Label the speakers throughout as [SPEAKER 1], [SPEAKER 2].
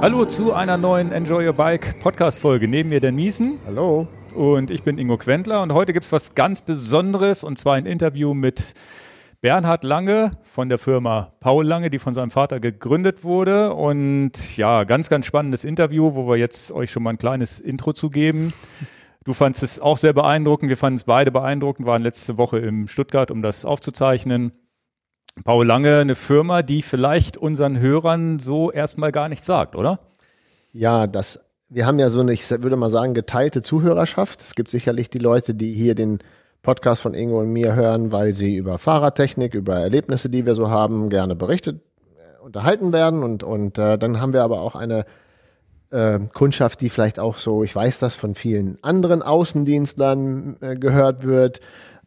[SPEAKER 1] Hallo zu einer neuen Enjoy Your Bike Podcast-Folge. Neben mir der Miesen.
[SPEAKER 2] Hallo.
[SPEAKER 1] Und ich bin Ingo Quentler und heute gibt es was ganz Besonderes und zwar ein Interview mit Bernhard Lange von der Firma Paul Lange, die von seinem Vater gegründet wurde. Und ja, ganz, ganz spannendes Interview, wo wir jetzt euch schon mal ein kleines Intro zu geben. Du fandest es auch sehr beeindruckend. Wir fanden es beide beeindruckend, waren letzte Woche im Stuttgart, um das aufzuzeichnen. Paul Lange, eine Firma, die vielleicht unseren Hörern so erstmal gar nichts sagt, oder?
[SPEAKER 2] Ja, das, wir haben ja so eine, ich würde mal sagen, geteilte Zuhörerschaft. Es gibt sicherlich die Leute, die hier den Podcast von Ingo und mir hören, weil sie über Fahrradtechnik, über Erlebnisse, die wir so haben, gerne berichtet, äh, unterhalten werden. Und, und äh, dann haben wir aber auch eine äh, Kundschaft, die vielleicht auch so, ich weiß das von vielen anderen Außendienstlern äh, gehört wird,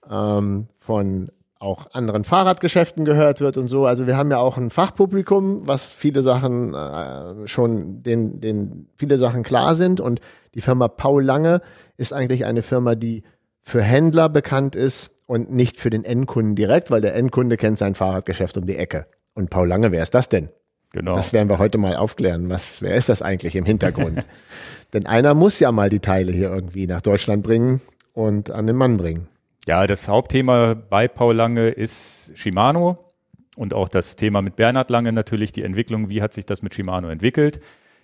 [SPEAKER 2] ähm, von auch anderen Fahrradgeschäften gehört wird und so. Also wir haben ja auch ein Fachpublikum, was viele Sachen äh, schon, den, den viele Sachen klar sind. Und die Firma Paul Lange ist eigentlich eine Firma, die für Händler bekannt ist und nicht für den Endkunden direkt, weil der Endkunde kennt sein Fahrradgeschäft um die Ecke. Und Paul Lange, wer ist das denn? Genau. Das werden wir heute mal aufklären. Was, wer ist das eigentlich im Hintergrund? denn einer muss ja mal die Teile hier irgendwie nach Deutschland bringen und an den Mann bringen.
[SPEAKER 1] Ja, das Hauptthema bei Paul Lange ist Shimano und auch das Thema mit Bernhard Lange natürlich, die Entwicklung, wie hat sich das mit Shimano entwickelt.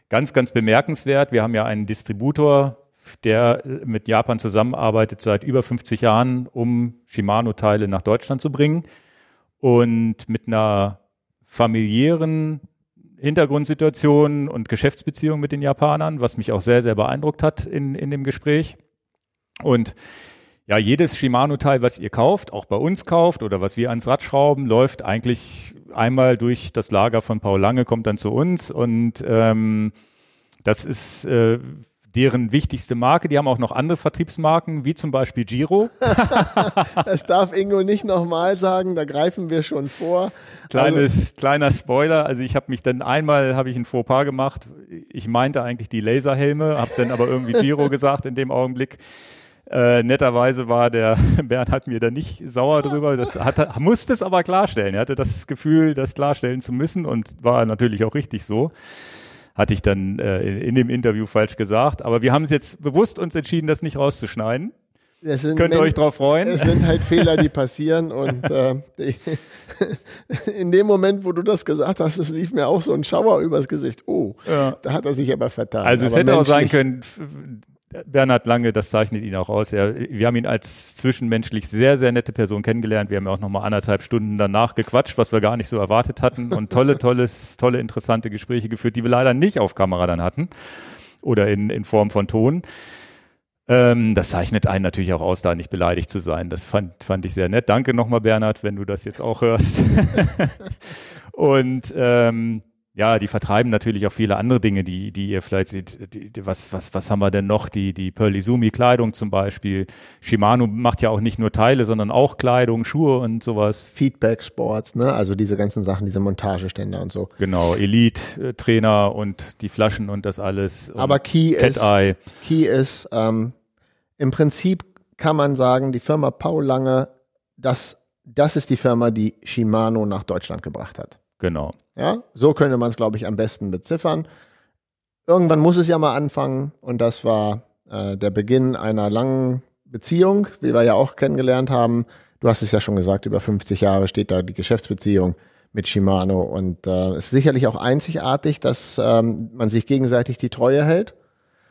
[SPEAKER 1] Ganz, ganz bemerkenswert, wir haben ja einen Distributor, der mit Japan zusammenarbeitet seit über 50 Jahren, um Shimano-Teile nach Deutschland zu bringen und mit einer familiären Hintergrundsituation und Geschäftsbeziehung mit den Japanern, was mich auch sehr, sehr beeindruckt hat in, in dem Gespräch. Und ja, jedes Shimano-Teil, was ihr kauft, auch bei uns kauft oder was wir ans Rad schrauben, läuft eigentlich einmal durch das Lager von Paul Lange, kommt dann zu uns und ähm, das ist äh, deren wichtigste Marke. Die haben auch noch andere Vertriebsmarken, wie zum Beispiel Giro.
[SPEAKER 2] das darf Ingo nicht nochmal sagen, da greifen wir schon vor.
[SPEAKER 1] Kleines, also, kleiner Spoiler, also ich habe mich dann einmal, habe ich ein Fauxpas gemacht. Ich meinte eigentlich die Laserhelme, habe dann aber irgendwie Giro gesagt in dem Augenblick. Äh, netterweise war der Bernhard mir da nicht sauer drüber. Das hat, musste es aber klarstellen. Er hatte das Gefühl, das klarstellen zu müssen und war natürlich auch richtig so. Hatte ich dann äh, in, in, dem Interview falsch gesagt. Aber wir haben es jetzt bewusst uns entschieden, das nicht rauszuschneiden. Könnt ihr euch drauf freuen?
[SPEAKER 2] Es sind halt Fehler, die passieren und äh, in dem Moment, wo du das gesagt hast, es lief mir auch so ein Schauer übers Gesicht. Oh, ja. da hat er sich aber vertan.
[SPEAKER 1] Also
[SPEAKER 2] es
[SPEAKER 1] aber hätte auch sein können, Bernhard Lange, das zeichnet ihn auch aus. Er, wir haben ihn als zwischenmenschlich sehr, sehr nette Person kennengelernt. Wir haben ja auch nochmal anderthalb Stunden danach gequatscht, was wir gar nicht so erwartet hatten und tolle, tolles, tolle, interessante Gespräche geführt, die wir leider nicht auf Kamera dann hatten oder in, in Form von Ton. Ähm, das zeichnet einen natürlich auch aus, da nicht beleidigt zu sein. Das fand, fand ich sehr nett. Danke nochmal, Bernhard, wenn du das jetzt auch hörst. und ähm, ja, die vertreiben natürlich auch viele andere Dinge, die, die ihr vielleicht seht. Die, die, was, was, was haben wir denn noch? Die, die Pearlizumi Kleidung zum Beispiel. Shimano macht ja auch nicht nur Teile, sondern auch Kleidung, Schuhe und sowas.
[SPEAKER 2] Feedback Sports, ne? Also diese ganzen Sachen, diese Montageständer und so.
[SPEAKER 1] Genau, Elite Trainer und die Flaschen und das alles.
[SPEAKER 2] Aber Key ist. Key ist, ähm, im Prinzip kann man sagen, die Firma Paul Lange, das, das ist die Firma, die Shimano nach Deutschland gebracht hat.
[SPEAKER 1] Genau.
[SPEAKER 2] Ja, so könnte man es, glaube ich, am besten beziffern. Irgendwann muss es ja mal anfangen und das war äh, der Beginn einer langen Beziehung, wie wir ja auch kennengelernt haben. Du hast es ja schon gesagt, über 50 Jahre steht da die Geschäftsbeziehung mit Shimano und äh, es ist sicherlich auch einzigartig, dass ähm, man sich gegenseitig die Treue hält.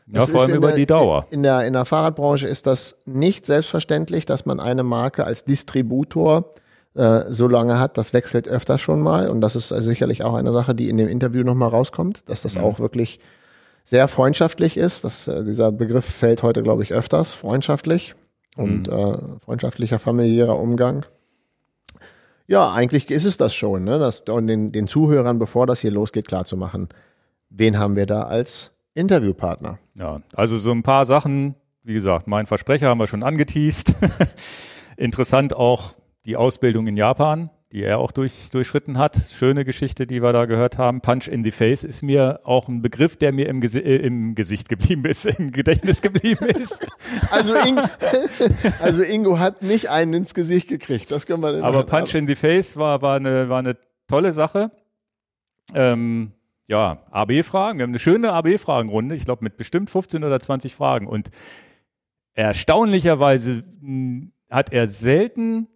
[SPEAKER 1] Ja, vor allem über
[SPEAKER 2] der,
[SPEAKER 1] die Dauer.
[SPEAKER 2] In der, in der Fahrradbranche ist das nicht selbstverständlich, dass man eine Marke als Distributor äh, so lange hat, das wechselt öfter schon mal. Und das ist sicherlich auch eine Sache, die in dem Interview nochmal rauskommt, dass das ja. auch wirklich sehr freundschaftlich ist. Das, äh, dieser Begriff fällt heute, glaube ich, öfters, freundschaftlich und mhm. äh, freundschaftlicher familiärer Umgang. Ja, eigentlich ist es das schon, ne? Das, und den, den Zuhörern, bevor das hier losgeht, klarzumachen, wen haben wir da als Interviewpartner?
[SPEAKER 1] Ja, also so ein paar Sachen, wie gesagt, mein Versprecher haben wir schon angeteased. Interessant auch, die Ausbildung in Japan, die er auch durch, durchschritten hat. Schöne Geschichte, die wir da gehört haben. Punch in the Face ist mir auch ein Begriff, der mir im, Gesi äh, im Gesicht geblieben ist, im Gedächtnis geblieben ist.
[SPEAKER 2] Also, Ingo, also Ingo hat nicht einen ins Gesicht gekriegt, das können wir
[SPEAKER 1] Aber Punch in the Face war, war, eine, war eine tolle Sache. Ähm, ja, AB-Fragen. Wir haben eine schöne AB-Fragenrunde. Ich glaube, mit bestimmt 15 oder 20 Fragen. Und erstaunlicherweise mh, hm, hat er selten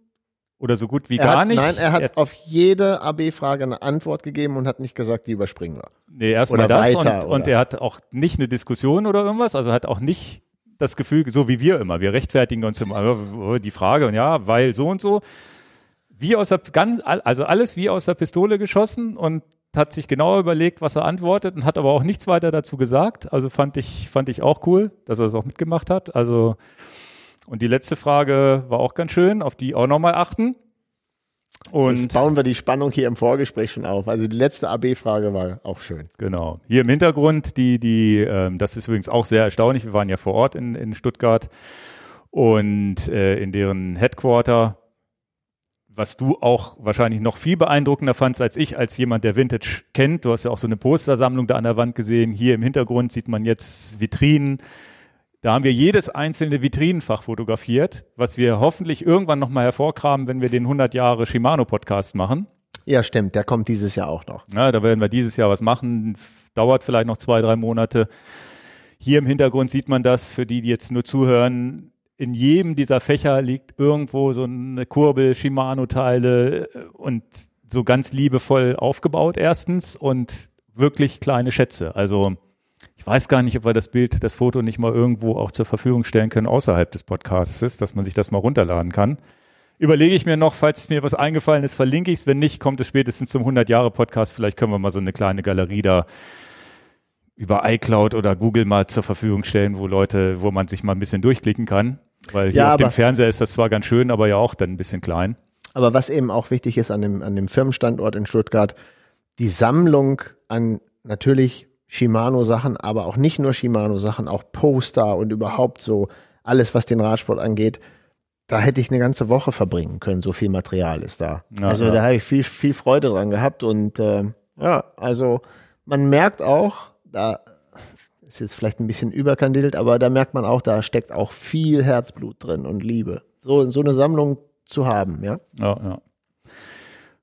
[SPEAKER 1] oder so gut wie
[SPEAKER 2] er
[SPEAKER 1] gar
[SPEAKER 2] hat,
[SPEAKER 1] nicht.
[SPEAKER 2] Nein, er hat er, auf jede AB-Frage eine Antwort gegeben und hat nicht gesagt, die überspringen wir.
[SPEAKER 1] Nee, erstmal das weiter, und, und, er hat auch nicht eine Diskussion oder irgendwas, also hat auch nicht das Gefühl, so wie wir immer, wir rechtfertigen uns immer oh, die Frage und ja, weil so und so. Wie aus der, also alles wie aus der Pistole geschossen und hat sich genau überlegt, was er antwortet und hat aber auch nichts weiter dazu gesagt. Also fand ich, fand ich auch cool, dass er es auch mitgemacht hat. Also, und die letzte Frage war auch ganz schön, auf die auch nochmal achten.
[SPEAKER 2] Und Jetzt bauen wir die Spannung hier im Vorgespräch schon auf. Also die letzte AB-Frage war auch schön.
[SPEAKER 1] Genau. Hier im Hintergrund, die, die, ähm, das ist übrigens auch sehr erstaunlich. Wir waren ja vor Ort in, in Stuttgart und äh, in deren Headquarter, was du auch wahrscheinlich noch viel beeindruckender fandst als ich, als jemand, der Vintage kennt. Du hast ja auch so eine Postersammlung da an der Wand gesehen. Hier im Hintergrund sieht man jetzt Vitrinen da haben wir jedes einzelne Vitrinenfach fotografiert, was wir hoffentlich irgendwann nochmal hervorkramen, wenn wir den 100 Jahre Shimano Podcast machen.
[SPEAKER 2] Ja, stimmt. Der kommt dieses Jahr auch noch.
[SPEAKER 1] Ja, da werden wir dieses Jahr was machen. Dauert vielleicht noch zwei, drei Monate. Hier im Hintergrund sieht man das, für die, die jetzt nur zuhören. In jedem dieser Fächer liegt irgendwo so eine Kurbel, Shimano-Teile und so ganz liebevoll aufgebaut erstens und wirklich kleine Schätze. Also ich weiß gar nicht, ob wir das Bild, das Foto nicht mal irgendwo auch zur Verfügung stellen können außerhalb des Podcasts, dass man sich das mal runterladen kann. Überlege ich mir noch, falls mir was eingefallen ist, verlinke ich es. Wenn nicht, kommt es spätestens zum 100 Jahre Podcast. Vielleicht können wir mal so eine kleine Galerie da über iCloud oder Google mal zur Verfügung stellen, wo Leute, wo man sich mal ein bisschen durchklicken kann. Weil hier ja, auf dem Fernseher ist das zwar ganz schön, aber ja auch dann ein bisschen klein.
[SPEAKER 2] Aber was eben auch wichtig ist an dem, an dem Firmenstandort in Stuttgart, die Sammlung an natürlich Shimano-Sachen, aber auch nicht nur Shimano-Sachen, auch Poster und überhaupt so alles, was den Radsport angeht. Da hätte ich eine ganze Woche verbringen können, so viel Material ist da. Ja, also ja. da habe ich viel, viel Freude dran gehabt und äh, ja, also man merkt auch, da ist jetzt vielleicht ein bisschen überkandidelt, aber da merkt man auch, da steckt auch viel Herzblut drin und Liebe. So, so eine Sammlung zu haben, ja.
[SPEAKER 1] Ja, ja.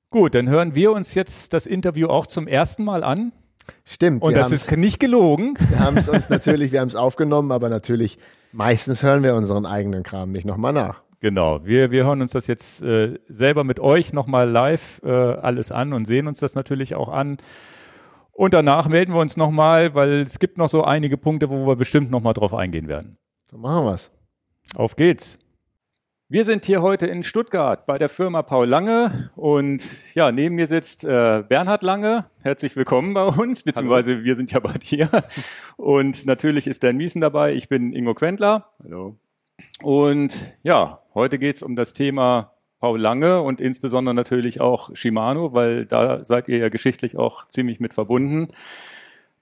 [SPEAKER 1] Gut, dann hören wir uns jetzt das Interview auch zum ersten Mal an.
[SPEAKER 2] Stimmt.
[SPEAKER 1] Und das ist nicht gelogen.
[SPEAKER 2] Wir haben es uns natürlich, wir haben es aufgenommen, aber natürlich, meistens hören wir unseren eigenen Kram nicht nochmal nach.
[SPEAKER 1] Genau, wir, wir hören uns das jetzt äh, selber mit euch nochmal live äh, alles an und sehen uns das natürlich auch an. Und danach melden wir uns nochmal, weil es gibt noch so einige Punkte, wo wir bestimmt nochmal drauf eingehen werden.
[SPEAKER 2] So machen wir's.
[SPEAKER 1] Auf geht's. Wir sind hier heute in Stuttgart bei der Firma Paul Lange und ja, neben mir sitzt äh, Bernhard Lange. Herzlich willkommen bei uns, beziehungsweise Hallo. wir sind ja bei dir. Und natürlich ist Dan Miesen dabei. Ich bin Ingo Quentler. Hallo. Und ja, heute geht's um das Thema Paul Lange und insbesondere natürlich auch Shimano, weil da seid ihr ja geschichtlich auch ziemlich mit verbunden.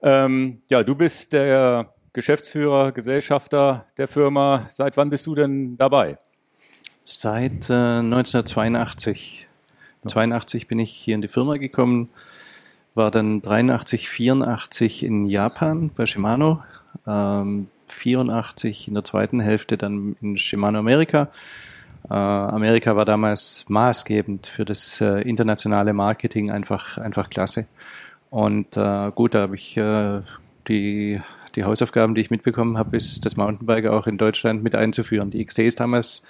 [SPEAKER 1] Ähm, ja, du bist der Geschäftsführer, Gesellschafter der Firma. Seit wann bist du denn dabei?
[SPEAKER 3] Seit äh, 1982. 82 bin ich hier in die Firma gekommen, war dann 83, 84 in Japan bei Shimano, ähm, 84 in der zweiten Hälfte dann in Shimano Amerika. Äh, Amerika war damals maßgebend für das äh, internationale Marketing, einfach, einfach klasse. Und äh, gut, da habe ich äh, die, die Hausaufgaben, die ich mitbekommen habe, ist das Mountainbike auch in Deutschland mit einzuführen. Die XT ist damals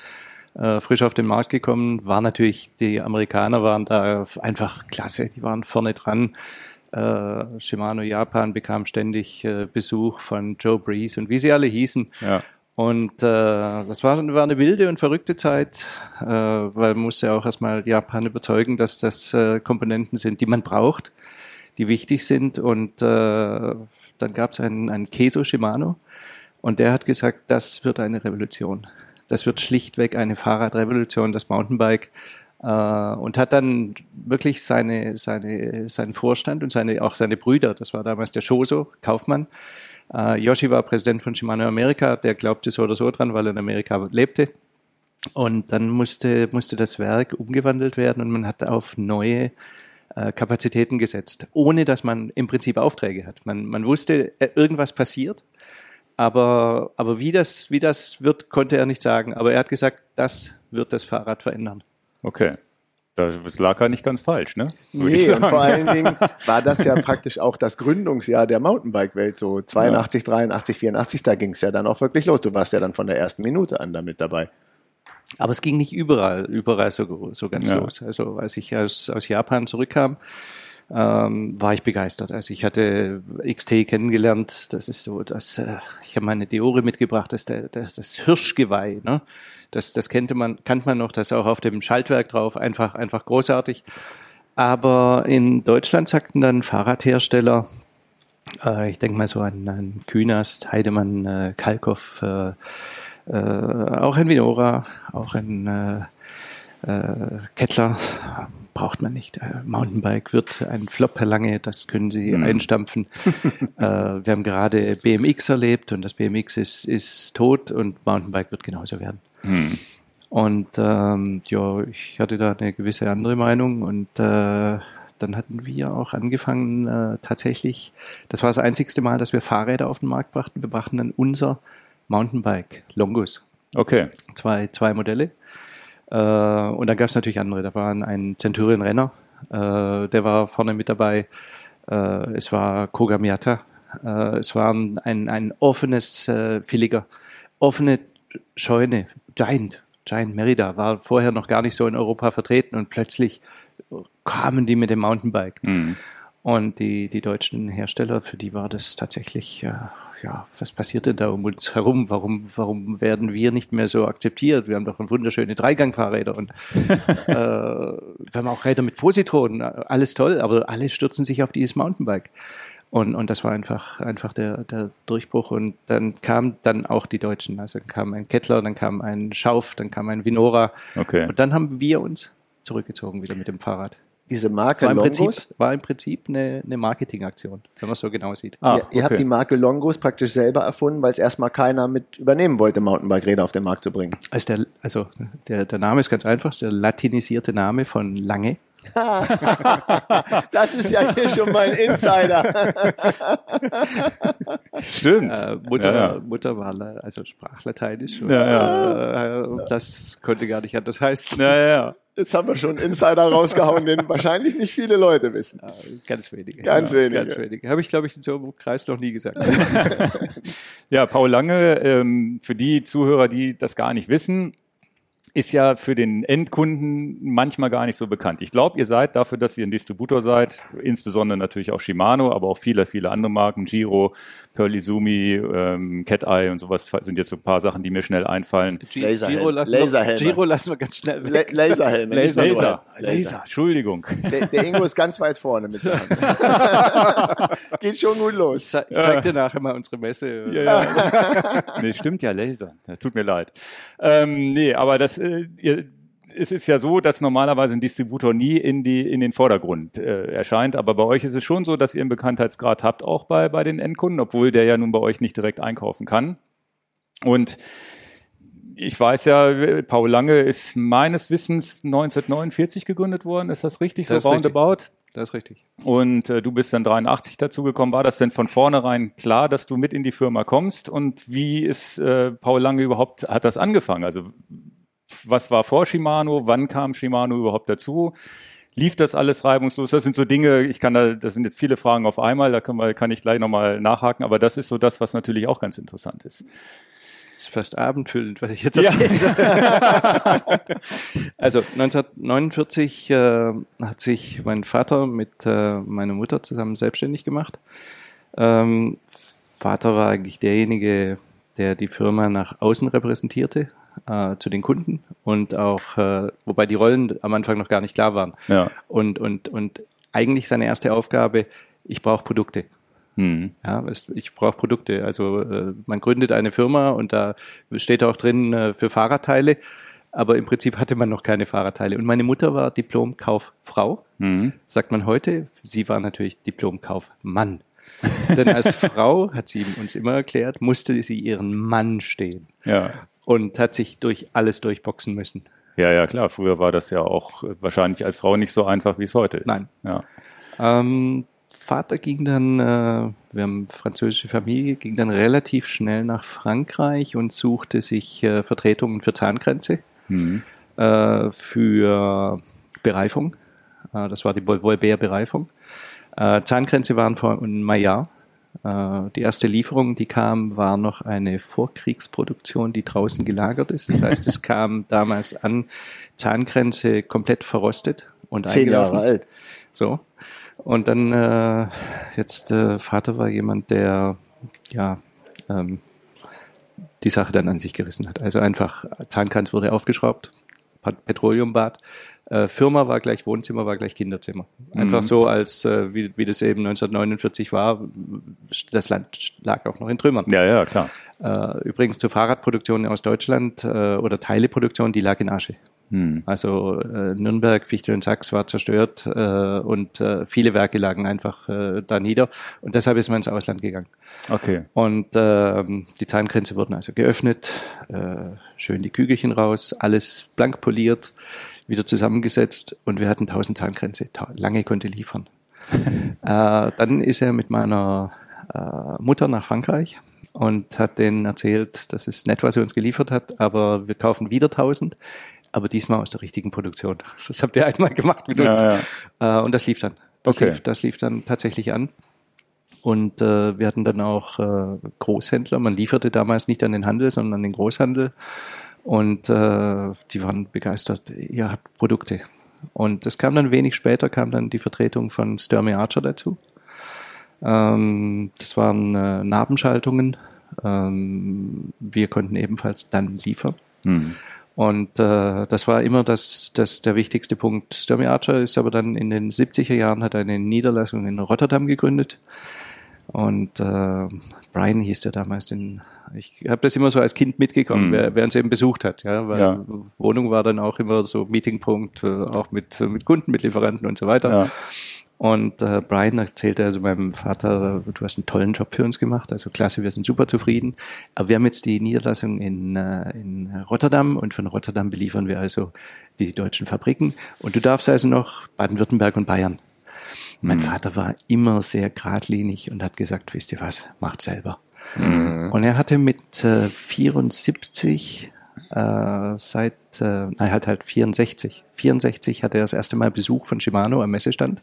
[SPEAKER 3] äh, frisch auf den Markt gekommen, war natürlich, die Amerikaner waren da einfach klasse, die waren vorne dran. Äh, Shimano Japan bekam ständig äh, Besuch von Joe Breeze und wie sie alle hießen. Ja. Und äh, das war, war eine wilde und verrückte Zeit, äh, weil man musste auch erstmal Japan überzeugen, dass das äh, Komponenten sind, die man braucht, die wichtig sind. Und äh, dann gab es einen, einen Keso Shimano und der hat gesagt, das wird eine Revolution. Das wird schlichtweg eine Fahrradrevolution, das Mountainbike. Äh, und hat dann wirklich seine, seine, seinen Vorstand und seine, auch seine Brüder, das war damals der Shoso, Kaufmann. Äh, Yoshi war Präsident von Shimano Amerika, der glaubte so oder so dran, weil er in Amerika lebte. Und dann musste, musste das Werk umgewandelt werden und man hat auf neue äh, Kapazitäten gesetzt, ohne dass man im Prinzip Aufträge hat. Man, man wusste, äh, irgendwas passiert aber, aber wie, das, wie das wird, konnte er nicht sagen. Aber er hat gesagt, das wird das Fahrrad verändern.
[SPEAKER 1] Okay. Das lag ja nicht ganz falsch, ne?
[SPEAKER 2] Würde nee, und vor allen Dingen war das ja praktisch auch das Gründungsjahr der Mountainbike-Welt, so 82, ja. 83, 84, da ging es ja dann auch wirklich los. Du warst ja dann von der ersten Minute an damit dabei.
[SPEAKER 3] Aber es ging nicht überall, überall so, so ganz ja. los. Also als ich aus, aus Japan zurückkam, ähm, war ich begeistert. Also ich hatte XT kennengelernt. Das ist so, dass äh, ich habe meine Deore mitgebracht, das der, das Hirschgeweih. Ne? Das, das kannte man, kannte man noch, das auch auf dem Schaltwerk drauf, einfach, einfach großartig. Aber in Deutschland sagten dann Fahrradhersteller, äh, ich denke mal so an, an Künast, Heidemann, äh, Kalkoff, äh, äh, auch ein Vinora, auch ein äh, äh, Kettler, braucht man nicht. Äh, Mountainbike wird ein Flop, Herr Lange, das können Sie mhm. einstampfen. äh, wir haben gerade BMX erlebt und das BMX ist, ist tot und Mountainbike wird genauso werden. Mhm. Und ähm, ja, ich hatte da eine gewisse andere Meinung und äh, dann hatten wir auch angefangen, äh, tatsächlich, das war das einzigste Mal, dass wir Fahrräder auf den Markt brachten. Wir brachten dann unser Mountainbike, Longus.
[SPEAKER 1] Okay.
[SPEAKER 3] Zwei, zwei Modelle. Äh, und dann gab es natürlich andere. Da war ein Centurion Renner, äh, der war vorne mit dabei. Äh, es war Koga Miata. Äh, es war ein, ein offenes äh, Filiger, offene Scheune, Giant. Giant Merida war vorher noch gar nicht so in Europa vertreten und plötzlich kamen die mit dem Mountainbike. Mhm. Und die, die deutschen Hersteller, für die war das tatsächlich, äh, ja, was passiert denn da um uns herum? Warum, warum werden wir nicht mehr so akzeptiert? Wir haben doch wunderschöne Dreigangfahrräder und äh, wir haben auch Räder mit Positronen, alles toll, aber alle stürzen sich auf dieses Mountainbike. Und, und das war einfach, einfach der, der Durchbruch. Und dann kamen dann auch die Deutschen. Also dann kam ein Kettler, dann kam ein Schauf, dann kam ein Vinora.
[SPEAKER 1] Okay.
[SPEAKER 3] Und dann haben wir uns zurückgezogen wieder mit dem Fahrrad
[SPEAKER 2] diese Marke
[SPEAKER 3] war im Longos Prinzip, war im Prinzip eine, eine Marketingaktion, wenn man es so genau sieht.
[SPEAKER 2] Ah, ihr, ihr habt die Marke Longos praktisch selber erfunden, weil es erstmal keiner mit übernehmen wollte, Mountainbike-Räder auf den Markt zu bringen.
[SPEAKER 3] Also, der, also der, der Name ist ganz einfach, der latinisierte Name von Lange.
[SPEAKER 2] das ist ja hier schon mal ein Insider.
[SPEAKER 1] Stimmt.
[SPEAKER 3] Äh, Mutter, ja, ja. Mutter war also Sprachlateinisch. Und, ja, äh, das konnte gar nicht anders heißen.
[SPEAKER 2] Ja, ja. Jetzt haben wir schon einen Insider rausgehauen, den wahrscheinlich nicht viele Leute wissen. Ja,
[SPEAKER 3] ganz wenige.
[SPEAKER 2] Ganz wenige.
[SPEAKER 3] Ganz wenige. Habe ich, glaube ich, in so einem Kreis noch nie gesagt.
[SPEAKER 1] ja, Paul Lange, ähm, für die Zuhörer, die das gar nicht wissen, ist ja für den Endkunden manchmal gar nicht so bekannt. Ich glaube, ihr seid dafür, dass ihr ein Distributor seid, insbesondere natürlich auch Shimano, aber auch viele, viele andere Marken, Giro, Pearlizumi, ähm, Cat Eye und sowas sind jetzt so ein paar Sachen, die mir schnell einfallen.
[SPEAKER 3] Laserhelm. Giro lassen, Laserhelme. Wir, Giro lassen wir ganz schnell
[SPEAKER 2] weg. Laserhelme.
[SPEAKER 1] Laser, Laser, Laser. Laser. Entschuldigung.
[SPEAKER 2] Der, der, Ingo ist ganz weit vorne mit. Geht schon gut los.
[SPEAKER 3] Ich, zeig, ich zeig dir nachher mal unsere Messe.
[SPEAKER 1] Ja, ja. nee, stimmt ja, Laser. Tut mir leid. Ähm, nee, aber das äh, ihr, es ist ja so, dass normalerweise ein Distributor nie in die in den Vordergrund äh, erscheint, aber bei euch ist es schon so, dass ihr einen Bekanntheitsgrad habt auch bei bei den Endkunden, obwohl der ja nun bei euch nicht direkt einkaufen kann. Und ich weiß ja, Paul Lange ist meines Wissens 1949 gegründet worden. Ist das richtig?
[SPEAKER 3] Das
[SPEAKER 1] so roundabout?
[SPEAKER 3] Richtig. Das ist richtig.
[SPEAKER 1] Und äh, du bist dann 83 dazugekommen. War das denn von vornherein klar, dass du mit in die Firma kommst? Und wie ist äh, Paul Lange überhaupt, hat das angefangen? Also was war vor Shimano, wann kam Shimano überhaupt dazu? Lief das alles reibungslos? Das sind so Dinge, ich kann da, das sind jetzt viele Fragen auf einmal, da kann, man, kann ich gleich nochmal nachhaken, aber das ist so das, was natürlich auch ganz interessant ist.
[SPEAKER 3] Das ist fast abendfüllend, was ich jetzt erzählt ja. also 1949 äh, hat sich mein Vater mit äh, meiner Mutter zusammen selbstständig gemacht. Ähm, Vater war eigentlich derjenige, der die Firma nach außen repräsentierte äh, zu den Kunden und auch, äh, wobei die Rollen am Anfang noch gar nicht klar waren.
[SPEAKER 1] Ja.
[SPEAKER 3] Und, und, und eigentlich seine erste Aufgabe, ich brauche Produkte. Mhm. Ja, ich brauche Produkte. Also äh, man gründet eine Firma und da steht auch drin äh, für Fahrradteile, aber im Prinzip hatte man noch keine Fahrradteile. Und meine Mutter war Diplomkauffrau, mhm. sagt man heute. Sie war natürlich Diplomkaufmann. Denn als Frau, hat sie uns immer erklärt, musste sie ihren Mann stehen.
[SPEAKER 1] Ja
[SPEAKER 3] und hat sich durch alles durchboxen müssen.
[SPEAKER 1] Ja, ja, klar. Früher war das ja auch wahrscheinlich als Frau nicht so einfach, wie es heute ist.
[SPEAKER 3] Nein.
[SPEAKER 1] Ja.
[SPEAKER 3] Ähm, Vater ging dann, äh, wir haben französische Familie, ging dann relativ schnell nach Frankreich und suchte sich äh, Vertretungen für Zahngrenze, mhm. äh, für Bereifung. Äh, das war die Volbert-Bereifung. Äh, Zahnkränze waren von Maillard. Äh, die erste Lieferung, die kam, war noch eine Vorkriegsproduktion, die draußen gelagert ist. Das heißt, es kam damals an, Zahnkränze komplett verrostet und
[SPEAKER 2] Zehn
[SPEAKER 3] eingelaufen.
[SPEAKER 2] Jahre alt.
[SPEAKER 3] So. Und dann äh, jetzt äh, Vater war jemand, der ja ähm, die Sache dann an sich gerissen hat. Also einfach Zahnkranz wurde aufgeschraubt, Petroleumbad. Äh, Firma war gleich Wohnzimmer, war gleich Kinderzimmer. Einfach
[SPEAKER 1] Mhm.
[SPEAKER 3] so, als äh, wie, wie das eben 1949 war. Das Land lag auch noch in Trümmern.
[SPEAKER 1] Ja, ja, klar.
[SPEAKER 3] Äh, übrigens zur Fahrradproduktion aus Deutschland äh, oder Teileproduktion, die lag in Asche.
[SPEAKER 1] Hm.
[SPEAKER 3] Also äh, Nürnberg, Fichtel und Sachs war zerstört äh, und viele Werke lagen einfach da nieder und deshalb ist man ins Ausland gegangen.
[SPEAKER 1] Okay.
[SPEAKER 3] Und ähm, die Zahngrenze wurden also geöffnet, schön die Kügelchen raus, alles blank poliert, wieder zusammengesetzt und wir hatten 1000 Zahngrenze. Lange konnte liefern. äh, dann ist er mit meiner äh, Mutter nach Frankreich und hat denen erzählt, das ist nett, was er uns geliefert hat, aber wir kaufen wieder 1000, aber diesmal aus der richtigen Produktion. Das habt ihr einmal gemacht mit
[SPEAKER 1] Ja,
[SPEAKER 3] uns.
[SPEAKER 1] ja.
[SPEAKER 3] Äh, und das lief dann. Das,
[SPEAKER 1] Okay.
[SPEAKER 3] lief, das lief dann tatsächlich an. Und äh, wir hatten dann auch äh, Großhändler. Man lieferte damals nicht an den Handel, sondern an den Großhandel. Und äh, die waren begeistert. Ihr habt Produkte. Und es kam dann wenig später, kam dann die Vertretung von Sturmey Archer dazu. Ähm, das waren äh, Nabenschaltungen. Ähm, wir konnten ebenfalls dann liefern.
[SPEAKER 1] Hm.
[SPEAKER 3] Und äh, das war immer das, das der wichtigste Punkt. Sturmy Archer ist aber dann in den 70er Jahren hat eine Niederlassung in Rotterdam gegründet. Und äh, Brian hieß der damals, den, ich habe das immer so als Kind mitgekommen,
[SPEAKER 1] Mhm.
[SPEAKER 3] wer, wer uns eben besucht hat, ja, weil
[SPEAKER 1] Ja.
[SPEAKER 3] Wohnung war dann auch immer so Meetingpunkt, äh, auch mit, mit Kunden, mit Lieferanten und so weiter.
[SPEAKER 1] Ja.
[SPEAKER 3] Und äh, Brian erzählte also meinem Vater, du hast einen tollen Job für uns gemacht, also klasse, wir sind super zufrieden. Aber wir haben jetzt die Niederlassung in, äh, in Rotterdam und von Rotterdam beliefern wir also die deutschen Fabriken. Und du darfst also noch Baden-Württemberg und Bayern. Mein Vater war immer sehr geradlinig und hat gesagt, wisst ihr was, macht selber. Und er hatte mit äh, 74 äh, seit, äh, nein, er hat halt 64. 64 hatte er das erste Mal Besuch von Shimano am Messestand.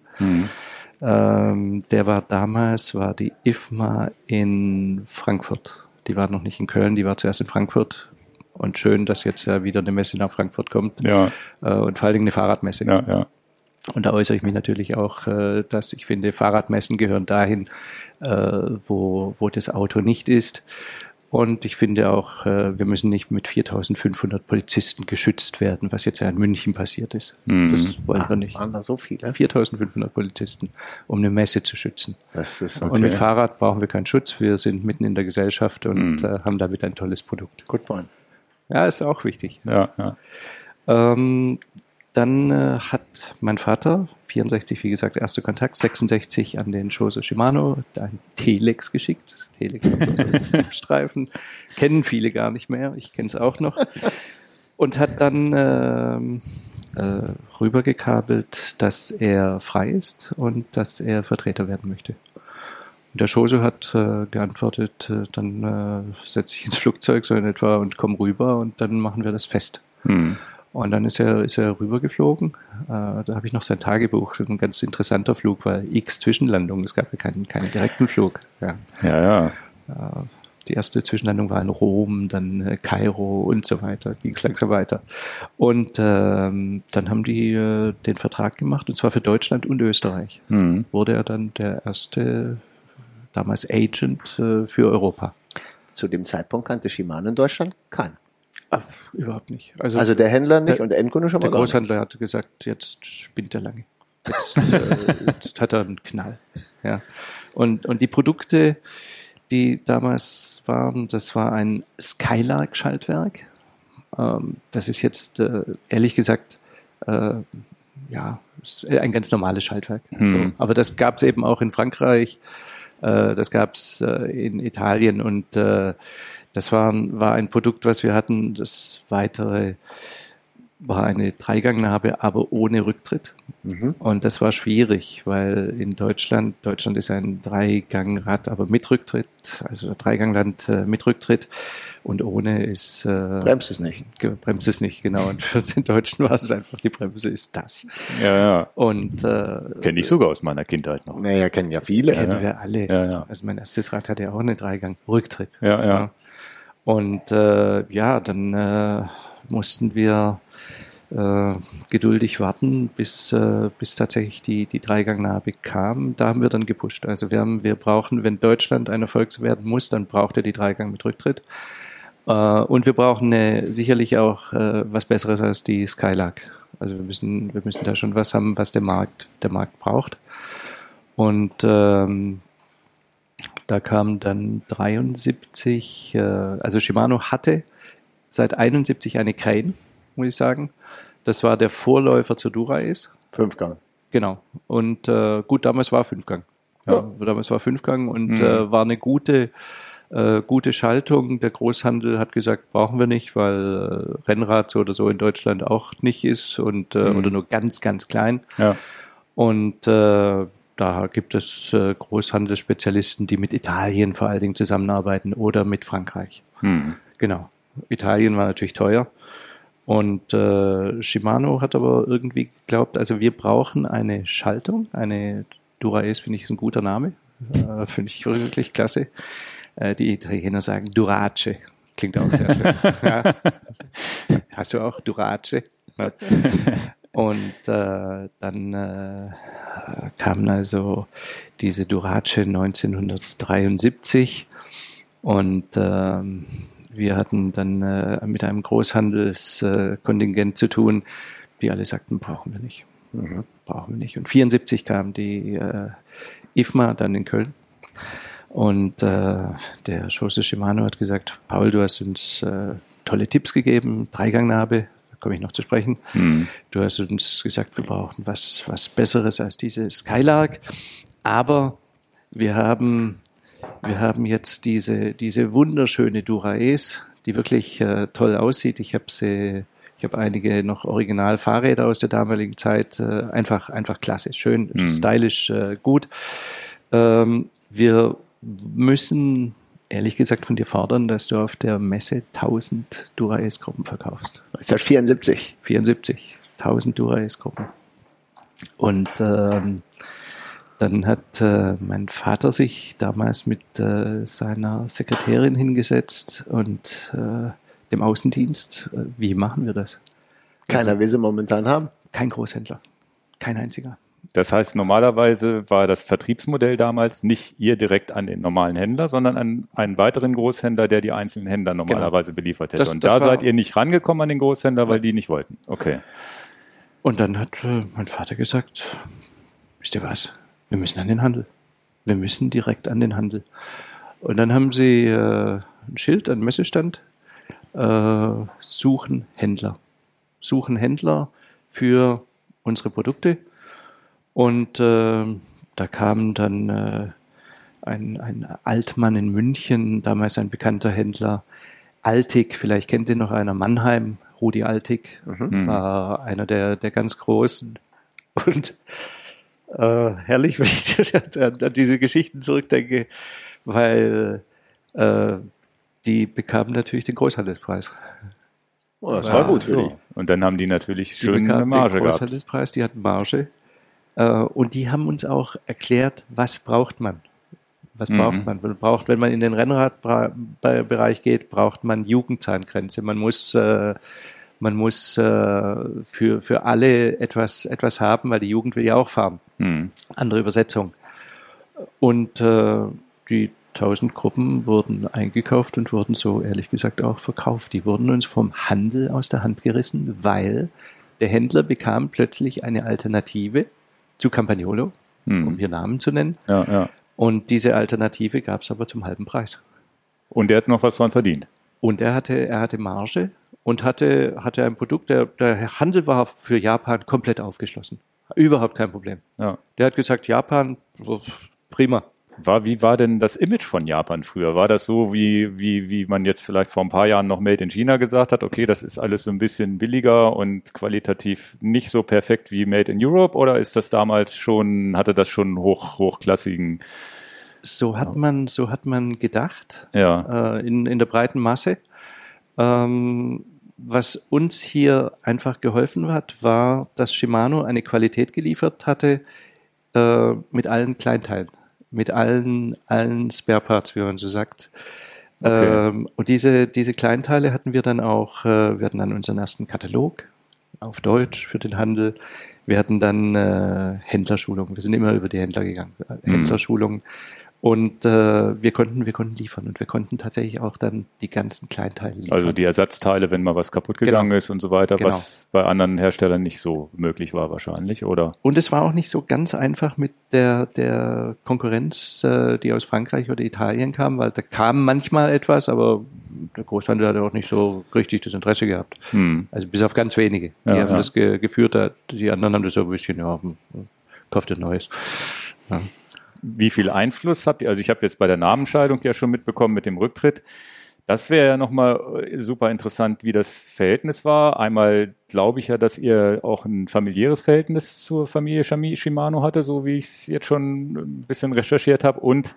[SPEAKER 3] Ähm, der war damals, war die IFMA in Frankfurt. Die war noch nicht in Köln, die war zuerst in Frankfurt. Und schön, dass jetzt ja wieder eine Messe nach Frankfurt kommt.
[SPEAKER 1] Ja,
[SPEAKER 3] Äh, und vor allen Dingen eine Fahrradmesse.
[SPEAKER 1] ja, ja.
[SPEAKER 3] Und da äußere ich mich natürlich auch, äh, dass ich finde, Fahrradmessen gehören dahin, äh, wo, wo das Auto nicht ist. Und ich finde auch, äh, wir müssen nicht mit 4500 Polizisten geschützt werden, was jetzt ja in München passiert ist.
[SPEAKER 1] Mhm.
[SPEAKER 3] Das wollen wir nicht.
[SPEAKER 2] Waren da so viele?
[SPEAKER 3] 4500 Polizisten, um eine Messe zu schützen.
[SPEAKER 2] Das ist
[SPEAKER 3] Und mit Fahrrad brauchen wir keinen Schutz. Wir sind mitten in der Gesellschaft und
[SPEAKER 1] Mhm.
[SPEAKER 3] haben damit ein tolles Produkt.
[SPEAKER 2] good point.
[SPEAKER 3] Ja, ist auch wichtig.
[SPEAKER 1] Ja, ja.
[SPEAKER 3] Ähm, dann äh, hat mein Vater, 64, wie gesagt, erster Kontakt, 66 an den Shoso Shimano, ein Telex geschickt. Telex Zipstreifen, kennen viele gar nicht mehr, ich kenne es auch noch. Und hat dann ähm, äh, rübergekabelt, dass er frei ist und dass er Vertreter werden möchte. Und der Shoso hat äh, geantwortet, äh, dann äh, setze ich ins Flugzeug so in etwa und komme rüber und dann machen wir das fest.
[SPEAKER 1] Hm.
[SPEAKER 3] Und dann ist er, ist er rübergeflogen. Äh, da habe ich noch sein Tagebuch. Ein ganz interessanter Flug, weil x Zwischenlandungen. Es gab ja keinen, keinen direkten Flug. Ja.
[SPEAKER 1] Ja, ja.
[SPEAKER 3] Äh, die erste Zwischenlandung war in Rom, dann äh, Kairo und so weiter. Ging es langsam weiter. Und ähm, dann haben die äh, den Vertrag gemacht, und zwar für Deutschland und Österreich.
[SPEAKER 1] Hm.
[SPEAKER 3] Wurde er dann der erste, damals Agent äh, für Europa.
[SPEAKER 2] Zu dem Zeitpunkt kannte Shimano in Deutschland keinen.
[SPEAKER 3] Ah, überhaupt nicht.
[SPEAKER 2] Also der Händler nicht
[SPEAKER 3] Der-
[SPEAKER 2] und der Endkunde schon mal
[SPEAKER 3] Der. Großhandler hat gesagt, jetzt spinnt er lange. Jetzt, äh, jetzt hat er einen Knall. Ja. Und, und die Produkte, die damals waren, das war ein Skylark-Schaltwerk. Ähm, das ist jetzt, äh, ehrlich gesagt, äh, ja, ein ganz normales Schaltwerk.
[SPEAKER 1] Hm.
[SPEAKER 3] So. Aber das gab es eben auch in Frankreich, äh, das gab es äh, in Italien und äh, das war, war ein Produkt, was wir hatten, das weitere war eine Dreigangnabe, aber ohne Rücktritt. Mhm. Und das war schwierig, weil in Deutschland, Deutschland ist ein Dreigangrad, aber mit Rücktritt, also Dreigangland äh, mit Rücktritt und ohne ist
[SPEAKER 2] äh, bremst es nicht.
[SPEAKER 3] Bremst es nicht, genau. Und für den Deutschen war es einfach, die Bremse ist das.
[SPEAKER 1] Ja, ja.
[SPEAKER 3] Und äh,
[SPEAKER 1] kenne ich sogar aus meiner Kindheit noch.
[SPEAKER 2] Naja, kennen ja viele.
[SPEAKER 3] Kennen
[SPEAKER 2] ja.
[SPEAKER 3] wir alle.
[SPEAKER 1] Ja, ja.
[SPEAKER 3] Also mein erstes Rad hatte ja auch eine Dreigang Rücktritt.
[SPEAKER 1] Ja, ja.
[SPEAKER 3] Und äh, ja, dann äh, mussten wir äh, geduldig warten, bis, äh, bis tatsächlich die, die Dreigangnabe kam. Da haben wir dann gepusht. Also wir haben, wir brauchen, wenn Deutschland ein Erfolg werden muss, dann braucht er die Dreigang mit Rücktritt. Äh, und wir brauchen eine, sicherlich auch äh, was Besseres als die Skylark. Also wir müssen, wir müssen da schon was haben, was der Markt, der Markt braucht. Und ähm, da kam dann 73, äh, also Shimano hatte seit 71 eine Crane, muss ich sagen. Das war der Vorläufer zur Dura-Ace.
[SPEAKER 2] Fünfgang.
[SPEAKER 3] Genau. Und äh, gut, damals war Fünfgang. Ja, ja. damals war Fünfgang und mhm. äh, war eine gute, äh, gute Schaltung. Der Großhandel hat gesagt, brauchen wir nicht, weil äh, Rennrad so oder so in Deutschland auch nicht ist und äh, mhm. oder nur ganz, ganz klein.
[SPEAKER 1] Ja.
[SPEAKER 3] Und äh, da gibt es äh, Großhandelsspezialisten, die mit Italien vor allen Dingen zusammenarbeiten oder mit Frankreich.
[SPEAKER 1] Mhm.
[SPEAKER 3] Genau. Italien war natürlich teuer. Und äh, Shimano hat aber irgendwie geglaubt, also wir brauchen eine Schaltung, eine Dura-Ace finde ich ist ein guter Name, äh, finde ich wirklich klasse. Äh, die Italiener sagen Durace, klingt auch sehr schön. ja. Hast du auch Durace? Und äh, dann äh, kamen also diese Durace 1973 und ähm, wir hatten dann äh, mit einem Großhandelskontingent äh, zu tun, die alle sagten, brauchen wir nicht. Mhm. Brauchen wir nicht. Und 74 kam die äh, IFMA dann in Köln. Und äh, der Jose Shimano hat gesagt, Paul, du hast uns äh, tolle Tipps gegeben, Dreigangnabe, da komme ich noch zu sprechen. Mhm. Du hast uns gesagt, wir brauchen was, was Besseres als diese Skylark. Aber wir haben wir haben jetzt diese, diese wunderschöne Dura-Ace, die wirklich äh, toll aussieht. Ich habe sie, ich habe einige noch Original-Fahrräder aus der damaligen Zeit. Äh, einfach, einfach klasse, schön, mhm. stylisch, äh, gut. Ähm, wir müssen ehrlich gesagt von dir fordern, dass du auf der Messe 1000 Dura-Ace-Gruppen verkaufst.
[SPEAKER 2] Ist das 74?
[SPEAKER 3] 74, 1000 Dura-Ace-Gruppen. Und ähm, dann hat äh, mein Vater sich damals mit äh, seiner Sekretärin hingesetzt und äh, dem Außendienst. Äh, wie machen wir das?
[SPEAKER 2] Keiner also, will sie momentan haben.
[SPEAKER 3] Kein Großhändler. Kein einziger.
[SPEAKER 1] Das heißt, normalerweise war das Vertriebsmodell damals nicht ihr direkt an den normalen Händler, sondern an einen weiteren Großhändler, der die einzelnen Händler genau. normalerweise genau. beliefert hätte. Das, und da seid ihr nicht rangekommen an den Großhändler, weil ja. die nicht wollten. Okay.
[SPEAKER 3] Und dann hat äh, mein Vater gesagt, wisst ihr was? wir müssen an den Handel. Wir müssen direkt an den Handel. Und dann haben sie äh, ein Schild, einen Messestand, äh, suchen Händler. Suchen Händler für unsere Produkte. Und äh, da kam dann äh, ein, ein Altmann in München, damals ein bekannter Händler, Altig, vielleicht kennt ihr noch einer, Mannheim, Rudi Altig, mhm. war einer der, der ganz Großen. Und äh, herrlich, wenn ich an diese Geschichten zurückdenke, weil äh, die bekamen natürlich den Großhandelspreis.
[SPEAKER 1] Oh, das war gut für so. die. Und dann haben die natürlich die schön eine
[SPEAKER 3] Marge den Großhandelspreis, die hatten Marge. Äh, und die haben uns auch erklärt, was braucht man. Was mhm. braucht man? Man braucht, wenn man in den Rennradbereich geht, braucht man Jugendzahngrenze. Man muss äh, man muss äh, für, für alle etwas, etwas haben, weil die Jugend will ja auch fahren. Mhm. Andere Übersetzung. Und äh, die tausend Gruppen wurden eingekauft und wurden so ehrlich gesagt auch verkauft. Die wurden uns vom Handel aus der Hand gerissen, weil der Händler bekam plötzlich eine Alternative zu Campagnolo, mhm. um hier Namen zu nennen.
[SPEAKER 1] Ja, ja.
[SPEAKER 3] Und diese Alternative gab es aber zum halben Preis.
[SPEAKER 1] Und er hat noch was dran verdient.
[SPEAKER 3] Und er hatte, er hatte Marge und hatte, hatte ein Produkt, der, der Handel war für Japan komplett aufgeschlossen. Überhaupt kein Problem.
[SPEAKER 1] Ja.
[SPEAKER 3] Der hat gesagt, Japan, prima.
[SPEAKER 1] War, wie war denn das Image von Japan früher? War das so, wie, wie, wie man jetzt vielleicht vor ein paar Jahren noch Made in China gesagt hat, okay, das ist alles so ein bisschen billiger und qualitativ nicht so perfekt wie Made in Europe? Oder ist das damals schon, hatte das schon hoch, hochklassigen?
[SPEAKER 3] So hat man, so hat man gedacht.
[SPEAKER 1] Ja.
[SPEAKER 3] Äh, in, in der breiten Masse. Ähm, was uns hier einfach geholfen hat, war, dass Shimano eine Qualität geliefert hatte äh, mit allen Kleinteilen, mit allen, allen Spare Parts, wie man so sagt.
[SPEAKER 1] Okay.
[SPEAKER 3] Ähm, und diese, diese Kleinteile hatten wir dann auch, äh, wir hatten dann unseren ersten Katalog auf Deutsch für den Handel. Wir hatten dann äh, Händlerschulungen. Wir sind immer über die Händler gegangen.
[SPEAKER 1] Mhm.
[SPEAKER 3] Händlerschulungen. Und äh, wir konnten, wir konnten liefern und wir konnten tatsächlich auch dann die ganzen Kleinteile liefern.
[SPEAKER 1] Also die Ersatzteile, wenn mal was kaputt gegangen ist und so weiter,
[SPEAKER 3] Genau.
[SPEAKER 1] was bei anderen Herstellern nicht so möglich war wahrscheinlich, oder?
[SPEAKER 3] Und es war auch nicht so ganz einfach mit der, der Konkurrenz, äh, die aus Frankreich oder Italien kam, weil da kam manchmal etwas, aber der Großhandel hat auch nicht so richtig das Interesse gehabt.
[SPEAKER 1] Hm.
[SPEAKER 3] Also bis auf ganz wenige. Die
[SPEAKER 1] Ja,
[SPEAKER 3] haben
[SPEAKER 1] ja.
[SPEAKER 3] das ge geführt, die anderen haben das so ein bisschen, ja, kauft ein neues. Ja.
[SPEAKER 1] Wie viel Einfluss habt ihr? Also ich habe jetzt bei der Namenscheidung ja schon mitbekommen mit dem Rücktritt. Das wäre ja nochmal super interessant, wie das Verhältnis war. Einmal glaube ich ja, dass ihr auch ein familiäres Verhältnis zur Familie Shimano hatte, so wie ich es jetzt schon ein bisschen recherchiert habe. Und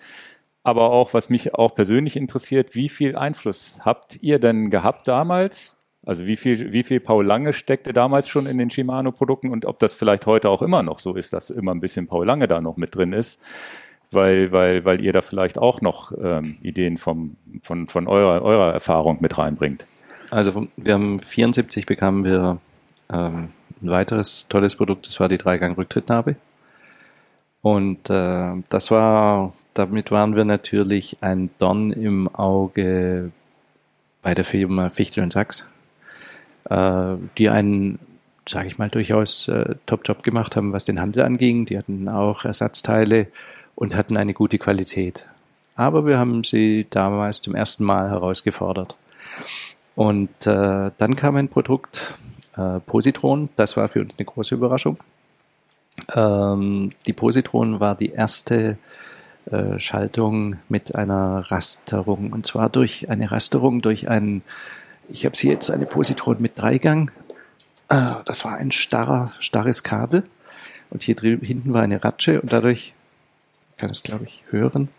[SPEAKER 1] aber auch, was mich auch persönlich interessiert, wie viel Einfluss habt ihr denn gehabt damals? Also wie viel, wie viel Paul Lange steckte damals schon in den Shimano-Produkten und ob das vielleicht heute auch immer noch so ist, dass immer ein bisschen Paul Lange da noch mit drin ist, weil, weil, weil ihr da vielleicht auch noch ähm, Ideen vom, von, von eurer, eurer Erfahrung mit reinbringt.
[SPEAKER 3] Also wir haben 74 bekamen wir ähm, ein weiteres tolles Produkt, das war die Dreigang-Rücktrittnabe. Und äh, das war, damit waren wir natürlich ein Dorn im Auge bei der Firma Fichtel und Sachs, äh, die einen, sage ich mal, durchaus äh, Top-Job gemacht haben, was den Handel anging. Die hatten auch Ersatzteile und hatten eine gute Qualität. Aber wir haben sie damals zum ersten Mal herausgefordert. Und äh, dann kam ein Produkt, äh, Positron, das war für uns eine große Überraschung. Ähm, die Positron war die erste äh, Schaltung mit einer Rasterung. Und zwar durch eine Rasterung, durch einen, ich habe sie jetzt eine Positron mit Dreigang. Äh, das war ein starrer, starres Kabel. Und hier drüben, hinten war eine Ratsche und dadurch, ich kann es glaube ich hören,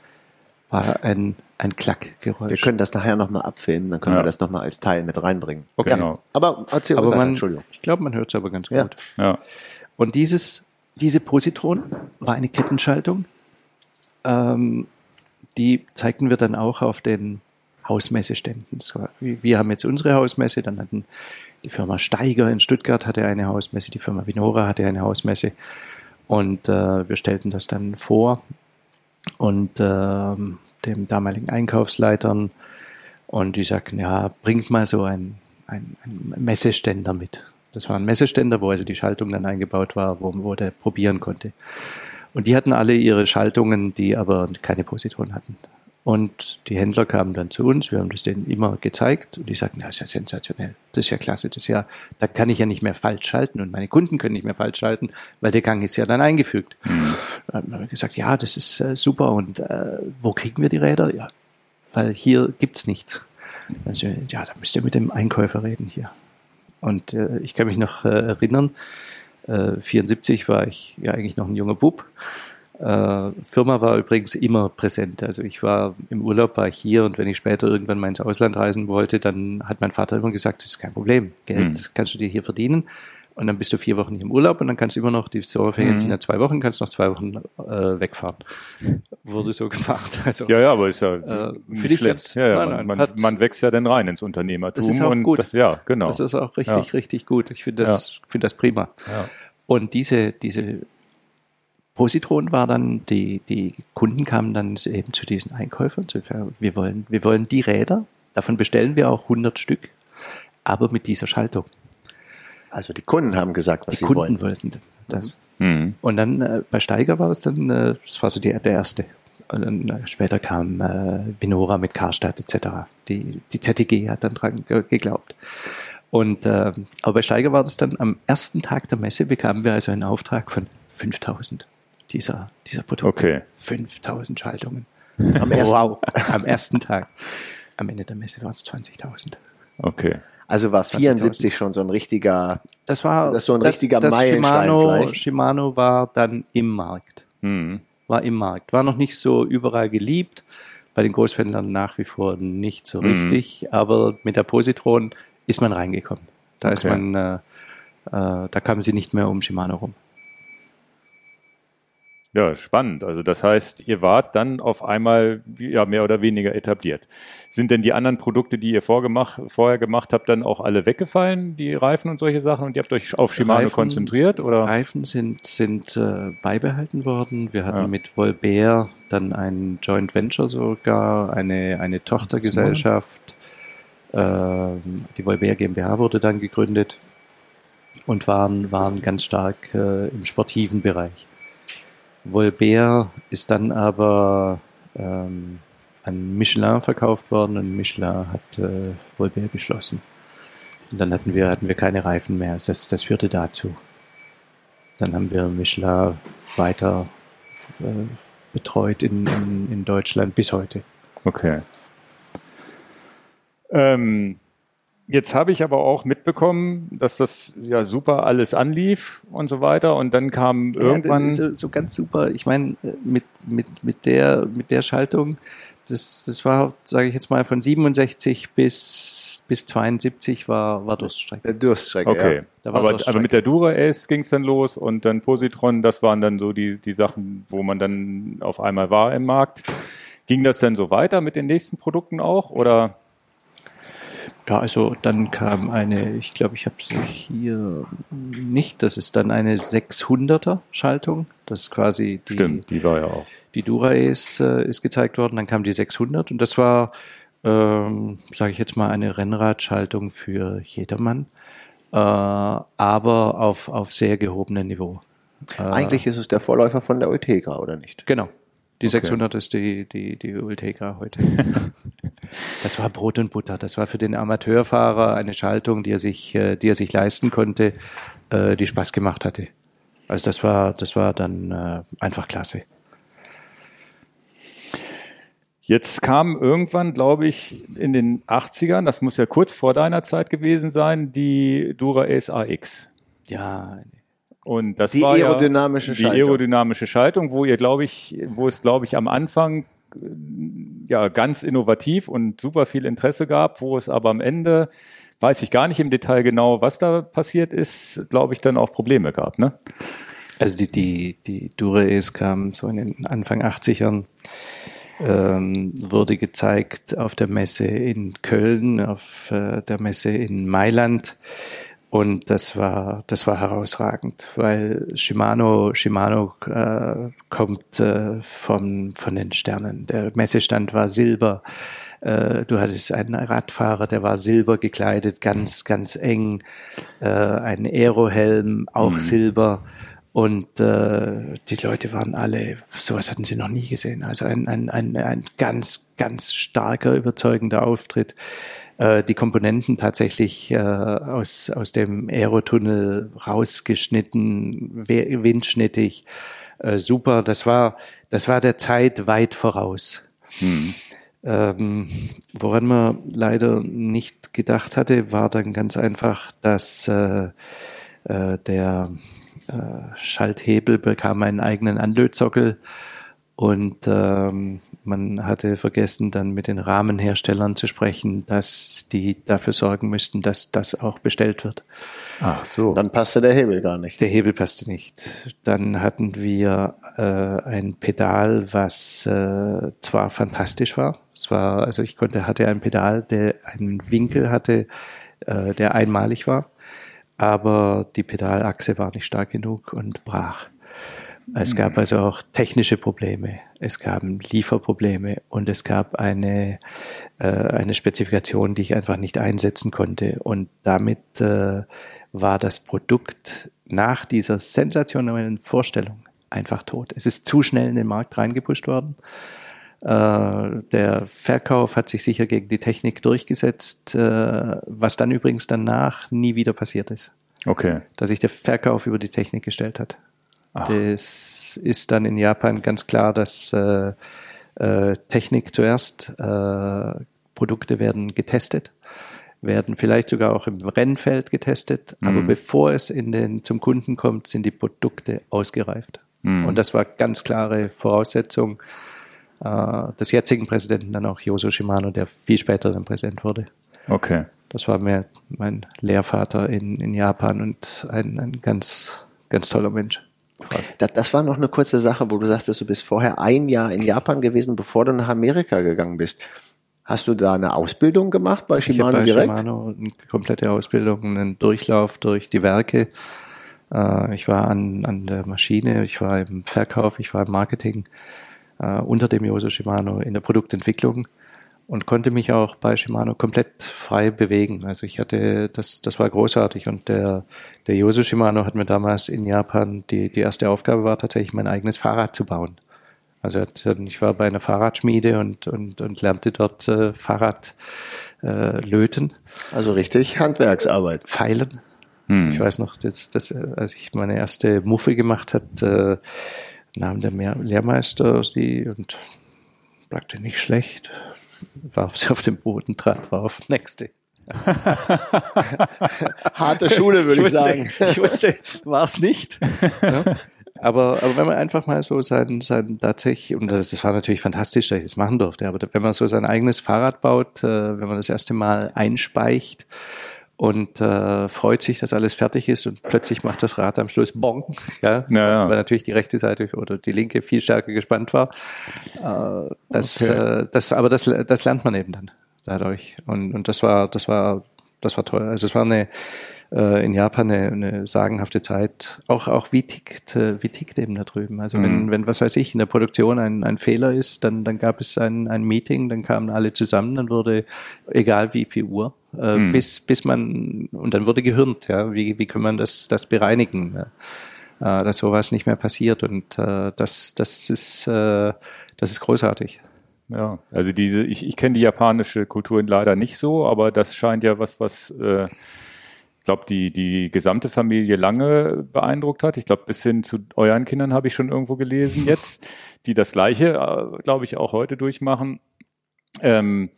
[SPEAKER 3] war ein, ein Klackgeräusch.
[SPEAKER 2] Wir können das nachher nochmal abfilmen, dann können
[SPEAKER 1] Ja.
[SPEAKER 2] wir das nochmal als Teil mit reinbringen.
[SPEAKER 3] Okay.
[SPEAKER 1] Genau.
[SPEAKER 2] Aber erzähl
[SPEAKER 3] aber
[SPEAKER 2] weiter,
[SPEAKER 3] man,
[SPEAKER 2] Entschuldigung.
[SPEAKER 3] ich glaube, man hört es aber ganz
[SPEAKER 2] Ja.
[SPEAKER 3] gut.
[SPEAKER 1] Ja.
[SPEAKER 3] Und dieses, diese Positron war eine Kettenschaltung. Ähm, die zeigten wir dann auch auf den Hausmesseständen. Wir haben jetzt unsere Hausmesse, dann hatten die Firma Steiger in Stuttgart hatte eine Hausmesse, die Firma Vinora hatte eine Hausmesse und äh, wir stellten das dann vor und ähm, dem damaligen Einkaufsleitern und die sagten, ja, bringt mal so ein, ein, Messeständer mit. Das war ein Messeständer, wo also die Schaltung dann eingebaut war, wo, wo der probieren konnte. Und die hatten alle ihre Schaltungen, die aber keine Positron hatten. Und die Händler kamen dann zu uns, wir haben das denen immer gezeigt und die sagten, ja, ist ja sensationell, das ist ja klasse, das ist ja, da kann ich ja nicht mehr falsch schalten und meine Kunden können nicht mehr falsch schalten, weil der Gang ist ja dann eingefügt. Dann haben wir gesagt, ja, das ist äh, super und äh, wo kriegen wir die Räder? Ja, weil hier gibt's nichts. Also, ja, da müsst ihr mit dem Einkäufer reden hier. Und äh, ich kann mich noch äh, erinnern, äh, 74 war ich ja eigentlich noch ein junger Bub. Äh, Firma war übrigens immer präsent. Also ich war im Urlaub, war ich hier und wenn ich später irgendwann mal ins Ausland reisen wollte, dann hat mein Vater immer gesagt, das ist kein Problem. Geld
[SPEAKER 1] Mhm.
[SPEAKER 3] kannst du dir hier verdienen. Und dann bist du vier Wochen hier im Urlaub und dann kannst du immer noch, die Sommerferien
[SPEAKER 1] Mhm.
[SPEAKER 3] sind ja zwei Wochen, kannst noch zwei Wochen äh, wegfahren. Wurde so gemacht. Also
[SPEAKER 1] Ja, ja, aber ist ja
[SPEAKER 3] Äh,
[SPEAKER 1] nicht
[SPEAKER 3] jetzt-
[SPEAKER 1] ja, ja, man, man,
[SPEAKER 3] hat-
[SPEAKER 1] man wächst ja dann rein ins Unternehmertum.
[SPEAKER 3] Das ist auch gut.
[SPEAKER 1] Das, ja, genau.
[SPEAKER 3] Das ist auch richtig,
[SPEAKER 1] Ja.
[SPEAKER 3] richtig gut. Ich finde das, finde das prima.
[SPEAKER 1] Ja.
[SPEAKER 3] Und diese, diese Positron war dann, die, die Kunden kamen dann eben zu diesen Einkäufern. zu- Wir wollen, wir wollen die Räder. Davon bestellen wir auch 100 Stück. Aber mit dieser Schaltung.
[SPEAKER 2] Also die Kunden haben gesagt, was
[SPEAKER 3] Die
[SPEAKER 2] sie
[SPEAKER 3] Kunden
[SPEAKER 2] wollen.
[SPEAKER 3] wollten das.
[SPEAKER 1] Mhm.
[SPEAKER 3] Und dann äh, bei Steiger war es dann, äh, das war so die, der erste. Und dann äh, später kam äh, Vinora mit Karstadt etc. Die, die ZTG hat dann dran ge- geglaubt. Und äh, aber bei Steiger war das dann am ersten Tag der Messe bekamen wir also einen Auftrag von 5000. dieser, dieser Produkte.
[SPEAKER 1] Okay.
[SPEAKER 3] 5000 Schaltungen.
[SPEAKER 2] Am ersten,
[SPEAKER 3] Wow, am ersten Tag. Am Ende der Messe waren es 20.000.
[SPEAKER 1] Okay.
[SPEAKER 2] Also war 74 schon so ein richtiger,
[SPEAKER 3] Das war
[SPEAKER 2] Das ist so ein richtiger
[SPEAKER 3] das
[SPEAKER 2] Meilenstein
[SPEAKER 3] Shimano,
[SPEAKER 2] vielleicht.
[SPEAKER 3] Shimano war dann im Markt.
[SPEAKER 1] Hm.
[SPEAKER 3] War im Markt. War noch nicht so überall geliebt. Bei den Großhändlern nach wie vor nicht so
[SPEAKER 1] Mhm.
[SPEAKER 3] richtig. Aber mit der Positron ist man reingekommen. Da ist
[SPEAKER 1] Okay.
[SPEAKER 3] man, äh, äh, da kamen sie nicht mehr um Shimano rum.
[SPEAKER 1] Ja, spannend. Also das heißt, ihr wart dann auf einmal ja mehr oder weniger etabliert. Sind denn die anderen Produkte, die ihr vorgemacht, vorher gemacht habt, dann auch alle weggefallen, die Reifen und solche Sachen, und ihr habt euch auf Shimano
[SPEAKER 3] Reifen-
[SPEAKER 1] konzentriert? Oder?
[SPEAKER 3] Reifen sind, sind äh, beibehalten worden. Wir hatten
[SPEAKER 1] Ja.
[SPEAKER 3] mit Volbert dann ein Joint Venture sogar, eine, eine Tochtergesellschaft. Ähm, die Volbert GmbH wurde dann gegründet und waren, waren ganz stark äh, im sportiven Bereich. Volbert ist dann aber ähm, an Michelin verkauft worden und Michelin hat äh, Volbert geschlossen. Und dann hatten wir, hatten wir keine Reifen mehr. Das, das führte dazu. Dann haben wir Michelin weiter äh, betreut in, in, in Deutschland bis heute.
[SPEAKER 1] Okay. Ähm, jetzt habe ich aber auch mitbekommen, dass das ja super alles anlief und so weiter. Und dann kam irgendwann.
[SPEAKER 3] Ja, so, so ganz super. Ich meine, äh, mit, mit, mit, der, mit der Schaltung, das, das war, sage ich jetzt mal, von 67 bis, bis 72 war, war Durststrecke.
[SPEAKER 2] der Durststrecke.
[SPEAKER 1] Okay,
[SPEAKER 2] Ja.
[SPEAKER 3] Da war
[SPEAKER 1] aber,
[SPEAKER 3] Durststrecke.
[SPEAKER 1] aber mit der Dura Ace ging es dann los und dann Positron, das waren dann so die, die Sachen, wo man dann auf einmal war im Markt. Ging das dann so weiter mit den nächsten Produkten auch? Oder
[SPEAKER 3] Ja, also dann kam eine, ich glaube, ich habe sie hier nicht, das ist dann eine 600er Schaltung. Das ist quasi die,
[SPEAKER 1] stimmt, die war ja auch.
[SPEAKER 3] die Dura ist, äh, ist gezeigt worden, dann kam die 600 und das war, ähm, sage ich jetzt mal, eine Rennradschaltung für jedermann, äh, aber auf, auf sehr gehobenem Niveau.
[SPEAKER 2] Eigentlich ist es der Vorläufer von der Ultegra, oder nicht?
[SPEAKER 3] Genau. Die 600 ist die, die, die Ultegra heute. das war Brot und Butter. Das war für den Amateurfahrer eine Schaltung, die er sich, äh, die er sich leisten konnte, äh, die Spaß gemacht hatte. Also das war, das war dann äh, einfach klasse.
[SPEAKER 1] Jetzt kam irgendwann, glaube ich, in den 80ern, das muss ja kurz vor deiner Zeit gewesen sein, die Dura Ace AX.
[SPEAKER 3] Ja,
[SPEAKER 1] Und das
[SPEAKER 2] Die
[SPEAKER 1] war
[SPEAKER 2] aerodynamische
[SPEAKER 1] ja die
[SPEAKER 2] Schaltung.
[SPEAKER 1] aerodynamische Schaltung, wo ihr, glaube ich, wo es, glaube ich, am Anfang ja ganz innovativ und super viel Interesse gab, wo es aber am Ende, weiß ich gar nicht im Detail genau, was da passiert ist, glaube ich, dann auch Probleme gab, ne?
[SPEAKER 3] Also die, die, die Dura-Ace kam so in den Anfang 80ern, ähm, wurde gezeigt auf der Messe in Köln, auf äh, der Messe in Mailand. Und das war, das war herausragend, weil Shimano, Shimano äh, kommt äh, von, von den Sternen. Der Messestand war Silber. Äh, du hattest einen Radfahrer, der war silber gekleidet, ganz, ganz eng. Äh, ein Aerohelm, auch Silber. Und äh, die Leute waren alle, sowas hatten sie noch nie gesehen. Also ein, ein, ein, ein ganz, ganz starker, überzeugender Auftritt. Äh, die Komponenten tatsächlich äh, aus, aus dem Aerotunnel rausgeschnitten, windschnittig. Äh, super, das war, das war der Zeit weit voraus. Ähm, woran man leider nicht gedacht hatte, war dann ganz einfach, dass äh, äh, der äh, Schalthebel bekam einen eigenen Anlötsockel und ähm, man hatte vergessen, dann mit den Rahmenherstellern zu sprechen, dass die dafür sorgen müssten, dass das auch bestellt wird.
[SPEAKER 1] Ach so.
[SPEAKER 2] Dann passte der Hebel gar nicht.
[SPEAKER 3] Der Hebel passte nicht. Dann hatten wir äh, ein Pedal, was äh, zwar fantastisch war. Es war, also ich konnte, hatte ein Pedal, der einen Winkel hatte, äh, der einmalig war, aber die Pedalachse war nicht stark genug und brach. Es gab also auch technische Probleme, es gab Lieferprobleme und es gab eine, äh, eine Spezifikation, die ich einfach nicht einsetzen konnte. Und damit äh, war das Produkt nach dieser sensationellen Vorstellung einfach tot. Es ist zu schnell in den Markt reingepusht worden. Äh, der Verkauf hat sich sicher gegen die Technik durchgesetzt, äh, was dann übrigens danach nie wieder passiert ist,
[SPEAKER 1] Okay.
[SPEAKER 3] dass sich der Verkauf über die Technik gestellt hat. Ach. Das ist dann in Japan ganz klar, dass äh, äh, Technik zuerst, äh, Produkte werden getestet, werden vielleicht sogar auch im Rennfeld getestet, mhm. aber bevor es in den, zum Kunden kommt, sind die Produkte ausgereift. Mhm. Und das war ganz klare Voraussetzung äh, des jetzigen Präsidenten, dann auch Yoso Shimano, der viel später dann Präsident wurde.
[SPEAKER 1] Okay.
[SPEAKER 3] Das war mir mein Lehrvater in, in Japan und ein, ein ganz, ganz toller Mensch.
[SPEAKER 2] Das, das, war noch eine kurze Sache, wo du sagtest, du bist vorher ein Jahr in Japan gewesen, bevor du nach Amerika gegangen bist. Hast du da eine Ausbildung gemacht bei Shimano ich bei direkt?
[SPEAKER 3] Shimano eine komplette Ausbildung, einen Durchlauf durch die Werke. Äh, ich war an, an der Maschine, ich war im Verkauf, ich war im Marketing äh, unter dem Yoso Shimano in der Produktentwicklung und konnte mich auch bei Shimano komplett frei bewegen. Also ich hatte, das, das war großartig und der, der Yosu Shimano hat mir damals in Japan, die, die erste Aufgabe war tatsächlich mein eigenes Fahrrad zu bauen. Also ich war bei einer Fahrradschmiede und, und, und lernte dort äh, Fahrrad äh, löten.
[SPEAKER 2] Also richtig Handwerksarbeit.
[SPEAKER 3] Pfeilen. Hm. Ich weiß noch, dass, dass, als ich meine erste Muffe gemacht hat, äh, nahm der Lehrmeister sie und sagte nicht schlecht, warf sie auf den Boden, trat drauf, nächste.
[SPEAKER 2] Harte Schule, würde ich, ich, sagen.
[SPEAKER 3] Ich wusste, war es nicht. Ja? Aber, aber wenn man einfach mal so sein, sein tatsächlich, und das, das war natürlich fantastisch, dass ich das machen durfte, aber wenn man so sein eigenes Fahrrad baut, äh, wenn man das erste Mal einspeicht, und äh, freut sich, dass alles fertig ist und plötzlich macht das Rad am Schluss Bong, ja, ja, ja. weil natürlich die rechte Seite oder die linke viel stärker gespannt war. Äh, das, okay. äh, das, aber das, das lernt man eben dann dadurch und, und das war, das war, das war toll. Also es war eine äh, in Japan eine, eine sagenhafte Zeit. Auch, auch wie tickt, wie tickt eben da drüben. Also mhm. wenn, wenn, was weiß ich, in der Produktion ein, ein Fehler ist, dann, dann gab es ein, ein Meeting, dann kamen alle zusammen, dann wurde, egal wie viel Uhr, äh, mhm. bis, bis man, und dann wurde gehirnt, ja, wie, wie kann man das, das bereinigen, ja? äh, dass sowas nicht mehr passiert und äh, das, das ist, äh, das ist großartig.
[SPEAKER 1] Ja, also diese, ich, ich kenne die japanische Kultur leider nicht so, aber das scheint ja was, was äh, ich glaube, die, die gesamte Familie lange beeindruckt hat. Ich glaube, bis hin zu euren Kindern habe ich schon irgendwo gelesen jetzt, die das Gleiche, äh, glaube ich, auch heute durchmachen. Ähm,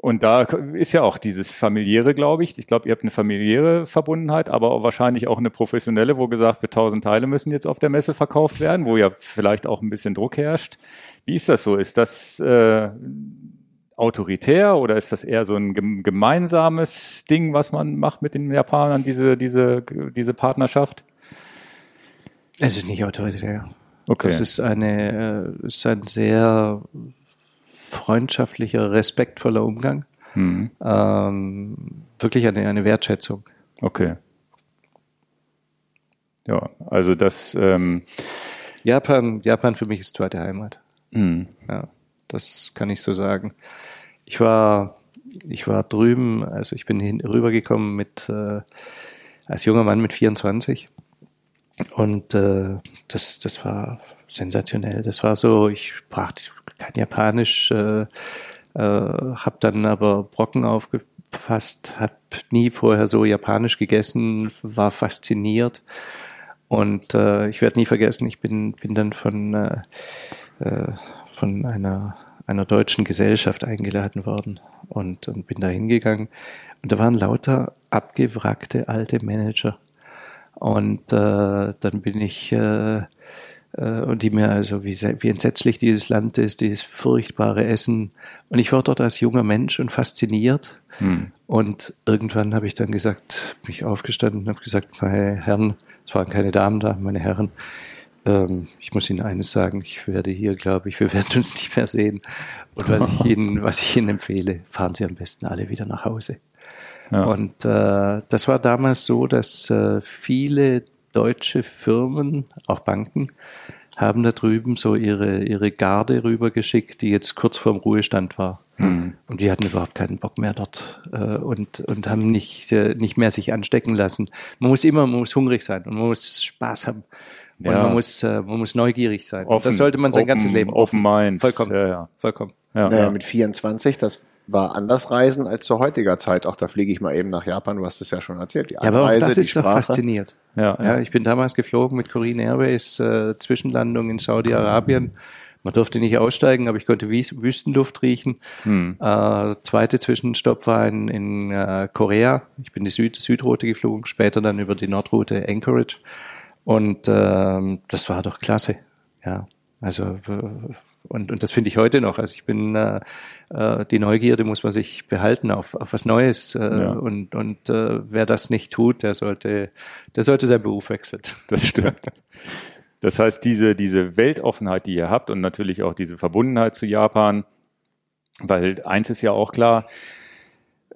[SPEAKER 1] und da ist ja auch dieses familiäre, glaube ich. Ich glaube, ihr habt eine familiäre Verbundenheit, aber auch wahrscheinlich auch eine professionelle, wo gesagt wird, tausend Teile müssen jetzt auf der Messe verkauft werden, wo ja vielleicht auch ein bisschen Druck herrscht. Wie ist das so? Ist das äh, autoritär oder ist das eher so ein gemeinsames Ding, was man macht mit den Japanern, diese, diese, diese Partnerschaft?
[SPEAKER 3] Es ist nicht autoritär. Okay. Es ist eine, äh, ist ein sehr freundschaftlicher, respektvoller Umgang. Mhm. Ähm, wirklich eine, eine Wertschätzung.
[SPEAKER 1] Okay. Ja, also das ähm
[SPEAKER 3] Japan, Japan für mich ist zweite Heimat. Mhm. Ja, das kann ich so sagen. Ich war, ich war drüben, also ich bin hin, rübergekommen mit, äh, als junger Mann mit 24. Und äh, das, das war sensationell. Das war so, ich sprach kein Japanisch, äh, äh, habe dann aber Brocken aufgefasst, habe nie vorher so Japanisch gegessen, war fasziniert. Und äh, ich werde nie vergessen, ich bin, bin dann von, äh, äh, von einer einer deutschen Gesellschaft eingeladen worden und, und bin da hingegangen. Und da waren lauter abgewrackte alte Manager. Und äh, dann bin ich äh, und die mir also, wie, wie entsetzlich dieses Land ist, dieses furchtbare Essen. Und ich war dort als junger Mensch und fasziniert. Hm. Und irgendwann habe ich dann gesagt, mich aufgestanden und habe gesagt, meine Herren, es waren keine Damen da, meine Herren, ähm, ich muss Ihnen eines sagen, ich werde hier, glaube ich, wir werden uns nicht mehr sehen. Und was ich Ihnen, was ich Ihnen empfehle, fahren Sie am besten alle wieder nach Hause. Ja. Und äh, das war damals so, dass äh, viele deutsche Firmen, auch Banken, haben da drüben so ihre, ihre Garde rübergeschickt, die jetzt kurz vorm Ruhestand war. Mhm. Und die hatten überhaupt keinen Bock mehr dort äh, und, und haben nicht, äh, nicht mehr sich anstecken lassen. Man muss immer, man muss hungrig sein und man muss Spaß haben. Und
[SPEAKER 1] Ja.
[SPEAKER 3] man muss, äh, man muss neugierig sein. Und
[SPEAKER 1] Offen,
[SPEAKER 3] das sollte man sein
[SPEAKER 1] open,
[SPEAKER 3] ganzes Leben.
[SPEAKER 1] Open Mind.
[SPEAKER 3] Vollkommen.
[SPEAKER 1] Ja, ja.
[SPEAKER 3] Vollkommen.
[SPEAKER 1] Ja,
[SPEAKER 2] Naja,
[SPEAKER 1] ja.
[SPEAKER 2] mit 24, das war anders reisen als zu heutiger Zeit. Auch da fliege ich mal eben nach Japan, du hast es ja schon erzählt. Die
[SPEAKER 3] Ja, aber auch
[SPEAKER 2] Anreise,
[SPEAKER 3] das
[SPEAKER 2] die
[SPEAKER 3] ist doch
[SPEAKER 2] Sprache.
[SPEAKER 3] fasziniert.
[SPEAKER 1] Ja,
[SPEAKER 3] Ja, ich bin damals geflogen mit Korean Airways, äh, Zwischenlandung in Saudi-Arabien. Man durfte nicht aussteigen, aber ich konnte Wies Wüstenluft riechen.
[SPEAKER 1] Hm.
[SPEAKER 3] Äh, zweite Zwischenstopp war in, in äh, Korea. Ich bin die Süd Südroute geflogen, später dann über die Nordroute Anchorage. Und ähm, das war doch klasse. Ja, also äh, und, und das finde ich heute noch. Also ich bin äh, äh, die Neugierde muss man sich behalten auf, auf was Neues. Äh,
[SPEAKER 1] Ja.
[SPEAKER 3] Und, und äh, wer das nicht tut, der sollte, der sollte seinen Beruf wechseln.
[SPEAKER 1] Das stimmt. Das heißt, diese, diese Weltoffenheit, die ihr habt und natürlich auch diese Verbundenheit zu Japan, weil eins ist ja auch klar,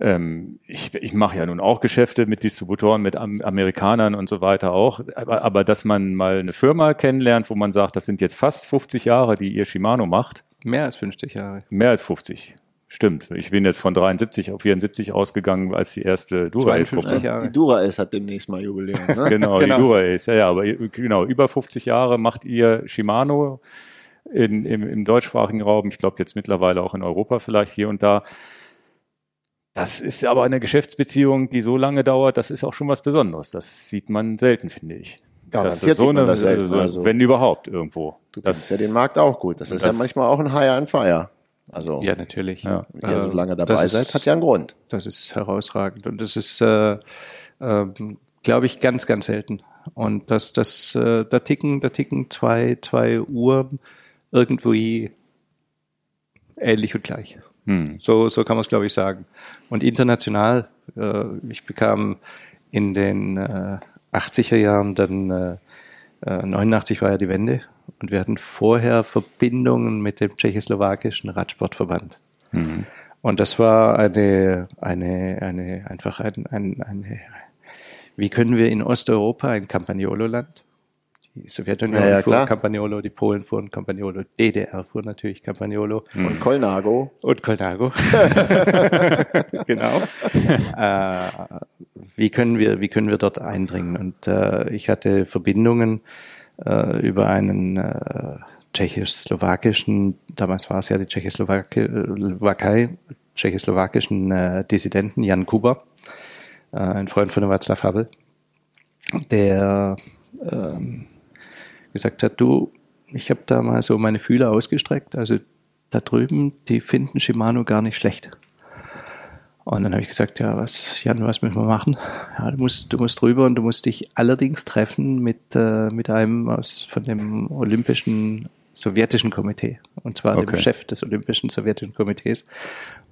[SPEAKER 1] ähm, ich, ich mache ja nun auch Geschäfte mit Distributoren, mit Am Amerikanern und so weiter auch, aber, aber dass man mal eine Firma kennenlernt, wo man sagt, das sind jetzt fast 50 Jahre, die ihr Shimano macht,
[SPEAKER 3] Mehr als 50 Jahre.
[SPEAKER 1] mehr als 50. Stimmt. Ich bin jetzt von 73 auf 74 ausgegangen, als die erste Dura-Ace
[SPEAKER 3] 52
[SPEAKER 1] kommt.
[SPEAKER 3] Jahre.
[SPEAKER 2] Die Dura-Ace hat demnächst mal Jubiläum. Ne?
[SPEAKER 1] Genau,
[SPEAKER 3] Genau.
[SPEAKER 1] die Dura-Ace, ja, ja, aber genau, über 50 Jahre macht ihr Shimano in, im, im deutschsprachigen Raum, ich glaube jetzt mittlerweile auch in Europa vielleicht hier und da. Das ist aber eine Geschäftsbeziehung, die so lange dauert, das ist auch schon was Besonderes. Das sieht man selten, finde ich.
[SPEAKER 2] Garantiert
[SPEAKER 1] das ist so eine,
[SPEAKER 2] das selten,
[SPEAKER 1] also so,
[SPEAKER 2] also.
[SPEAKER 1] wenn überhaupt irgendwo.
[SPEAKER 2] Du
[SPEAKER 1] das
[SPEAKER 2] kennst ja den Markt auch gut. Das ist ja
[SPEAKER 1] das-
[SPEAKER 2] manchmal auch ein Hire and Fire. Also,
[SPEAKER 3] Ja, natürlich.
[SPEAKER 1] Ja.
[SPEAKER 2] wenn ihr so
[SPEAKER 3] Äh,
[SPEAKER 2] lange
[SPEAKER 3] das
[SPEAKER 2] dabei
[SPEAKER 3] ist-
[SPEAKER 2] seid, hat ja einen Grund.
[SPEAKER 3] Das ist herausragend und das ist, äh, ähm, glaube ich, ganz, ganz selten. Und das, das, äh, da ticken, da ticken zwei, zwei Uhren irgendwie ähnlich und gleich.
[SPEAKER 1] Hm.
[SPEAKER 3] So, so kann man es, glaube ich, sagen. Und international, äh, ich bekam in den äh, 80er Jahren dann, äh, äh, 89 war ja die Wende, und wir hatten vorher Verbindungen mit dem tschechoslowakischen Radsportverband.
[SPEAKER 1] Mhm.
[SPEAKER 3] Und das war eine, eine, eine, einfach ein, ein, eine, wie können wir in Osteuropa ein Campagnolo-Land? Die Sowjetunion
[SPEAKER 2] Ja,
[SPEAKER 3] fuhr
[SPEAKER 2] klar.
[SPEAKER 3] Campagnolo, die Polen fuhren Campagnolo, DDR fuhr natürlich Campagnolo
[SPEAKER 2] Und Colnago.
[SPEAKER 3] und Colnago. genau. äh, wie können wir, wie können wir dort eindringen? Und äh, ich hatte Verbindungen äh, über einen äh, tschechoslowakischen, damals war es ja die Tschechoslowakei, tschechoslowakischen äh, Dissidenten Jan Kuber, äh, ein Freund von Václav Havel, der ähm, gesagt hat, du, ich habe da mal so meine Fühler ausgestreckt, also da drüben, die finden Shimano gar nicht schlecht. Und dann habe ich gesagt, ja, was, Jan, was müssen wir machen? Ja, du musst, du musst rüber und du musst dich allerdings treffen mit, äh, mit einem aus, von dem Olympischen Sowjetischen Komitee. Und zwar
[SPEAKER 1] Okay.
[SPEAKER 3] dem Chef des Olympischen Sowjetischen Komitees.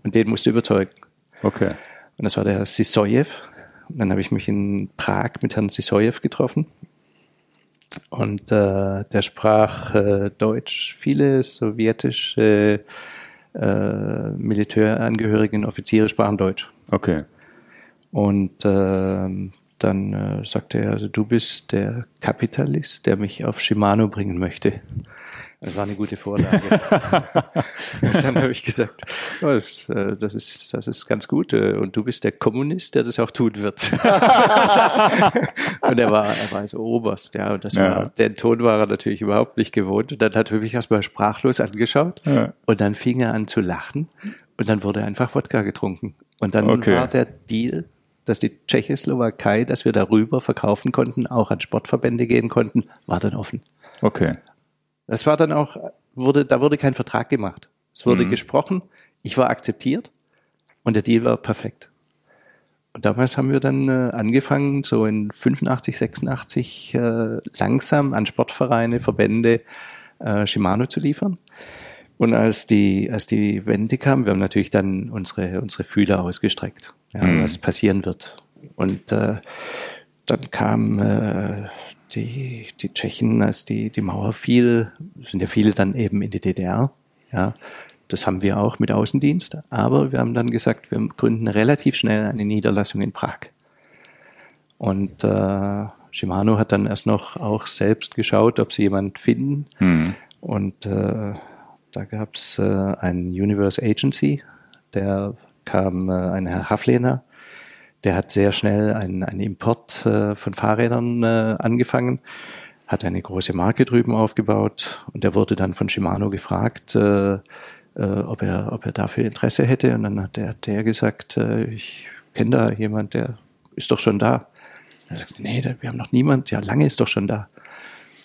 [SPEAKER 3] Und den musst du überzeugen.
[SPEAKER 1] Okay.
[SPEAKER 3] Und das war der Herr Sisoyev. Und dann habe ich mich in Prag mit Herrn Sisoyev getroffen. Und äh, der sprach äh, Deutsch. Viele sowjetische äh, Militärangehörigen, Offiziere sprachen Deutsch.
[SPEAKER 1] Okay.
[SPEAKER 3] Und ähm, dann äh, sagte er, also du bist der Kapitalist, der mich auf Shimano bringen möchte. Das war eine gute Vorlage. dann habe ich gesagt, das, äh, das, ist, das ist ganz gut. äh, Und du bist der Kommunist, der das auch tun wird. und er war, er war so Oberst, ja. Und das
[SPEAKER 1] Ja.
[SPEAKER 3] war, den Ton war er natürlich überhaupt nicht gewohnt. Und dann hat er mich erstmal sprachlos angeschaut.
[SPEAKER 1] Ja.
[SPEAKER 3] Und dann fing er an zu lachen. Und dann wurde einfach Wodka getrunken. Und dann
[SPEAKER 1] Okay.
[SPEAKER 3] war der Deal, dass die Tschechoslowakei, dass wir darüber verkaufen konnten, auch an Sportverbände gehen konnten, war dann offen.
[SPEAKER 1] Okay.
[SPEAKER 3] Das war dann auch, wurde, da wurde kein Vertrag gemacht. Es wurde
[SPEAKER 1] Mhm.
[SPEAKER 3] gesprochen, ich war akzeptiert und der Deal war perfekt. Und damals haben wir dann äh, angefangen, so in 85, 86 äh, langsam an Sportvereine, Verbände äh, Shimano zu liefern. Und als die, als die Wende kam, wir haben natürlich dann unsere, unsere Fühler ausgestreckt, ja,
[SPEAKER 1] Mhm.
[SPEAKER 3] was passieren wird. Und äh, dann kam äh, die, die Tschechen, als die, die Mauer fiel, sind ja viele dann eben in die DDR. Ja, das haben wir auch mit Außendienst. Aber wir haben dann gesagt, wir gründen relativ schnell eine Niederlassung in Prag. Und äh, Shimano hat dann erst noch auch selbst geschaut, ob sie jemand finden.
[SPEAKER 1] Hm.
[SPEAKER 3] Und äh, da gab es äh, einen Universe Agency, der kam, äh, ein Herr Haflener, der hat sehr schnell einen, einen Import äh, von Fahrrädern äh, angefangen, hat eine große Marke drüben aufgebaut und er wurde dann von Shimano gefragt, äh, äh, ob, er, ob er dafür Interesse hätte. Und dann hat der, der gesagt, äh, ich kenne da jemand, der ist doch schon da. Er sagt, nee, wir haben noch niemand, ja, lange ist doch schon da.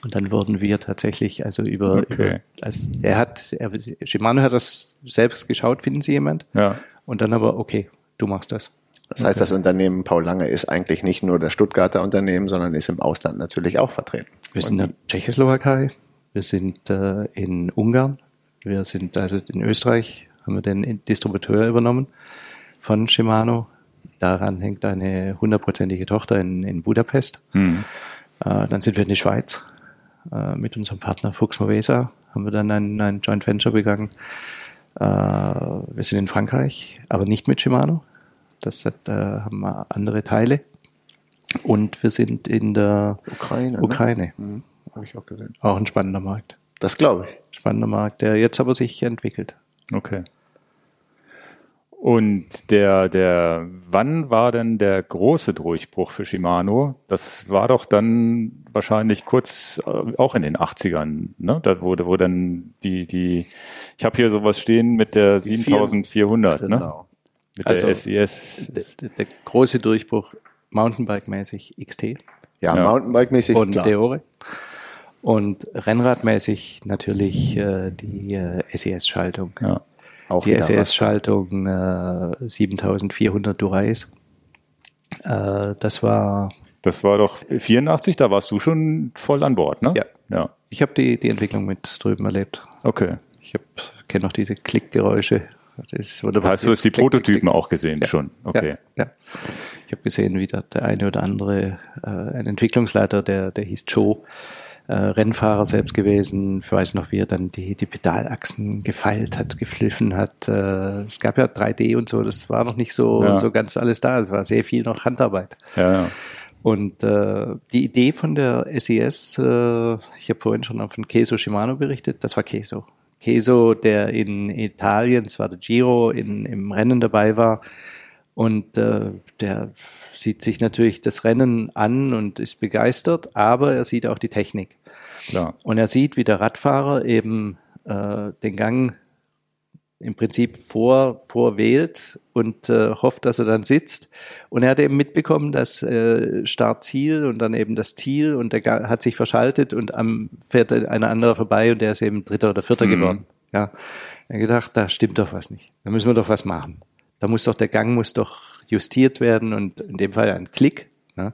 [SPEAKER 3] Und dann wurden wir tatsächlich, also über,
[SPEAKER 1] Okay.
[SPEAKER 3] über als, er hat, er, Shimano hat das selbst geschaut, finden Sie jemand?
[SPEAKER 1] Ja.
[SPEAKER 3] Und dann aber, okay, du machst das.
[SPEAKER 2] Das heißt, das Unternehmen Paul Lange ist eigentlich nicht nur das Stuttgarter Unternehmen, sondern ist im Ausland natürlich auch vertreten.
[SPEAKER 3] Wir sind in der Tschechoslowakei, wir sind äh, in Ungarn, wir sind also in Österreich, haben wir den Distributeur übernommen von Shimano. Daran hängt eine hundertprozentige Tochter in, in Budapest.
[SPEAKER 1] Hm.
[SPEAKER 3] Äh, dann sind wir in die Schweiz. Äh, mit unserem Partner Fuchs Movesa haben wir dann ein, ein Joint Venture begangen. Äh, wir sind in Frankreich, aber nicht mit Shimano. Das hat, äh, haben wir andere Teile. Und wir sind in der
[SPEAKER 2] Ukraine.
[SPEAKER 3] Ukraine.
[SPEAKER 2] Ne? Habe ich auch gesehen.
[SPEAKER 3] Auch ein spannender Markt.
[SPEAKER 2] Das glaube ich.
[SPEAKER 3] Spannender Markt, der jetzt aber sich entwickelt.
[SPEAKER 1] Okay. Und der, der, wann war denn der große Durchbruch für Shimano? Das war doch dann wahrscheinlich kurz äh, auch in den 80ern, ne? Da wurde, wo dann die, die, ich habe hier sowas stehen mit der
[SPEAKER 2] Die
[SPEAKER 1] 7400, ne? Mit
[SPEAKER 3] Also,
[SPEAKER 1] der SES.
[SPEAKER 3] Der, der, der große Durchbruch Mountainbike-mäßig XT
[SPEAKER 2] Ja,
[SPEAKER 1] Ja.
[SPEAKER 2] Mountainbike-mäßig
[SPEAKER 3] und
[SPEAKER 2] klar.
[SPEAKER 3] Deore. Und Rennradmäßig natürlich äh, die äh, SES-Schaltung.
[SPEAKER 1] Ja.
[SPEAKER 2] Auch
[SPEAKER 3] Die SES-Schaltung äh, 7400 Durais. Äh, das war,
[SPEAKER 1] Das war doch 84, da warst du schon voll an Bord, ne?
[SPEAKER 3] Ja.
[SPEAKER 1] Ja.
[SPEAKER 3] ich habe die, die Entwicklung mit drüben erlebt.
[SPEAKER 1] Okay.
[SPEAKER 3] Ich kenne noch diese Klickgeräusche. Das wurde
[SPEAKER 1] Da hast du jetzt die
[SPEAKER 3] Klick,
[SPEAKER 1] Prototypen
[SPEAKER 3] Klick.
[SPEAKER 1] auch gesehen
[SPEAKER 3] Ja.
[SPEAKER 1] schon. Okay.
[SPEAKER 3] Ja, ja. Ich habe gesehen, wie der eine oder andere, äh, ein Entwicklungsleiter, der, der hieß Joe, äh, Rennfahrer selbst gewesen. Ich weiß noch, wie er dann die, die Pedalachsen gefeilt hat, gefliffen hat. Äh, es gab ja 3D und so, das war noch nicht so,
[SPEAKER 1] Ja.
[SPEAKER 3] so ganz alles da. Es war sehr viel noch Handarbeit.
[SPEAKER 1] Ja, ja.
[SPEAKER 3] Und äh, die Idee von der SES, äh, ich habe vorhin schon von Keso Shimano berichtet, das war Keso. Keso, der in Italien, es war der Giro, in, im Rennen dabei war. Und äh, der sieht sich natürlich das Rennen an und ist begeistert, aber er sieht auch die Technik.
[SPEAKER 1] Klar.
[SPEAKER 3] Und er sieht, wie der Radfahrer eben äh, den Gang im Prinzip vor, vorwählt und äh, hofft, dass er dann sitzt. Und er hat eben mitbekommen, dass äh, Start-Ziel und dann eben das Ziel und der hat sich verschaltet und am fährt einer andere vorbei und der ist eben Dritter oder Vierter
[SPEAKER 1] Mhm.
[SPEAKER 3] geworden. Ja, er hat gedacht, da stimmt doch was nicht. Da müssen wir doch was machen. Da muss doch der Gang muss doch justiert werden und in dem Fall ein Klick. Ne?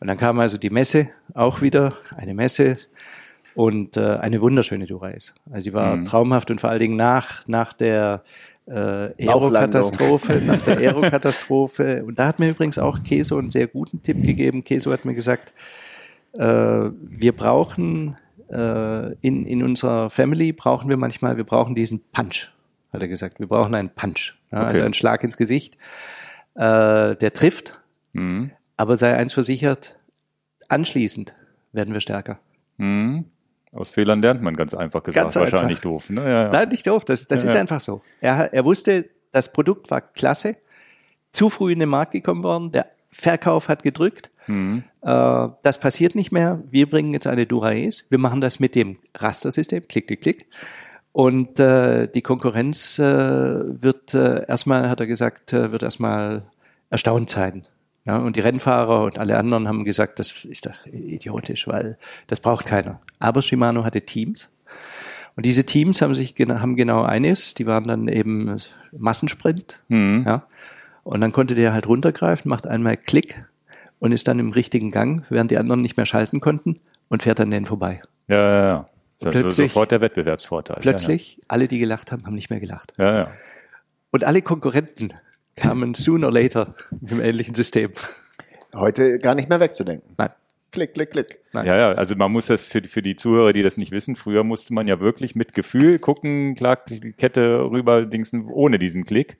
[SPEAKER 3] Und dann kam also die Messe auch wieder, eine Messe und äh, eine wunderschöne Durais. Also sie war
[SPEAKER 1] Mhm.
[SPEAKER 3] traumhaft und vor allen Dingen nach, nach der äh, Aero-Katastrophe, nach der Aero-Katastrophe. Und da hat mir übrigens auch Keso einen sehr guten Tipp gegeben. Keso hat mir gesagt, äh, wir brauchen äh, in, in unserer Family brauchen wir manchmal, wir brauchen diesen Punch, hat er gesagt. Wir brauchen einen Punch, ja, also
[SPEAKER 1] Okay.
[SPEAKER 3] einen Schlag ins Gesicht, äh, der trifft,
[SPEAKER 1] Mhm.
[SPEAKER 3] aber sei eins versichert, anschließend werden wir stärker.
[SPEAKER 1] Mhm. Aus Fehlern lernt man ganz einfach gesagt.
[SPEAKER 3] Ganz einfach.
[SPEAKER 1] Wahrscheinlich doof. Ne? Ja, ja.
[SPEAKER 3] Nein, nicht doof, das, das
[SPEAKER 1] Ja,
[SPEAKER 3] ist einfach so. Er, er wusste, das Produkt war klasse, zu früh in den Markt gekommen worden, der Verkauf hat gedrückt.
[SPEAKER 1] Mhm.
[SPEAKER 3] Äh, das passiert nicht mehr. Wir bringen jetzt eine Duraes. Wir machen das mit dem Rastersystem, klick, klick, klick. Und äh, die Konkurrenz äh, wird äh, erstmal, hat er gesagt, äh, wird erstmal erstaunt sein. Ja, und die Rennfahrer und alle anderen haben gesagt, das ist doch idiotisch, weil das braucht keiner. Aber Shimano hatte Teams. Und diese Teams haben sich haben genau eines, die waren dann eben Massensprint.
[SPEAKER 1] Mhm.
[SPEAKER 3] Ja. Und dann konnte der halt runtergreifen, macht einmal Klick und ist dann im richtigen Gang, während die anderen nicht mehr schalten konnten und fährt an denen vorbei.
[SPEAKER 1] Ja, ja, ja. Das ist
[SPEAKER 3] Plötzlich-
[SPEAKER 1] sofort der Wettbewerbsvorteil.
[SPEAKER 3] Plötzlich, alle, die gelacht haben, haben nicht mehr gelacht.
[SPEAKER 1] Ja, ja. ja.
[SPEAKER 3] Und alle Konkurrenten kamen sooner or later mit einem ähnlichen System.
[SPEAKER 2] Heute gar nicht mehr wegzudenken.
[SPEAKER 3] Nein.
[SPEAKER 2] Klick, klick, klick.
[SPEAKER 3] Nein.
[SPEAKER 1] Ja, ja, also man muss das für, für die Zuhörer, die das nicht wissen, früher musste man ja wirklich mit Gefühl gucken, klar, die Kette rüber, dingsen, ohne diesen Klick.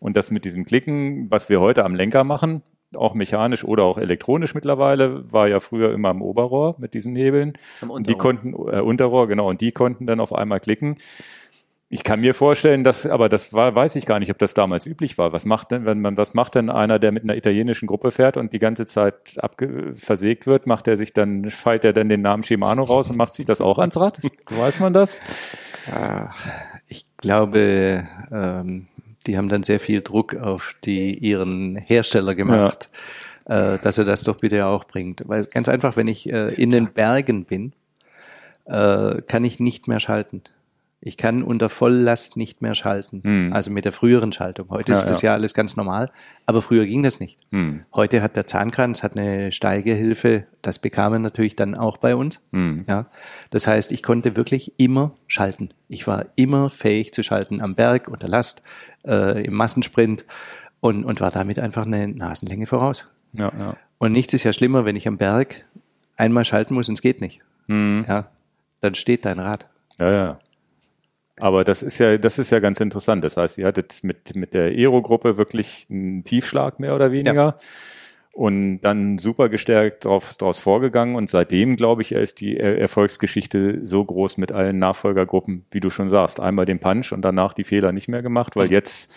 [SPEAKER 1] Und das mit diesem Klicken, was wir heute am Lenker machen, auch mechanisch oder auch elektronisch mittlerweile, war ja früher immer am Oberrohr mit diesen Hebeln.
[SPEAKER 2] Am
[SPEAKER 1] Und die
[SPEAKER 2] Unterrohr.
[SPEAKER 1] konnten, äh, Unterrohr, genau, und die konnten dann auf einmal klicken. Ich kann mir vorstellen, dass, aber das war, weiß ich gar nicht, ob das damals üblich war. Was macht denn, wenn man, was macht denn einer, der mit einer italienischen Gruppe fährt und die ganze Zeit abge versägt wird, macht er sich dann, feilt er dann den Namen Shimano raus und macht sich das auch ans Rad? weiß man das?
[SPEAKER 3] Ich glaube, ähm, die haben dann sehr viel Druck auf die, ihren Hersteller gemacht, ja. äh, dass er das doch bitte auch bringt. Weil ganz einfach, wenn ich äh, in den Bergen bin, äh, kann ich nicht mehr schalten. Ich kann unter Volllast nicht mehr schalten. Hm. Also mit der früheren Schaltung. Heute ja, ist das ja. ja. alles ganz normal, aber früher ging das nicht. Hm. Heute hat der Zahnkranz hat eine Steigehilfe. Das bekam er natürlich dann auch bei uns. Hm. Ja, das heißt, ich konnte wirklich immer schalten. Ich war immer fähig zu schalten am Berg unter Last, äh, im Massensprint und, und war damit einfach eine Nasenlänge voraus. Ja, ja. Und nichts ist ja schlimmer, wenn ich am Berg einmal schalten muss und es geht nicht. Hm. Ja, dann steht dein Rad.
[SPEAKER 1] Ja, ja. Aber das ist ja, das ist ja ganz interessant. Das heißt, ihr hattet mit, mit der Aero-Gruppe wirklich einen Tiefschlag mehr oder weniger. Ja. Und dann super gestärkt drauf, daraus vorgegangen. Und seitdem, glaube ich, ist die Erfolgsgeschichte so groß mit allen Nachfolgergruppen, wie du schon sagst. Einmal den Punch und danach die Fehler nicht mehr gemacht, weil jetzt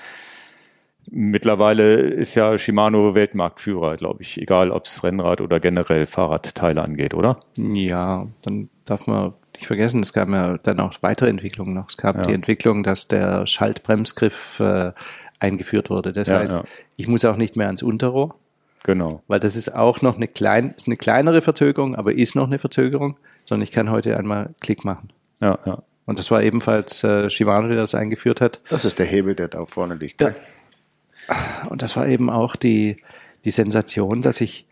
[SPEAKER 1] mittlerweile ist ja Shimano Weltmarktführer, glaube ich, egal ob es Rennrad oder generell Fahrradteile angeht, oder?
[SPEAKER 3] Ja, dann darf man nicht vergessen, es gab ja dann auch weitere Entwicklungen noch. Es gab ja. die Entwicklung, dass der Schaltbremsgriff äh, eingeführt wurde. Das ja, heißt, ja. ich muss auch nicht mehr ans Unterrohr.
[SPEAKER 1] Genau.
[SPEAKER 3] Weil das ist auch noch eine, klein, ist eine kleinere Verzögerung, aber ist noch eine Verzögerung, sondern ich kann heute einmal Klick machen.
[SPEAKER 1] Ja, ja.
[SPEAKER 3] Und das war ebenfalls äh, Shimano, der das eingeführt hat.
[SPEAKER 2] Das ist der Hebel, der da vorne liegt.
[SPEAKER 3] Ja. Und das war eben auch die, die Sensation, dass ich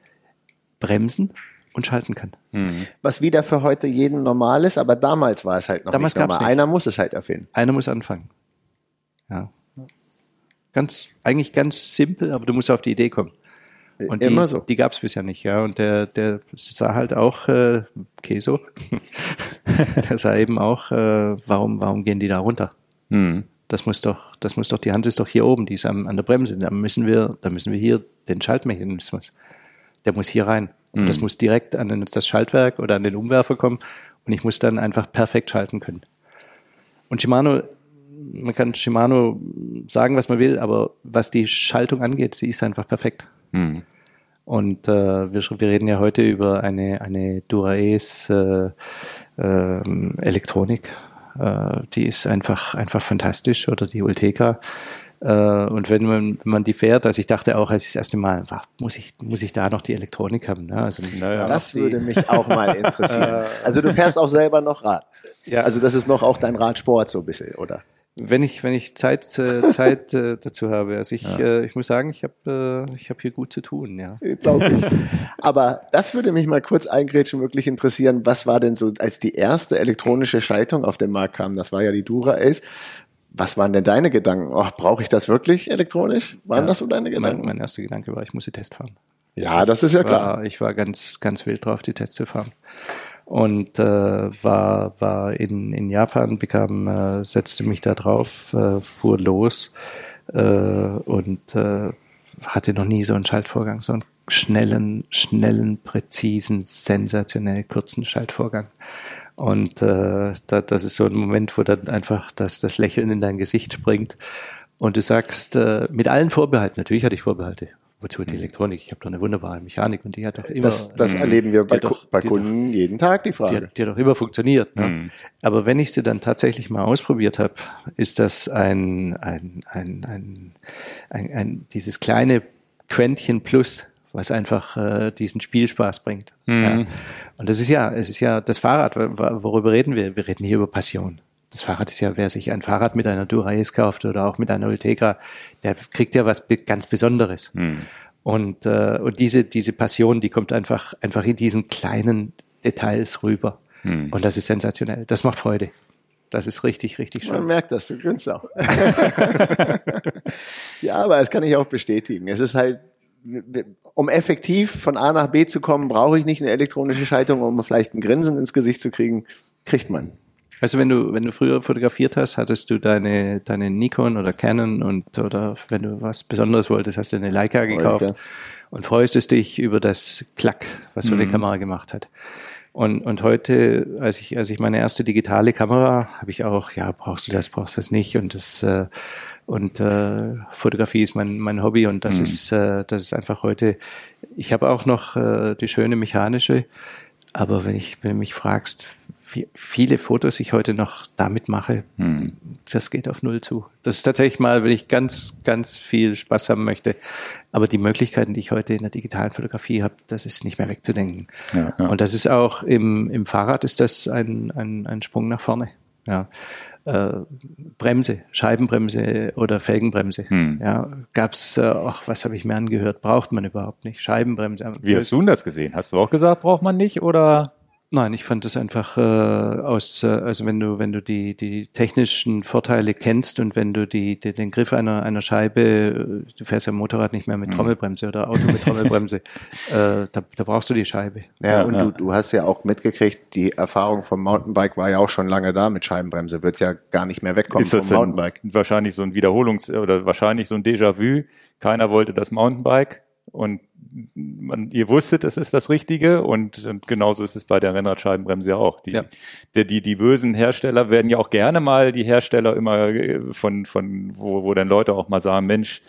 [SPEAKER 3] bremsen und schalten kann.
[SPEAKER 2] Mhm. Was wieder für heute jeden normal ist, aber damals war es halt noch
[SPEAKER 3] damals
[SPEAKER 2] nicht normal.
[SPEAKER 3] Nicht.
[SPEAKER 2] Einer muss es halt erfinden.
[SPEAKER 3] Einer muss anfangen. Ja. Ganz, eigentlich ganz simpel, aber du musst auf die Idee kommen. Und die, Immer so. Die gab es bisher nicht, ja. Und der, der sah halt auch äh, Keso. der sah eben auch, äh, warum, warum gehen die da runter? Mhm. Das muss doch, das muss doch, die Hand ist doch hier oben, die ist am, an der Bremse. Da müssen wir, da müssen wir hier den Schaltmechanismus. Der muss hier rein. Und das mhm. muss direkt an das Schaltwerk oder an den Umwerfer kommen und ich muss dann einfach perfekt schalten können. Und Shimano, man kann Shimano sagen, was man will, aber was die Schaltung angeht, sie ist einfach perfekt. Mhm. Und äh, wir, wir reden ja heute über eine, eine Dura-Ace äh, äh, Elektronik. Die ist einfach, einfach fantastisch. Oder die Ulteca. Äh, und wenn man, wenn man die fährt, also ich dachte auch, als ich das erste Mal war, muss ich, muss ich da noch die Elektronik haben? Ne? Also
[SPEAKER 2] naja, das würde mich auch mal interessieren. also du fährst auch selber noch Rad. Ja. Also das ist noch auch dein Radsport so ein bisschen, oder?
[SPEAKER 3] Wenn ich, wenn ich Zeit, äh, Zeit äh, dazu habe. Also ich, ja. äh, ich muss sagen, ich habe äh, ich hab hier gut zu tun, ja.
[SPEAKER 2] Glaube ich. Aber das würde mich mal kurz eingrätschen, wirklich interessieren. Was war denn so, als die erste elektronische Schaltung auf den Markt kam? Das war ja die Dura Ace. Was waren denn deine Gedanken? Oh, brauche ich das wirklich elektronisch? Waren ja, das so deine Gedanken?
[SPEAKER 3] Mein, mein, erster Gedanke war, ich muss die Test fahren.
[SPEAKER 2] Ja, das ist ja klar.
[SPEAKER 3] War, ich war ganz, ganz wild drauf, die Tests zu fahren. Und äh, war, war in, in Japan, bekam, äh, setzte mich da drauf, äh, fuhr los äh, und äh, hatte noch nie so einen Schaltvorgang, so einen schnellen, schnellen, präzisen, sensationell kurzen Schaltvorgang. Und äh, da, das ist so ein Moment, wo dann einfach das, das Lächeln in dein Gesicht springt und du sagst, äh, mit allen Vorbehalten, natürlich hatte ich Vorbehalte. Wozu die mhm. Elektronik? Ich habe doch eine wunderbare Mechanik und die hat doch immer.
[SPEAKER 2] Das, das mhm. erleben wir bei, doch, bei Kunden doch, jeden Tag, die Frage.
[SPEAKER 3] Die, die hat doch immer funktioniert. Ne? Mhm. Aber wenn ich sie dann tatsächlich mal ausprobiert habe, ist das ein, ein, ein, ein, ein, ein dieses kleine Quäntchen Plus, was einfach äh, diesen Spielspaß bringt. Mhm. Ja. Und das ist ja, es ist ja das Fahrrad, worüber reden wir? Wir reden hier über Passion. Das Fahrrad ist ja, wer sich ein Fahrrad mit einer Dura-Ace kauft oder auch mit einer Ultegra, der kriegt ja was ganz Besonderes. Mhm. Und, äh, und diese, diese Passion, die kommt einfach, einfach in diesen kleinen Details rüber. Mhm. Und das ist sensationell. Das macht Freude. Das ist richtig, richtig schön.
[SPEAKER 2] Man merkt das, du grinst auch. ja, aber das kann ich auch bestätigen. Es ist halt um effektiv von A nach B zu kommen, brauche ich nicht eine elektronische Schaltung, um vielleicht ein Grinsen ins Gesicht zu kriegen. Kriegt man.
[SPEAKER 3] Also wenn du, wenn du früher fotografiert hast, hattest du deine, deine Nikon oder Canon und, oder wenn du was Besonderes wolltest, hast du eine Leica gekauft Leica. und freust dich über das Klack, was so mhm. die Kamera gemacht hat. Und, und heute, als ich, als ich meine erste digitale Kamera, habe ich auch, ja, brauchst du das, brauchst du das nicht und das äh, und äh, Fotografie ist mein, mein Hobby und das mhm. ist äh, das ist einfach heute. Ich habe auch noch äh, die schöne mechanische, aber wenn ich wenn du mich fragst, wie viele Fotos ich heute noch damit mache, mhm. das geht auf null zu. Das ist tatsächlich mal, wenn ich ganz ganz viel Spaß haben möchte, aber die Möglichkeiten, die ich heute in der digitalen Fotografie habe, das ist nicht mehr wegzudenken. Ja, ja. Und das ist auch im im Fahrrad ist das ein ein, ein Sprung nach vorne. Ja äh, Bremse, Scheibenbremse oder Felgenbremse. Hm. Ja, gab's, äh, ach, was habe ich mir angehört? Braucht man überhaupt nicht. Scheibenbremse.
[SPEAKER 1] Wie hast du das gesehen? Hast du auch gesagt, braucht man nicht oder?
[SPEAKER 3] Nein, ich fand das einfach äh, aus, äh, also wenn du, wenn du die, die technischen Vorteile kennst und wenn du die, die den Griff einer, einer Scheibe, äh, du fährst ja Motorrad nicht mehr mit mhm. Trommelbremse oder Auto mit Trommelbremse, äh, da, da brauchst du die Scheibe.
[SPEAKER 2] Ja, und. Du, du hast ja auch mitgekriegt, die Erfahrung vom Mountainbike war ja auch schon lange da mit Scheibenbremse, wird ja gar nicht mehr wegkommen
[SPEAKER 1] Ist das vom Mountainbike. Wahrscheinlich so ein Wiederholungs- oder wahrscheinlich so ein Déjà-vu. Keiner wollte das Mountainbike und man, ihr wusstet, es ist das Richtige und, und genauso ist es bei der Rennradscheibenbremse ja auch. Die, ja. Die, die, die bösen Hersteller werden ja auch gerne mal die Hersteller immer von, von wo, wo dann Leute auch mal sagen, Mensch,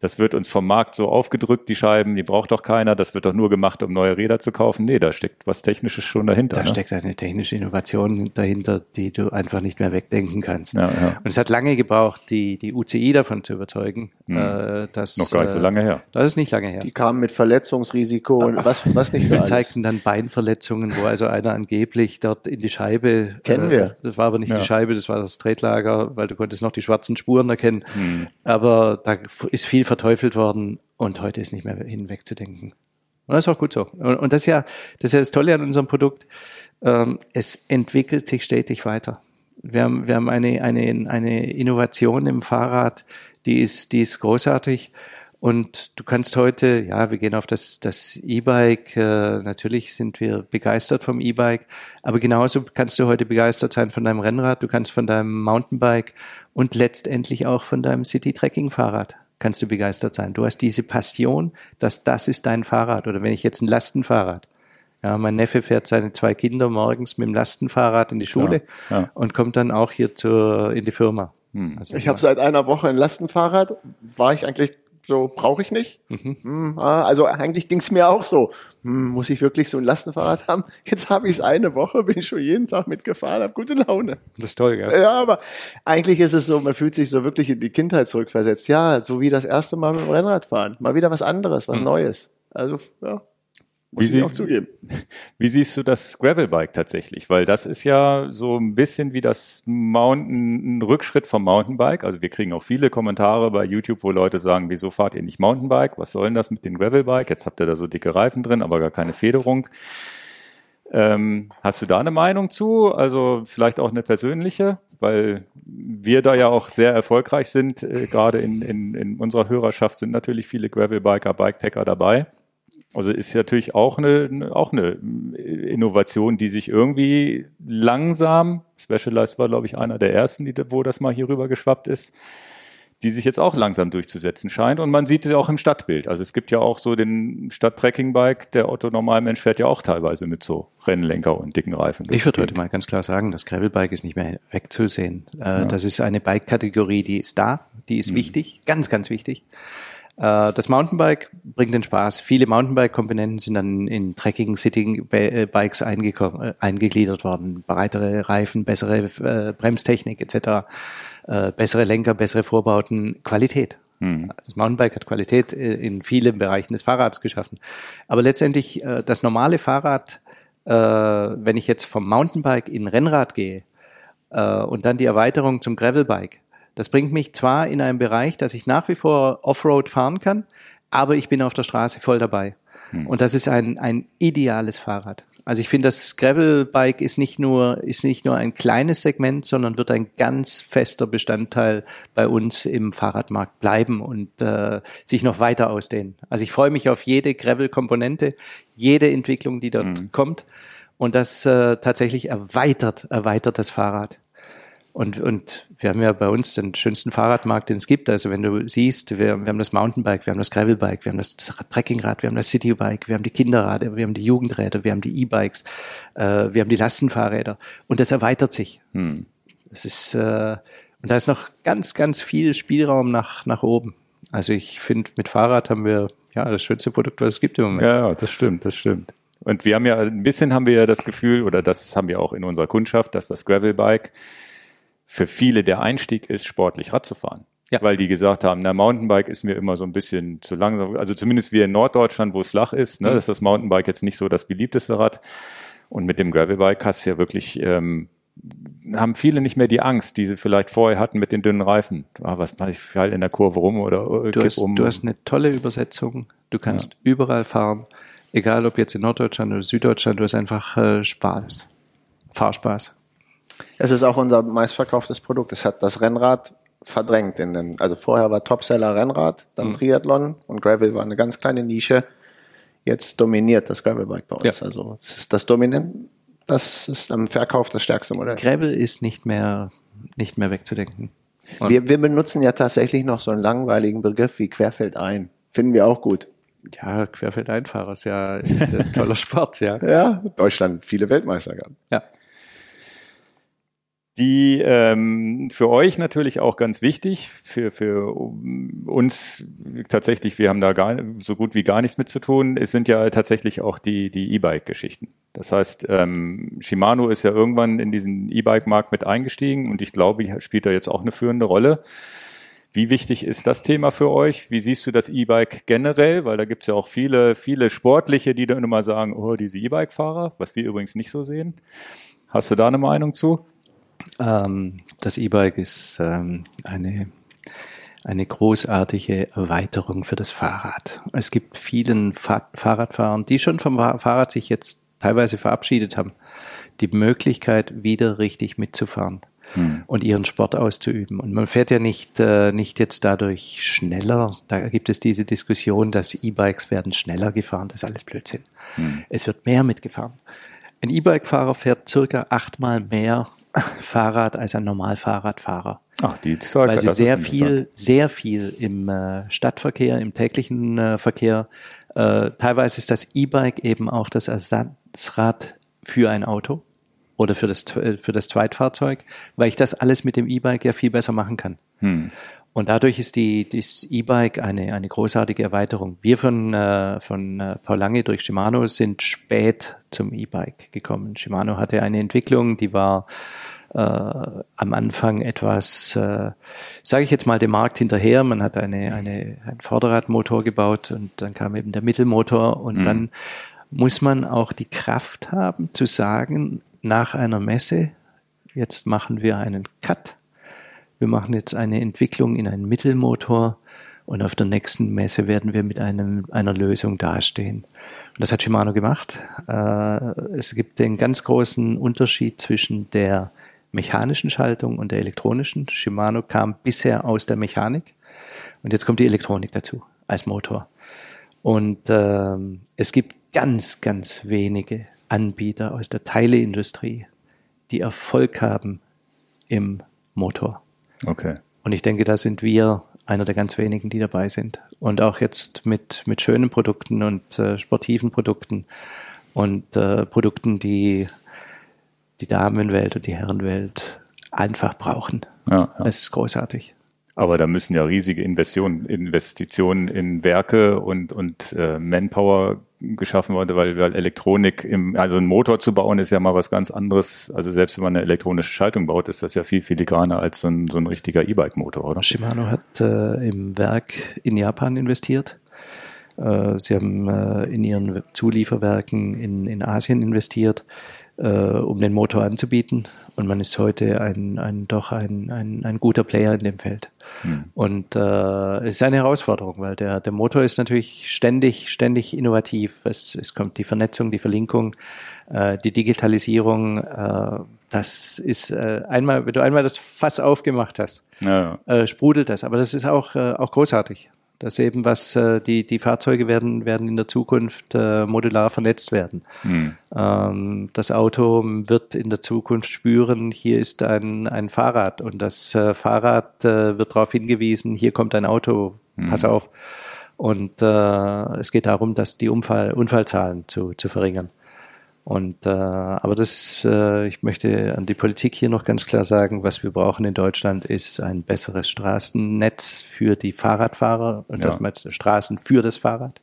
[SPEAKER 1] das wird uns vom Markt so aufgedrückt, die Scheiben, die braucht doch keiner, das wird doch nur gemacht, um neue Räder zu kaufen. Nee, da steckt was Technisches schon dahinter.
[SPEAKER 3] Da ne? steckt eine technische Innovation dahinter, die du einfach nicht mehr wegdenken kannst. Ja, ja. Und es hat lange gebraucht, die, die UCI davon zu überzeugen.
[SPEAKER 1] Hm. Äh, dass, Noch gar nicht so lange her.
[SPEAKER 3] Das ist nicht lange her.
[SPEAKER 2] Die kamen mit Verletzungsrisiko und was, was nicht
[SPEAKER 3] für Die zeigten dann Beinverletzungen, wo also einer angeblich dort in die Scheibe.
[SPEAKER 2] Kennen äh, wir.
[SPEAKER 3] Das war aber nicht ja. die Scheibe, das war das Tretlager, weil du konntest noch die schwarzen Spuren erkennen. Hm. Aber da ist viel verteufelt worden und heute ist nicht mehr hinwegzudenken. Und das ist auch gut so. Und, das ist ja, das ist ja das Tolle an unserem Produkt. Ähm, es entwickelt sich stetig weiter. Wir haben, wir haben eine, eine, eine Innovation im Fahrrad, die ist, die ist großartig. Und du kannst heute, ja, wir gehen auf das, das E-Bike, äh, natürlich sind wir begeistert vom E-Bike, aber genauso kannst du heute begeistert sein von deinem Rennrad, du kannst von deinem Mountainbike und letztendlich auch von deinem City-Trekking-Fahrrad kannst du begeistert sein. Du hast diese Passion, dass das ist dein Fahrrad. Oder wenn ich jetzt ein Lastenfahrrad, ja, mein Neffe fährt seine zwei Kinder morgens mit dem Lastenfahrrad in die Schule ja, ja. und kommt dann auch hier zur, in die Firma.
[SPEAKER 2] Hm. Also ich habe seit einer Woche ein Lastenfahrrad. War ich eigentlich so, brauche ich nicht. Mhm. Hm, also eigentlich ging's mir auch so. Hm, muss ich wirklich so ein Lastenfahrrad haben? Jetzt habe ich es eine Woche, bin ich schon jeden Tag mitgefahren, habe gute Laune.
[SPEAKER 3] Das ist toll,
[SPEAKER 2] ja. Ja, aber eigentlich ist es so, man fühlt sich so wirklich in die Kindheit zurückversetzt. Ja, so wie das erste Mal mit dem Rennrad fahren. Mal wieder was anderes, was mhm. Neues. Also, ja.
[SPEAKER 1] Muss wie ich auch zugeben. Wie siehst du das Gravelbike tatsächlich? Weil das ist ja so ein bisschen wie das Mountain, ein Rückschritt vom Mountainbike. Also wir kriegen auch viele Kommentare bei YouTube, wo Leute sagen, wieso fahrt ihr nicht Mountainbike? Was soll denn das mit dem Gravelbike? Jetzt habt ihr da so dicke Reifen drin, aber gar keine Federung. Ähm, hast du da eine Meinung zu? Also vielleicht auch eine persönliche, weil wir da ja auch sehr erfolgreich sind. Äh, gerade in, in, in unserer Hörerschaft sind natürlich viele Gravelbiker, Bikepacker dabei. Also ist natürlich auch eine, auch eine Innovation, die sich irgendwie langsam, Specialized war, glaube ich, einer der ersten, die, wo das mal hier rüber geschwappt ist, die sich jetzt auch langsam durchzusetzen scheint. Und man sieht es auch im Stadtbild. Also es gibt ja auch so den Stadt-Trekking-Bike, der Otto Normalmensch fährt ja auch teilweise mit so Rennlenker und dicken Reifen.
[SPEAKER 3] Ich würde heute mal ganz klar sagen, das Gravelbike ist nicht mehr wegzusehen. Äh, ja. Das ist eine Bike-Kategorie, die ist da, die ist mhm. wichtig, ganz, ganz wichtig. Äh, das Mountainbike bringt den Spaß. Viele Mountainbike-Komponenten sind dann in Trekking, Sitting-Bikes äh, eingegliedert worden. Breitere Reifen, bessere äh, Bremstechnik etc., bessere Lenker, bessere Vorbauten, Qualität. Hm. Das Mountainbike hat Qualität in vielen Bereichen des Fahrrads geschaffen. Aber letztendlich das normale Fahrrad, wenn ich jetzt vom Mountainbike in Rennrad gehe und dann die Erweiterung zum Gravelbike, das bringt mich zwar in einen Bereich, dass ich nach wie vor Offroad fahren kann, aber ich bin auf der Straße voll dabei. Hm. Und das ist ein, ein ideales Fahrrad. Also ich finde, das Gravelbike ist nicht nur, ist nicht nur ein kleines Segment, sondern wird ein ganz fester Bestandteil bei uns im Fahrradmarkt bleiben und äh, sich noch weiter ausdehnen. Also ich freue mich auf jede Gravel-Komponente, jede Entwicklung, die dort mhm. kommt. Und das äh, tatsächlich erweitert, erweitert das Fahrrad. Und, und wir haben ja bei uns den schönsten Fahrradmarkt, den es gibt. Also wenn du siehst, wir, wir haben das Mountainbike, wir haben das Gravelbike, wir haben das Trekkingrad, wir haben das Citybike, wir haben die Kinderräder, wir haben die Jugendräder, wir haben die E-Bikes, äh, wir haben die Lastenfahrräder. Und das erweitert sich. Hm. Das ist, äh, und da ist noch ganz, ganz viel Spielraum nach, nach oben. Also ich finde, mit Fahrrad haben wir ja das schönste Produkt, was es gibt im Moment.
[SPEAKER 1] Ja, das stimmt, das stimmt. Und wir haben ja ein bisschen haben wir ja das Gefühl, oder das haben wir auch in unserer Kundschaft, dass das Gravelbike für viele der Einstieg ist, sportlich Rad zu fahren. Ja. Weil die gesagt haben, na, Mountainbike ist mir immer so ein bisschen zu langsam. Also zumindest wir in Norddeutschland, wo es flach ist, ne, mhm. ist das Mountainbike jetzt nicht so das beliebteste Rad. Und mit dem Gravelbike hast du ja wirklich, ähm, haben viele nicht mehr die Angst, die sie vielleicht vorher hatten mit den dünnen Reifen. Ah, was mache ich halt in der Kurve rum oder
[SPEAKER 3] äh, du hast, um. Du hast eine tolle Übersetzung. Du kannst ja. überall fahren. Egal ob jetzt in Norddeutschland oder Süddeutschland, du hast einfach äh, Spaß. Fahrspaß.
[SPEAKER 2] Es ist auch unser meistverkauftes Produkt. Es hat das Rennrad verdrängt in den, also vorher war Topseller Rennrad, dann mhm. Triathlon und Gravel war eine ganz kleine Nische. Jetzt dominiert das Gravelbike bei uns. Ja. Also es ist das Dominant, das ist am Verkauf das stärkste Modell.
[SPEAKER 3] Gravel ist nicht mehr, nicht mehr wegzudenken.
[SPEAKER 2] wir, wir benutzen ja tatsächlich noch so einen langweiligen Begriff wie Querfeldein. Finden wir auch gut.
[SPEAKER 3] Ja, Querfeldeinfahrer ist ja ist ein toller Sport, ja.
[SPEAKER 2] ja, Deutschland viele Weltmeister gehabt.
[SPEAKER 3] Ja
[SPEAKER 1] die ähm, für euch natürlich auch ganz wichtig, für, für uns tatsächlich, wir haben da gar, so gut wie gar nichts mit zu tun, es sind ja tatsächlich auch die die E-Bike-Geschichten. Das heißt, ähm, Shimano ist ja irgendwann in diesen E-Bike-Markt mit eingestiegen und ich glaube, spielt da jetzt auch eine führende Rolle. Wie wichtig ist das Thema für euch? Wie siehst du das E-Bike generell? Weil da gibt es ja auch viele, viele Sportliche, die dann immer sagen, oh, diese E-Bike-Fahrer, was wir übrigens nicht so sehen. Hast du da eine Meinung zu?
[SPEAKER 3] Ähm, das E-Bike ist ähm, eine, eine großartige Erweiterung für das Fahrrad. Es gibt vielen Fahr Fahrradfahrern, die schon vom Fahrrad sich jetzt teilweise verabschiedet haben, die Möglichkeit, wieder richtig mitzufahren. Hm. und ihren Sport auszuüben. Und man fährt ja nicht, äh, nicht jetzt dadurch schneller. Da gibt es diese Diskussion, dass E-Bikes werden schneller gefahren. Das ist alles Blödsinn. Hm. Es wird mehr mitgefahren. Ein E-Bike-Fahrer fährt circa achtmal mehr Fahrrad als ein Normalfahrradfahrer.
[SPEAKER 1] Ach, die
[SPEAKER 3] Zeug, Weil sie sehr viel, sehr viel im äh, Stadtverkehr, im täglichen äh, Verkehr, äh, teilweise ist das E-Bike eben auch das Ersatzrad für ein Auto oder für das, äh, für das Zweitfahrzeug, weil ich das alles mit dem E-Bike ja viel besser machen kann. Hm. Und dadurch ist die, das E-Bike eine, eine großartige Erweiterung. Wir von, äh, von äh, Paul Lange durch Shimano sind spät zum E-Bike gekommen. Shimano hatte eine Entwicklung, die war äh, am Anfang etwas, äh, sage ich jetzt mal, dem Markt hinterher. Man hat eine, eine, einen Vorderradmotor gebaut und dann kam eben der Mittelmotor und mhm. dann muss man auch die Kraft haben zu sagen, nach einer Messe, jetzt machen wir einen Cut wir machen jetzt eine Entwicklung in einen Mittelmotor und auf der nächsten Messe werden wir mit einem, einer Lösung dastehen. Und das hat Shimano gemacht. Äh, es gibt den ganz großen Unterschied zwischen der mechanischen Schaltung und der elektronischen. Shimano kam bisher aus der Mechanik und jetzt kommt die Elektronik dazu als Motor. Und äh, es gibt ganz, ganz wenige Anbieter aus der Teileindustrie, die Erfolg haben im Motor.
[SPEAKER 1] Okay.
[SPEAKER 3] Und ich denke, da sind wir einer der ganz wenigen, die dabei sind. Und auch jetzt mit, mit schönen Produkten und äh, sportiven Produkten und äh, Produkten, die die Damenwelt und die Herrenwelt einfach brauchen. Ja, ja. Es ist großartig.
[SPEAKER 1] Aber da müssen ja riesige Investitionen, Investitionen in Werke und, und äh, Manpower geschaffen worden, weil, weil Elektronik im, also ein Motor zu bauen ist ja mal was ganz anderes. Also selbst wenn man eine elektronische Schaltung baut, ist das ja viel filigraner als so ein, so ein richtiger E-Bike-Motor, oder?
[SPEAKER 3] Shimano hat äh, im Werk in Japan investiert. Äh, sie haben äh, in ihren Zulieferwerken in, in Asien investiert äh, um den Motor anzubieten. Und man ist heute ein, ein doch ein, ein, ein guter Player in dem Feld. Hm. Und äh, es ist eine Herausforderung, weil der, der Motor ist natürlich ständig, ständig innovativ. Es, es kommt die Vernetzung, die Verlinkung, äh, die Digitalisierung. Äh, das ist äh, einmal, wenn du einmal das Fass aufgemacht hast, ja. äh, sprudelt das. Aber das ist auch, äh, auch großartig. Das eben was, äh, die, die Fahrzeuge werden, werden in der Zukunft äh, modular vernetzt werden.
[SPEAKER 1] Hm.
[SPEAKER 3] Ähm, das Auto wird in der Zukunft spüren, hier ist ein, ein Fahrrad und das äh, Fahrrad äh, wird darauf hingewiesen, hier kommt ein Auto, pass
[SPEAKER 1] Hm.
[SPEAKER 3] auf. Und äh, es geht darum, dass die Unfall, Unfallzahlen zu, zu verringern. Und äh, aber das, äh, ich möchte an die Politik hier noch ganz klar sagen, was wir brauchen in Deutschland ist ein besseres Straßennetz für die Fahrradfahrer und
[SPEAKER 1] Ja.
[SPEAKER 3] Straßen für das Fahrrad,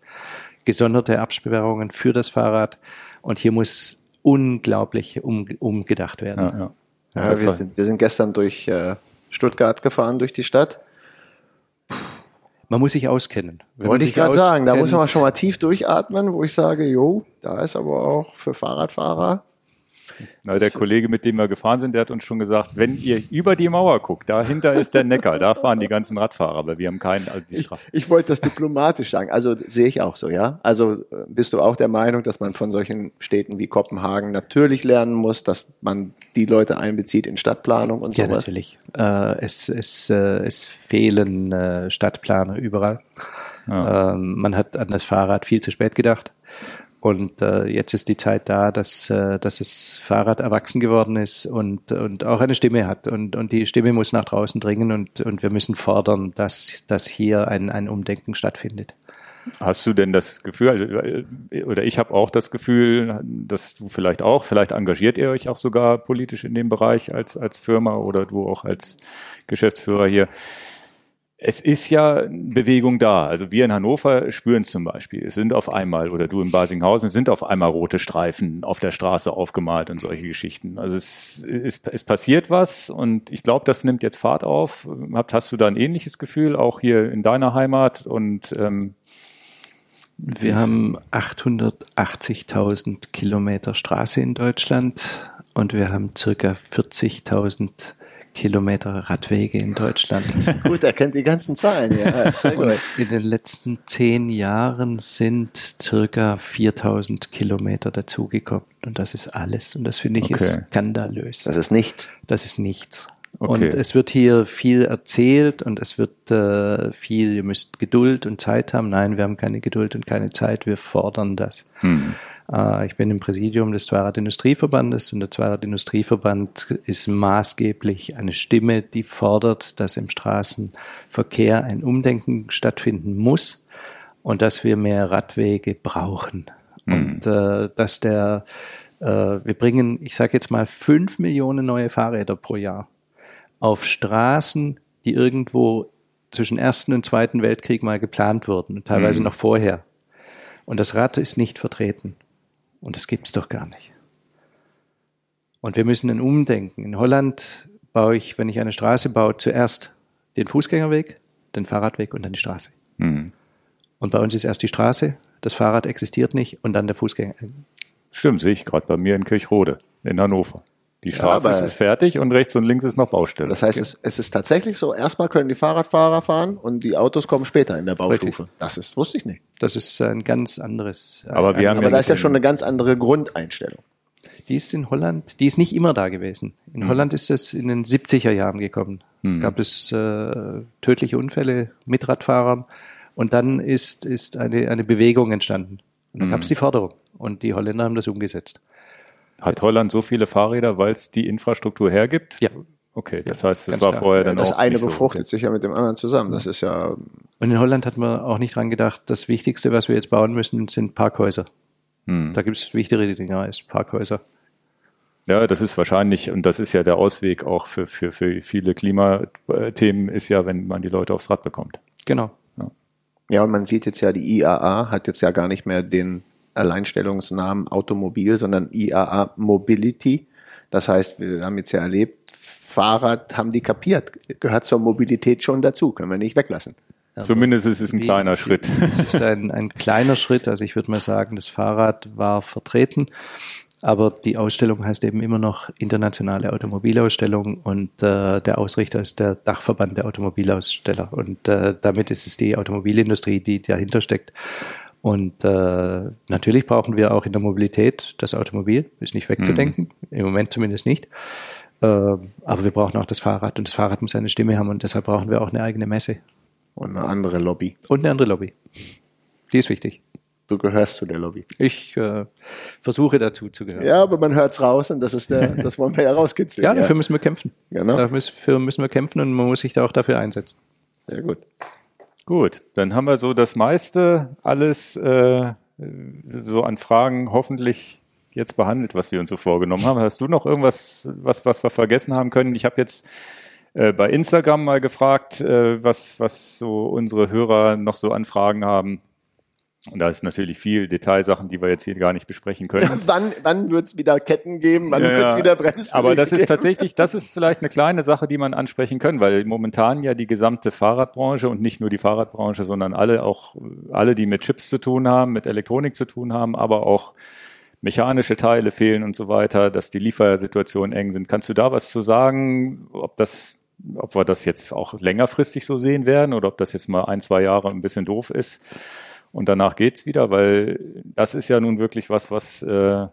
[SPEAKER 3] gesonderte Absperrungen für das Fahrrad und hier muss unglaublich um, umgedacht werden.
[SPEAKER 1] Ja, ja.
[SPEAKER 2] Ja, wir, sind, wir sind gestern durch äh, Stuttgart gefahren, durch die Stadt.
[SPEAKER 3] Man muss sich auskennen. Wenn
[SPEAKER 2] Wollte ich gerade sagen, da muss man schon mal tief durchatmen, wo ich sage, jo, da ist aber auch für Fahrradfahrer.
[SPEAKER 1] Na, der Kollege, mit dem wir gefahren sind, der hat uns schon gesagt, wenn ihr über die Mauer guckt, dahinter ist der Neckar, da fahren die ganzen Radfahrer, aber wir haben keinen, also Straße.
[SPEAKER 2] Ich wollte das diplomatisch sagen. Also sehe ich auch so, ja. Also bist du auch der Meinung, dass man von solchen Städten wie Kopenhagen natürlich lernen muss, dass man die Leute einbezieht in Stadtplanung und
[SPEAKER 3] Ja,
[SPEAKER 2] sowas?
[SPEAKER 3] natürlich. Äh, es, es, äh, es fehlen äh, Stadtplaner überall.
[SPEAKER 1] Ja.
[SPEAKER 3] Ähm, man hat an das Fahrrad viel zu spät gedacht. Und äh, jetzt ist die Zeit da, dass, äh, dass das Fahrrad erwachsen geworden ist und, und auch eine Stimme hat. Und, und die Stimme muss nach draußen dringen und, und wir müssen fordern, dass, dass hier ein, ein Umdenken stattfindet.
[SPEAKER 1] Hast du denn das Gefühl, also, äh, oder ich habe auch das Gefühl, dass du vielleicht auch, vielleicht engagiert ihr euch auch sogar politisch in dem Bereich als, als Firma oder du auch als Geschäftsführer hier. Es ist ja Bewegung da. Also wir in Hannover spüren zum Beispiel. Es sind auf einmal, oder du in Basinghausen, sind auf einmal rote Streifen auf der Straße aufgemalt und solche Geschichten. Also es, es, es passiert was und ich glaube, das nimmt jetzt Fahrt auf. Habt, hast du da ein ähnliches Gefühl, auch hier in deiner Heimat? Und ähm,
[SPEAKER 3] Wir haben 880.000 Kilometer Straße in Deutschland und wir haben circa 40.000 Kilometer Radwege in Deutschland.
[SPEAKER 2] Gut, er kennt die ganzen Zahlen. Ja, sehr gut.
[SPEAKER 3] in den letzten zehn Jahren sind circa 4000 Kilometer dazugekommen. Und das ist alles. Und das finde ich
[SPEAKER 1] Okay.
[SPEAKER 3] ist skandalös.
[SPEAKER 2] Das ist nicht.
[SPEAKER 3] Das ist nichts.
[SPEAKER 1] Okay.
[SPEAKER 3] Und es wird hier viel erzählt und es wird äh, viel, ihr müsst Geduld und Zeit haben. Nein, wir haben keine Geduld und keine Zeit. Wir fordern das.
[SPEAKER 1] hm.
[SPEAKER 3] Äh, ich bin im Präsidium des Zweiradindustrieverbandes und der Zweiradindustrieverband ist maßgeblich eine Stimme, die fordert, dass im Straßenverkehr ein Umdenken stattfinden muss und dass wir mehr Radwege brauchen. Und äh, dass der, äh, wir bringen, ich sage jetzt mal, fünf Millionen neue Fahrräder pro Jahr auf Straßen, die irgendwo zwischen Ersten und Zweiten Weltkrieg mal geplant wurden, und teilweise noch vorher. Und das Rad ist nicht vertreten. Und das gibt's doch gar nicht. Und wir müssen ein Umdenken. In Holland baue ich, wenn ich eine Straße baue, zuerst den Fußgängerweg, den Fahrradweg und dann die Straße.
[SPEAKER 1] Hm.
[SPEAKER 3] Und bei uns ist erst die Straße, das Fahrrad existiert nicht und dann der Fußgänger.
[SPEAKER 1] Stimmt, sehe ich gerade bei mir in Kirchrode in Hannover. Die Straße
[SPEAKER 2] aber-
[SPEAKER 1] ist fertig und rechts und links ist noch Baustelle.
[SPEAKER 2] Das heißt, es, es ist tatsächlich so, erstmal können die Fahrradfahrer fahren und die Autos kommen später in der Baustufe. Das ist, wusste ich nicht.
[SPEAKER 3] Das ist ein ganz anderes.
[SPEAKER 1] Aber wir haben
[SPEAKER 2] Aber
[SPEAKER 1] ja
[SPEAKER 2] da ist ja schon eine ganz andere Grundeinstellung.
[SPEAKER 3] Die ist in Holland, die ist nicht immer da gewesen. In Holland ist es in den 70er Jahren gekommen. Gab es äh, tödliche Unfälle mit Radfahrern und dann ist, ist eine, eine Bewegung entstanden. Und dann gab es die Forderung und die Holländer haben das umgesetzt.
[SPEAKER 1] Hat Holland so viele Fahrräder, weil es die Infrastruktur hergibt?
[SPEAKER 3] Ja.
[SPEAKER 1] Okay, das heißt, das war
[SPEAKER 3] klar.
[SPEAKER 1] vorher dann
[SPEAKER 2] Das
[SPEAKER 1] auch
[SPEAKER 2] eine
[SPEAKER 1] nicht so.
[SPEAKER 2] befruchtet sich ja mit dem anderen zusammen. Das ist ja,
[SPEAKER 3] Und in Holland hat man auch nicht dran gedacht, das Wichtigste, was wir jetzt bauen müssen, sind Parkhäuser.
[SPEAKER 1] Hm.
[SPEAKER 3] Da gibt es wichtigere Dinge als Parkhäuser.
[SPEAKER 1] Ja, das ist wahrscheinlich, und das ist ja der Ausweg auch für, für, für viele Klimathemen, ist ja, wenn man die Leute aufs Rad bekommt.
[SPEAKER 3] Genau.
[SPEAKER 2] ja, und man sieht jetzt ja, die IAA hat jetzt ja gar nicht mehr den Alleinstellungsnamen Automobil, sondern IAA Mobility. Das heißt, wir haben jetzt ja erlebt, Fahrrad haben die kapiert, gehört zur Mobilität schon dazu, können wir nicht weglassen.
[SPEAKER 1] Zumindest ist es ein
[SPEAKER 3] Wie-
[SPEAKER 1] kleiner Schritt.
[SPEAKER 3] Es ist ein, ein kleiner Schritt. Also ich würde mal sagen, das Fahrrad war vertreten. Aber die Ausstellung heißt eben immer noch Internationale Automobilausstellung und äh, der Ausrichter ist der Dachverband der Automobilaussteller. Und äh, damit ist es die Automobilindustrie, die dahinter steckt. Und äh, natürlich brauchen wir auch in der Mobilität das Automobil, ist nicht wegzudenken, im Moment zumindest nicht. Äh, aber wir brauchen auch das Fahrrad und das Fahrrad muss eine Stimme haben und deshalb brauchen wir auch eine eigene Messe.
[SPEAKER 2] Und eine andere Lobby.
[SPEAKER 3] Und eine andere Lobby. Die ist wichtig.
[SPEAKER 2] Du gehörst zu der Lobby.
[SPEAKER 3] Ich äh, versuche dazu zu gehören.
[SPEAKER 2] Ja, aber man hört's raus und das ist der, das wollen wir ja rauskitzeln.
[SPEAKER 3] Ja, dafür müssen wir kämpfen.
[SPEAKER 2] Genau.
[SPEAKER 3] Dafür müssen wir kämpfen und man muss sich da auch dafür einsetzen.
[SPEAKER 2] Sehr gut.
[SPEAKER 1] Gut, dann haben wir so das meiste alles äh, so an Fragen hoffentlich jetzt behandelt, was wir uns so vorgenommen haben. Hast du noch irgendwas, was, was wir vergessen haben können? Ich habe jetzt äh, bei Instagram mal gefragt, äh, was, was so unsere Hörer noch so an Fragen haben. Und da ist natürlich viel Detailsachen, die wir jetzt hier gar nicht besprechen können.
[SPEAKER 2] wann wann wird's wieder Ketten geben? Wann
[SPEAKER 1] Ja,
[SPEAKER 2] wird's
[SPEAKER 1] ja.
[SPEAKER 2] wieder Bremsen
[SPEAKER 1] Aber das ist
[SPEAKER 2] geben?
[SPEAKER 1] tatsächlich, das ist vielleicht eine kleine Sache, die man ansprechen können, weil momentan ja die gesamte Fahrradbranche und nicht nur die Fahrradbranche, sondern alle auch, alle, die mit Chips zu tun haben, mit Elektronik zu tun haben, aber auch mechanische Teile fehlen und so weiter, dass die Liefersituationen eng sind. Kannst du da was zu sagen, ob das, ob wir das jetzt auch längerfristig so sehen werden oder ob das jetzt mal ein, zwei Jahre ein bisschen doof ist und danach geht's wieder, weil das ist ja nun wirklich was, was äh,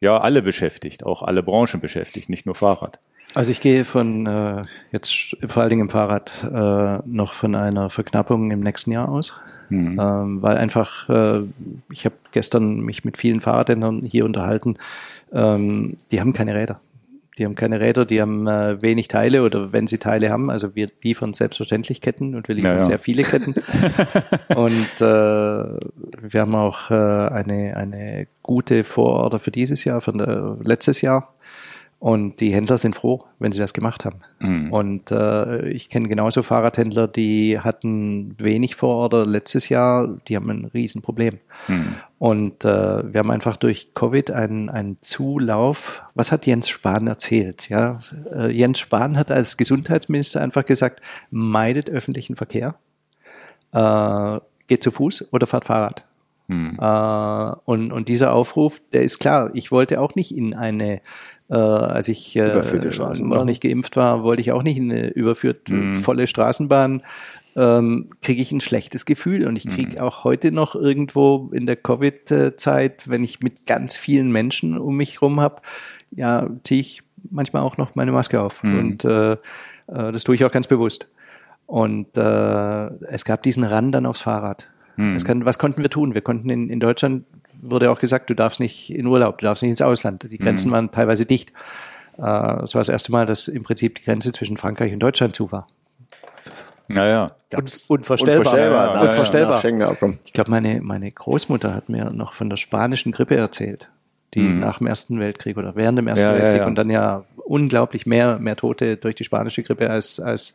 [SPEAKER 1] ja alle beschäftigt, auch alle Branchen beschäftigt, nicht nur Fahrrad.
[SPEAKER 3] Also ich gehe von äh, jetzt vor allen Dingen im Fahrrad äh, noch von einer Verknappung im nächsten Jahr aus.
[SPEAKER 1] Mhm.
[SPEAKER 3] Ähm, weil einfach, äh, ich habe gestern mich mit vielen Fahrradhändlern hier unterhalten, ähm, die haben keine Räder. Die haben keine Räder, die haben äh, wenig Teile oder wenn sie Teile haben, also wir liefern selbstverständlich Ketten und wir liefern
[SPEAKER 1] Ja, ja.
[SPEAKER 3] sehr viele Ketten. und äh, wir haben auch äh, eine, eine gute Vororder für dieses Jahr, für äh, letztes Jahr. Und die Händler sind froh, wenn sie das gemacht haben.
[SPEAKER 1] Mhm.
[SPEAKER 3] Und äh, ich kenne genauso Fahrradhändler, die hatten wenig Vororder letztes Jahr, die haben ein Riesenproblem.
[SPEAKER 1] Mhm.
[SPEAKER 3] Und äh, wir haben einfach durch Covid einen, einen Zulauf. Was hat Jens Spahn erzählt? Ja, äh, Jens Spahn hat als Gesundheitsminister einfach gesagt: Meidet öffentlichen Verkehr, äh, geht zu Fuß oder fahrt Fahrrad.
[SPEAKER 1] Mhm.
[SPEAKER 3] Äh, und, und dieser Aufruf, der ist klar. Ich wollte auch nicht in eine, äh, als ich äh, noch nicht geimpft war, wollte ich auch nicht in eine überführt
[SPEAKER 1] Mhm.
[SPEAKER 3] volle Straßenbahn. Ähm, kriege ich ein schlechtes Gefühl und ich kriege auch heute noch irgendwo in der Covid-Zeit, wenn ich mit ganz vielen Menschen um mich rum habe, ja, ziehe ich manchmal auch noch meine Maske auf
[SPEAKER 1] Mhm.
[SPEAKER 3] und äh, äh, das tue ich auch ganz bewusst. Und äh, es gab diesen Run dann aufs Fahrrad.
[SPEAKER 1] Mhm.
[SPEAKER 3] Es kann, was konnten wir tun? Wir konnten in, in Deutschland, wurde auch gesagt, du darfst nicht in Urlaub, du darfst nicht ins Ausland. Die Grenzen waren teilweise dicht. Äh, Das war das erste Mal, dass im Prinzip die Grenze zwischen Frankreich und Deutschland zu war.
[SPEAKER 1] Naja.
[SPEAKER 3] Und, unvorstellbar.
[SPEAKER 2] Unvorstellbar,
[SPEAKER 1] Ja,
[SPEAKER 2] nach,
[SPEAKER 1] ja, ja.
[SPEAKER 3] unvorstellbar. Ich glaube, meine, meine Großmutter hat mir noch von der spanischen Grippe erzählt, die
[SPEAKER 1] Mhm.
[SPEAKER 3] nach dem Ersten Weltkrieg oder während dem Ersten Weltkrieg
[SPEAKER 1] ja.
[SPEAKER 3] und dann ja unglaublich mehr, mehr Tote durch die spanische Grippe als, als,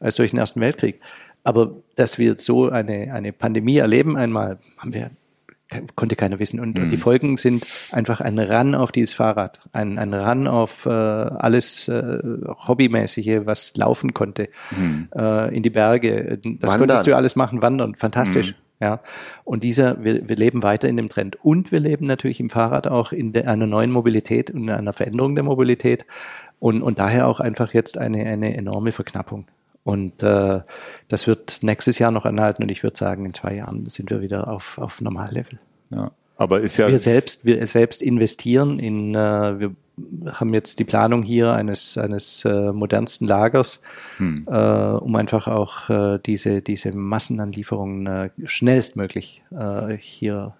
[SPEAKER 3] als durch den Ersten Weltkrieg. Aber dass wir so eine, eine Pandemie erleben einmal, haben wir, konnte keiner wissen. Und, und die Folgen sind einfach ein Ran auf dieses Fahrrad, ein, ein Ran auf äh, alles äh, Hobbymäßige, was laufen konnte, äh, in die Berge. Das
[SPEAKER 2] Wandern.
[SPEAKER 3] konntest du alles machen, wandern, fantastisch. Ja, und dieser, wir, wir leben weiter in dem Trend. Und wir leben natürlich im Fahrrad auch in der, einer neuen Mobilität und einer Veränderung der Mobilität und, und daher auch einfach jetzt eine, eine enorme Verknappung. Und äh, das wird nächstes Jahr noch anhalten und ich würde sagen, in zwei Jahren sind wir wieder auf, auf Normallevel.
[SPEAKER 1] Ja. Aber ist ja.
[SPEAKER 3] Wir selbst, wir selbst investieren in, äh, wir haben jetzt die Planung hier eines, eines äh, modernsten Lagers,
[SPEAKER 1] Hm.
[SPEAKER 3] äh, um einfach auch äh, diese, diese Massen an Lieferungen äh, schnellstmöglich äh, hier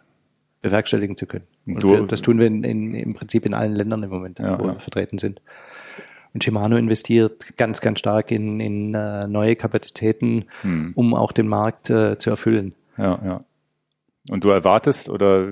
[SPEAKER 3] bewerkstelligen zu können. Und
[SPEAKER 1] Du-
[SPEAKER 3] wir, das tun wir in, in, im Prinzip in allen Ländern im Moment,
[SPEAKER 1] Ja,
[SPEAKER 3] wo
[SPEAKER 1] ja.
[SPEAKER 3] wir vertreten sind. Und Shimano investiert ganz, ganz stark in, in äh, neue Kapazitäten,
[SPEAKER 1] Hm.
[SPEAKER 3] um auch den Markt äh, zu erfüllen.
[SPEAKER 1] Ja, ja. Und du erwartest oder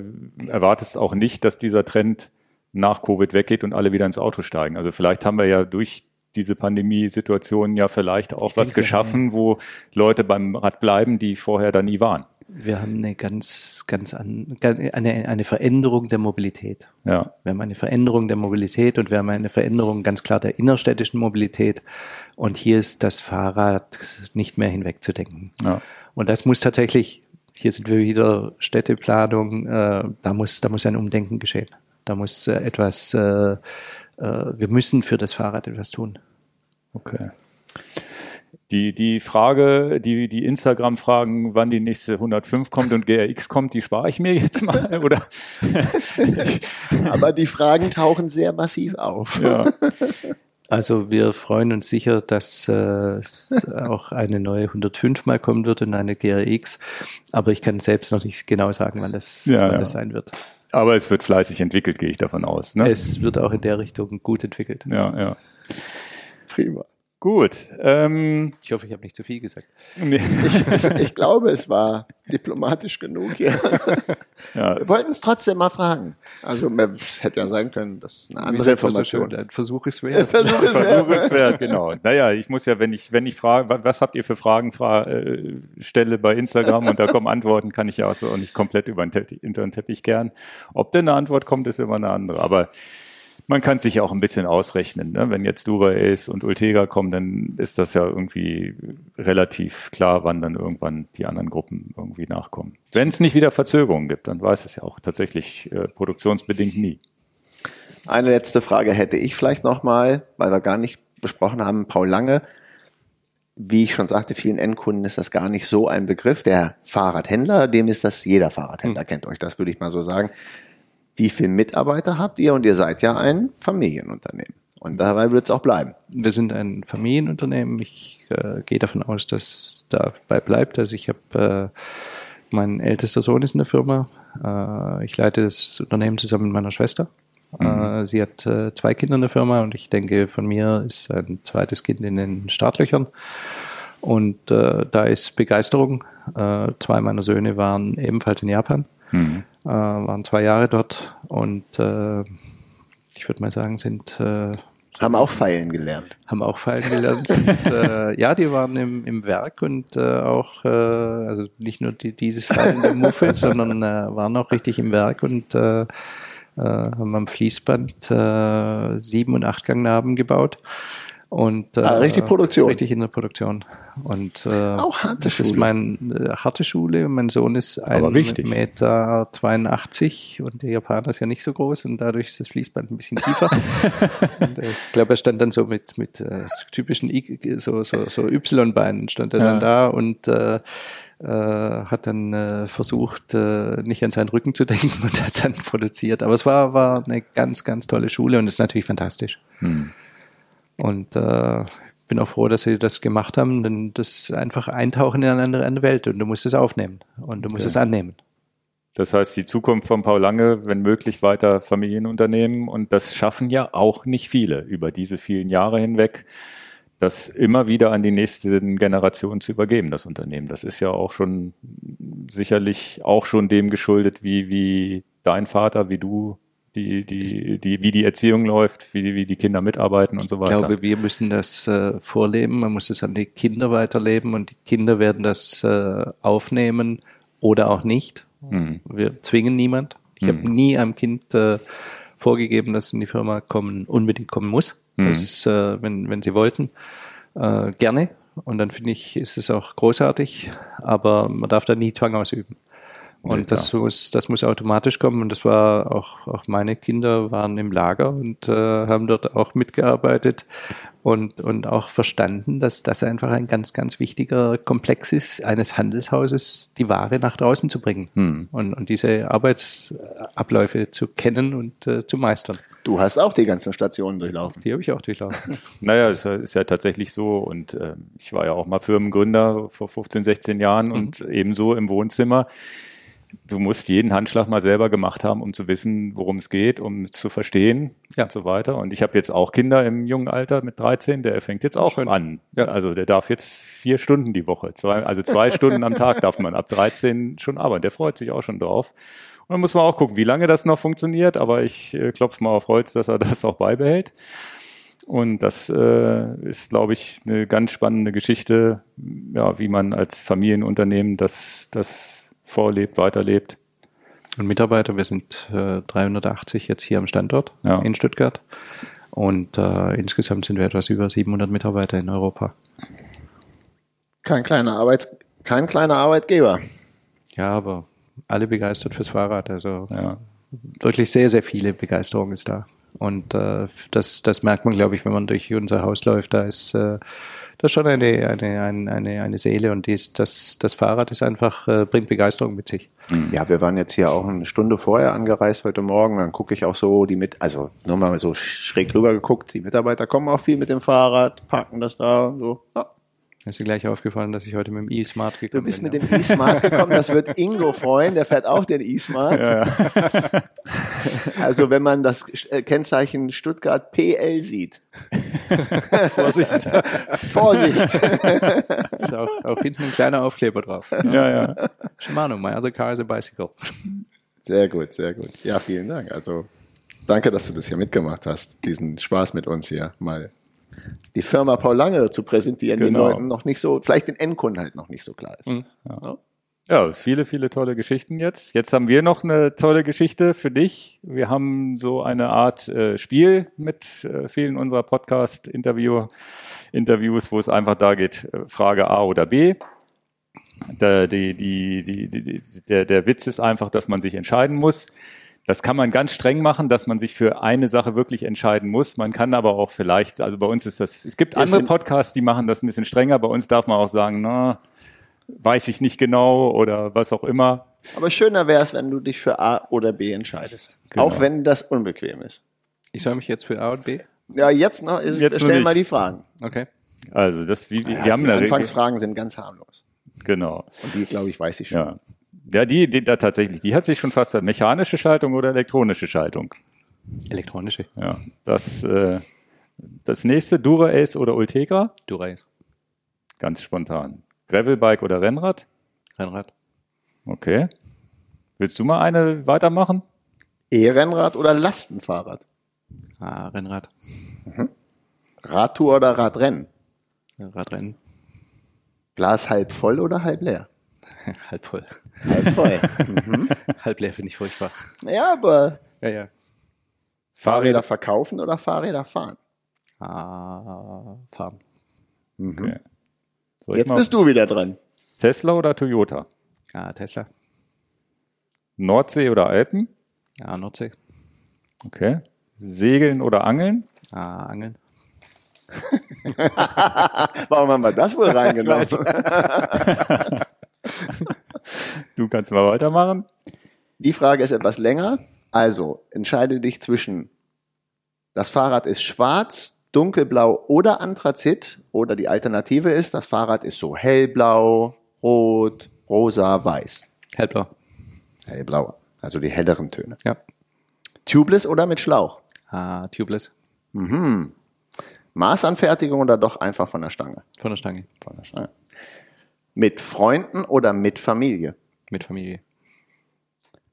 [SPEAKER 1] erwartest auch nicht, dass dieser Trend nach Covid weggeht und alle wieder ins Auto steigen. Also vielleicht haben wir ja durch diese Pandemiesituation ja vielleicht auch was
[SPEAKER 3] denke,
[SPEAKER 1] geschaffen, wo Leute beim Rad bleiben, die vorher da nie waren.
[SPEAKER 3] Wir haben eine ganz, ganz an, eine, eine Veränderung der Mobilität.
[SPEAKER 1] Ja,
[SPEAKER 3] Wir haben eine Veränderung der Mobilität und wir haben eine Veränderung ganz klar der innerstädtischen Mobilität. Und hier ist das Fahrrad nicht mehr hinwegzudenken.
[SPEAKER 1] ja.
[SPEAKER 3] Und das muss tatsächlich, hier sind wir wieder Städteplanung, äh, da muss, da muss ein Umdenken geschehen. Da muss äh, etwas, äh, äh, wir müssen für das Fahrrad etwas tun.
[SPEAKER 1] Okay. Die, die Frage, die, die Instagram-Fragen, wann die nächste 105 kommt und GRX kommt, die spare ich mir jetzt mal, oder?
[SPEAKER 2] Aber die Fragen tauchen sehr massiv auf.
[SPEAKER 1] Ja.
[SPEAKER 3] Also wir freuen uns sicher, dass äh, auch eine neue 105 mal kommen wird und eine GRX. Aber ich kann selbst noch nicht genau sagen, wann das, ja, wann ja. das sein wird.
[SPEAKER 1] Aber es wird fleißig entwickelt, gehe ich davon aus. Ne?
[SPEAKER 3] Es wird auch in der Richtung gut entwickelt.
[SPEAKER 1] Ja, ja. Prima. Gut. Ähm,
[SPEAKER 3] ich hoffe, ich habe nicht zu viel gesagt.
[SPEAKER 2] Nee. Ich, ich, glaube, es war diplomatisch genug hier. Ja. Wir wollten es trotzdem mal fragen. Also es hätte ja sein können, dass eine andere Information.
[SPEAKER 3] Ein Versuch ist wert.
[SPEAKER 1] Versuch ist wert. Versuch ist wert, genau. Naja, ich muss ja, wenn ich, wenn ich frage, was habt ihr für Fragen fra äh, stelle bei Instagram und da kommen Antworten, kann ich ja auch so nicht komplett über den Teppich, den Teppich gern. Ob denn eine Antwort kommt, ist immer eine andere. Aber man kann sich auch ein bisschen ausrechnen. Ne? Wenn jetzt Dubai ist und Ultega kommen, dann ist das ja irgendwie relativ klar, wann dann irgendwann die anderen Gruppen irgendwie nachkommen. Wenn es nicht wieder Verzögerungen gibt, dann weiß es ja auch tatsächlich äh, produktionsbedingt nie.
[SPEAKER 2] Eine letzte Frage hätte ich vielleicht nochmal, weil wir gar nicht besprochen haben, Paul Lange. Wie ich schon sagte, vielen Endkunden ist das gar nicht so ein Begriff. Der Fahrradhändler, dem ist das jeder Fahrradhändler, hm. kennt euch das, würde ich mal so sagen wie viele Mitarbeiter habt ihr? Und ihr seid ja ein Familienunternehmen. Und dabei wird es auch bleiben.
[SPEAKER 3] Wir sind ein Familienunternehmen. Ich äh, gehe davon aus, dass dabei bleibt. Also ich habe äh, mein ältester Sohn ist in der Firma. Äh, ich leite das Unternehmen zusammen mit meiner Schwester. Mhm. Äh, sie hat äh, zwei Kinder in der Firma und ich denke, von mir ist ein zweites Kind in den Startlöchern. Und äh, da ist Begeisterung. Zwei meiner Söhne waren ebenfalls in Japan. Mhm. Äh, waren zwei Jahre dort und äh, ich würde mal sagen, sind
[SPEAKER 2] äh, haben auch Feilen gelernt.
[SPEAKER 3] Haben auch Feilen gelernt. und, äh, ja, die waren im, im Werk und äh, auch, äh, also nicht nur die, dieses Feilen der Muffel, sondern waren auch richtig im Werk und haben am Fließband äh, sieben und acht Gangnaben gebaut. Und,
[SPEAKER 2] ah, richtig Produktion.
[SPEAKER 3] Richtig in der Produktion. Und äh,
[SPEAKER 2] auch harte
[SPEAKER 3] das Schule. ist mein äh, harte Schule. Mein Sohn ist ein Meter 82 und der Japaner ist ja nicht so groß und dadurch ist das Fließband ein bisschen tiefer. und, äh, ich glaube, er stand dann so mit mit äh, typischen I so so so Y-Beinen stand er ja. dann da und äh, äh, hat dann äh, versucht, äh, nicht an seinen Rücken zu denken und hat dann produziert. Aber es war, war eine ganz, ganz tolle Schule und ist natürlich fantastisch. Hm. Und äh, bin auch froh, dass sie das gemacht haben, denn das ist einfach Eintauchen in eine andere, Welt und du musst es aufnehmen und du musst okay. es annehmen.
[SPEAKER 1] Das heißt, die Zukunft von Paul Lange, wenn möglich, weiter Familienunternehmen und das schaffen ja auch nicht viele über diese vielen Jahre hinweg, das immer wieder an die nächste Generation zu übergeben, das Unternehmen. Das ist ja auch schon sicherlich auch schon dem geschuldet, wie, wie dein Vater, wie du die, die, die, wie die Erziehung läuft, wie, wie die Kinder mitarbeiten und so weiter.
[SPEAKER 3] Ich glaube, wir müssen das äh, vorleben, man muss es an die Kinder weiterleben und die Kinder werden das äh, aufnehmen oder auch nicht. Mhm. Wir zwingen niemand. Ich mhm. habe nie einem Kind äh, vorgegeben, dass in die Firma kommen, unbedingt kommen muss. Mhm. Das ist, äh, wenn, wenn sie wollten, äh, gerne. Und dann finde ich, ist es auch großartig, aber man darf da nie Zwang ausüben. Und das muss, das muss automatisch kommen. Und das war auch, auch meine Kinder waren im Lager und äh, haben dort auch mitgearbeitet und, und auch verstanden, dass das einfach ein ganz, ganz wichtiger Komplex ist, eines Handelshauses die Ware nach draußen zu bringen hm. und, und diese Arbeitsabläufe zu kennen und äh, zu meistern.
[SPEAKER 2] Du hast auch die ganzen Stationen durchlaufen.
[SPEAKER 3] Die habe ich auch durchlaufen.
[SPEAKER 1] naja, es ist ja tatsächlich so. Und äh, ich war ja auch mal Firmengründer vor 15, 16 Jahren mhm. und ebenso im Wohnzimmer du musst jeden Handschlag mal selber gemacht haben, um zu wissen, worum es geht, um es zu verstehen ja. und so weiter. Und ich habe jetzt auch Kinder im jungen Alter mit 13, der fängt jetzt auch Schön. an. Ja. Also der darf jetzt vier Stunden die Woche, zwei, also zwei Stunden am Tag darf man ab 13 schon arbeiten. Der freut sich auch schon drauf. Und dann muss man auch gucken, wie lange das noch funktioniert. Aber ich äh, klopfe mal auf Holz, dass er das auch beibehält. Und das äh, ist, glaube ich, eine ganz spannende Geschichte, ja, wie man als Familienunternehmen das, das vorlebt, weiterlebt.
[SPEAKER 3] Und Mitarbeiter, wir sind äh, 380 jetzt hier am Standort ja. in Stuttgart und äh, insgesamt sind wir etwas über 700 Mitarbeiter in Europa.
[SPEAKER 2] Kein kleiner Arbeits kein kleiner Arbeitgeber.
[SPEAKER 3] Ja, aber alle begeistert fürs Fahrrad. Also ja. wirklich sehr, sehr viele Begeisterung ist da. Und äh, das, das merkt man, glaube ich, wenn man durch unser Haus läuft. Da ist äh, das ist schon eine, eine, eine, eine, Seele und dies, das, das Fahrrad ist einfach, äh, bringt Begeisterung mit sich.
[SPEAKER 2] Ja, wir waren jetzt hier auch eine Stunde vorher angereist heute Morgen. Dann gucke ich auch so die mit, also nur mal so schräg rüber geguckt. Die Mitarbeiter kommen auch viel mit dem Fahrrad, parken das da so. Ja.
[SPEAKER 3] Ist dir gleich aufgefallen, dass ich heute mit dem E-Smart
[SPEAKER 2] Du
[SPEAKER 3] gekommen
[SPEAKER 2] bist
[SPEAKER 3] bin?
[SPEAKER 2] mit dem E-Smart gekommen, das wird Ingo freuen, der fährt auch den E-Smart. Also wenn man das äh, Kennzeichen Stuttgart PL sieht.
[SPEAKER 3] Vorsicht.
[SPEAKER 2] Vorsicht.
[SPEAKER 3] ist auch, auch hinten ein kleiner Aufkleber drauf.
[SPEAKER 1] Ja, ja.
[SPEAKER 3] Shimano, my other car is a bicycle.
[SPEAKER 2] Sehr gut, sehr gut. Ja, vielen Dank. Also danke, dass du das hier mitgemacht hast, diesen Spaß mit uns hier mal die Firma Paul Lange zu präsentieren, den
[SPEAKER 1] Genau.
[SPEAKER 2] Leuten noch nicht so, vielleicht den Endkunden halt noch nicht so klar ist. Ja.
[SPEAKER 1] Ja, viele, viele tolle Geschichten jetzt. Jetzt haben wir noch eine tolle Geschichte für dich. Wir haben so eine Art äh, Spiel mit äh, vielen unserer Podcast-Interview, Interviews, wo es einfach da geht, äh, Frage A oder B. Der, die, die, die, der, der Witz ist einfach, dass man sich entscheiden muss. Das kann man ganz streng machen, dass man sich für eine Sache wirklich entscheiden muss. Man kann aber auch vielleicht, also bei uns ist das, es gibt
[SPEAKER 2] Wir
[SPEAKER 1] andere Podcasts, die machen das ein bisschen strenger. Bei uns darf man auch sagen, na, weiß ich nicht genau oder was auch immer.
[SPEAKER 2] Aber schöner wäre es, wenn du dich für A oder B entscheidest.
[SPEAKER 1] Genau.
[SPEAKER 2] Auch wenn das unbequem ist.
[SPEAKER 3] Ich soll mich jetzt für A und B?
[SPEAKER 2] Ja, jetzt noch,
[SPEAKER 1] Jetzt
[SPEAKER 2] wir
[SPEAKER 1] noch
[SPEAKER 2] stellen mal die Fragen.
[SPEAKER 3] Okay.
[SPEAKER 1] Also das, wie, wir
[SPEAKER 2] Ja,
[SPEAKER 1] haben
[SPEAKER 2] die
[SPEAKER 1] eine Regel.
[SPEAKER 2] Anfangsfragen sind ganz harmlos.
[SPEAKER 1] Genau.
[SPEAKER 2] Und die, glaube ich, weiß ich schon.
[SPEAKER 1] Ja. Ja, die, die da tatsächlich, die hat sich schon fast an mechanische Schaltung oder elektronische Schaltung.
[SPEAKER 3] Elektronische.
[SPEAKER 1] Ja. Das, äh, das nächste, Dura Ace oder Ultegra,
[SPEAKER 3] Durace.
[SPEAKER 1] ganz spontan. Gravelbike oder Rennrad?
[SPEAKER 3] Rennrad.
[SPEAKER 1] Okay. Willst du mal eine weitermachen?
[SPEAKER 2] E-Rennrad oder Lastenfahrrad?
[SPEAKER 3] Ah, Rennrad.
[SPEAKER 2] Radtour oder Radrennen?
[SPEAKER 3] Radrennen.
[SPEAKER 2] Glas halb voll oder halb leer?
[SPEAKER 3] Halb voll.
[SPEAKER 2] Halb voll.
[SPEAKER 3] Halb leer finde ich furchtbar.
[SPEAKER 2] ja, aber
[SPEAKER 3] Ja, ja.
[SPEAKER 2] Fahrräder verkaufen oder Fahrräder fahren?
[SPEAKER 3] Ah, Farben.
[SPEAKER 1] Okay. Soll ich
[SPEAKER 2] Jetzt bist du wieder dran.
[SPEAKER 1] Tesla oder Toyota?
[SPEAKER 3] Ah, Tesla.
[SPEAKER 1] Nordsee oder Alpen?
[SPEAKER 3] Ah, Nordsee.
[SPEAKER 1] Okay. Segeln oder Angeln?
[SPEAKER 3] Ah, Angeln.
[SPEAKER 2] Warum haben wir das wohl reingenommen?
[SPEAKER 1] Du kannst mal weitermachen.
[SPEAKER 2] Die Frage ist etwas länger. Also, entscheide dich zwischen das Fahrrad ist schwarz, dunkelblau oder Anthrazit oder die Alternative ist, das Fahrrad ist so hellblau, rot, rosa, weiß.
[SPEAKER 3] Hellblau.
[SPEAKER 2] Hellblau, also die helleren Töne.
[SPEAKER 3] Ja.
[SPEAKER 2] Tubeless oder mit Schlauch?
[SPEAKER 3] Ah, Tubeless.
[SPEAKER 2] Maßanfertigung oder doch einfach von der Stange?
[SPEAKER 3] Von der Stange.
[SPEAKER 2] Von der Stange. Mit Freunden oder mit Familie?
[SPEAKER 3] Mit Familie.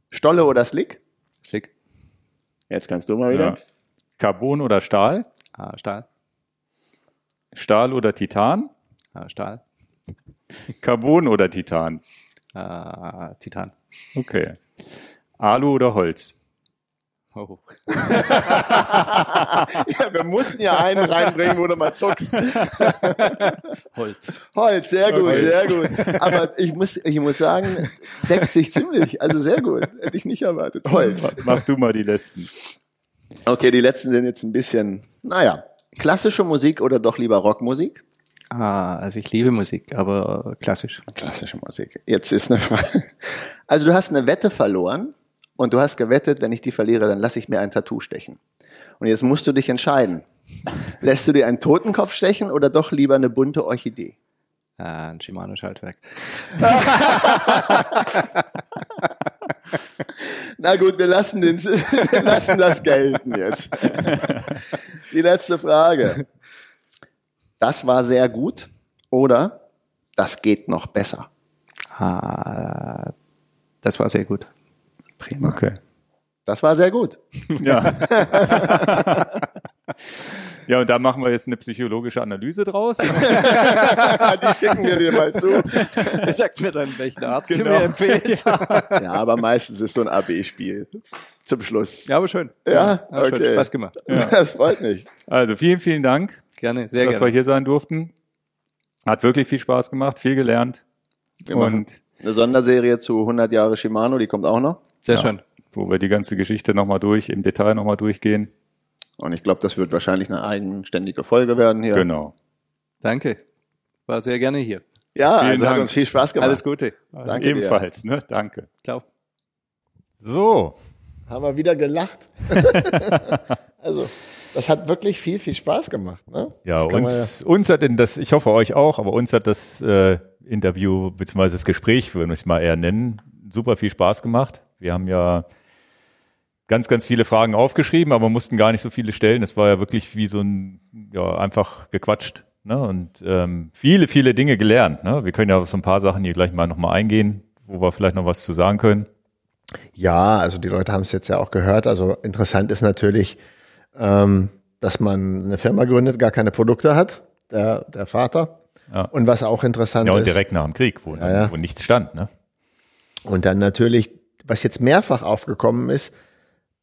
[SPEAKER 2] Stolle oder Slick?
[SPEAKER 3] Slick.
[SPEAKER 2] Jetzt kannst du mal wieder.
[SPEAKER 1] Ja. Carbon oder Stahl?
[SPEAKER 3] Ah, Stahl.
[SPEAKER 1] Stahl oder Titan?
[SPEAKER 3] Ah, Stahl.
[SPEAKER 1] Carbon oder Titan?
[SPEAKER 3] Ah, Titan.
[SPEAKER 1] Okay. Alu oder Holz?
[SPEAKER 3] Oh.
[SPEAKER 2] Ja, wir mussten ja einen reinbringen, wo du mal zuckst.
[SPEAKER 3] Holz.
[SPEAKER 2] Holz, sehr gut,
[SPEAKER 1] Holz.
[SPEAKER 2] sehr gut. Aber ich muss, ich muss sagen, deckt sich ziemlich. Also sehr gut. Hätte ich nicht erwartet. Holz.
[SPEAKER 1] Mach du mal die letzten.
[SPEAKER 2] Okay, die letzten sind jetzt ein bisschen, naja, klassische Musik oder doch lieber Rockmusik?
[SPEAKER 3] Ah, also ich liebe Musik, aber klassisch.
[SPEAKER 2] Klassische Musik. Jetzt ist eine Frage. Also du hast eine Wette verloren und du hast gewettet, wenn ich die verliere, dann lasse ich mir ein Tattoo stechen. Und jetzt musst du dich entscheiden. Lässt du dir einen Totenkopf stechen oder doch lieber eine bunte Orchidee?
[SPEAKER 3] Ah, ein Shimano-Schaltwerk.
[SPEAKER 2] Na gut, wir lassen, den, wir lassen das gelten jetzt. Die letzte Frage. Das war sehr gut oder das geht noch besser?
[SPEAKER 3] Ah, das war sehr gut.
[SPEAKER 2] Prima.
[SPEAKER 1] Okay.
[SPEAKER 2] Das war sehr gut.
[SPEAKER 1] Ja. ja, und da machen wir jetzt eine psychologische Analyse draus.
[SPEAKER 2] Die schicken wir dir mal zu.
[SPEAKER 3] Er sagt mir dann, welchen Arzt
[SPEAKER 1] Genau.
[SPEAKER 3] du mir empfehlt.
[SPEAKER 2] Ja, aber meistens ist so ein AB-Spiel zum Schluss.
[SPEAKER 3] ja, aber schön.
[SPEAKER 2] Ja,
[SPEAKER 3] aber schön.
[SPEAKER 2] okay.
[SPEAKER 3] Spaß gemacht.
[SPEAKER 2] Das freut mich.
[SPEAKER 1] Also vielen, vielen Dank,
[SPEAKER 3] Gerne, sehr
[SPEAKER 1] dass wir
[SPEAKER 3] gerne.
[SPEAKER 1] hier sein durften. Hat wirklich viel Spaß gemacht, viel gelernt.
[SPEAKER 2] Wir machen
[SPEAKER 1] und
[SPEAKER 2] eine Sonderserie zu 100 Jahre Shimano, die kommt auch noch.
[SPEAKER 3] Sehr
[SPEAKER 1] Ja.
[SPEAKER 3] schön.
[SPEAKER 1] wo wir die ganze Geschichte nochmal durch, im Detail nochmal durchgehen.
[SPEAKER 2] Und ich glaube, das wird wahrscheinlich eine eigenständige Folge werden hier.
[SPEAKER 1] Genau.
[SPEAKER 3] Danke. war sehr gerne hier.
[SPEAKER 2] Ja,
[SPEAKER 1] Vielen
[SPEAKER 2] also hat
[SPEAKER 1] Dank.
[SPEAKER 2] uns viel Spaß gemacht.
[SPEAKER 3] Alles Gute.
[SPEAKER 2] Danke dir.
[SPEAKER 1] Ebenfalls, ne? Danke.
[SPEAKER 3] Ciao.
[SPEAKER 1] So,
[SPEAKER 2] Haben wir wieder gelacht. also, das hat wirklich viel, viel Spaß gemacht. Ne?
[SPEAKER 1] ja,
[SPEAKER 2] kann man
[SPEAKER 1] uns, uns hat denn das, ich hoffe euch auch, aber uns hat das äh, Interview bzw. das Gespräch, würde ich es mal eher nennen, super viel Spaß gemacht. Wir haben ja ganz, ganz viele Fragen aufgeschrieben, aber mussten gar nicht so viele stellen. Es war ja wirklich wie so ein, ja, einfach gequatscht. Ne? Und ähm, viele, viele Dinge gelernt. Ne? Wir können ja auf so ein paar Sachen hier gleich mal nochmal eingehen, wo wir vielleicht noch was zu sagen können.
[SPEAKER 2] Ja, also die Leute haben es jetzt ja auch gehört. Also interessant ist natürlich, ähm, dass man eine Firma gründet, gar keine Produkte hat, der, der Vater.
[SPEAKER 1] Ja.
[SPEAKER 2] Und was auch interessant
[SPEAKER 1] Ja, und
[SPEAKER 2] ist,
[SPEAKER 1] direkt nach dem Krieg, wo,
[SPEAKER 2] ja.
[SPEAKER 1] wo nichts stand. Ne?
[SPEAKER 2] und dann natürlich, was jetzt mehrfach aufgekommen ist,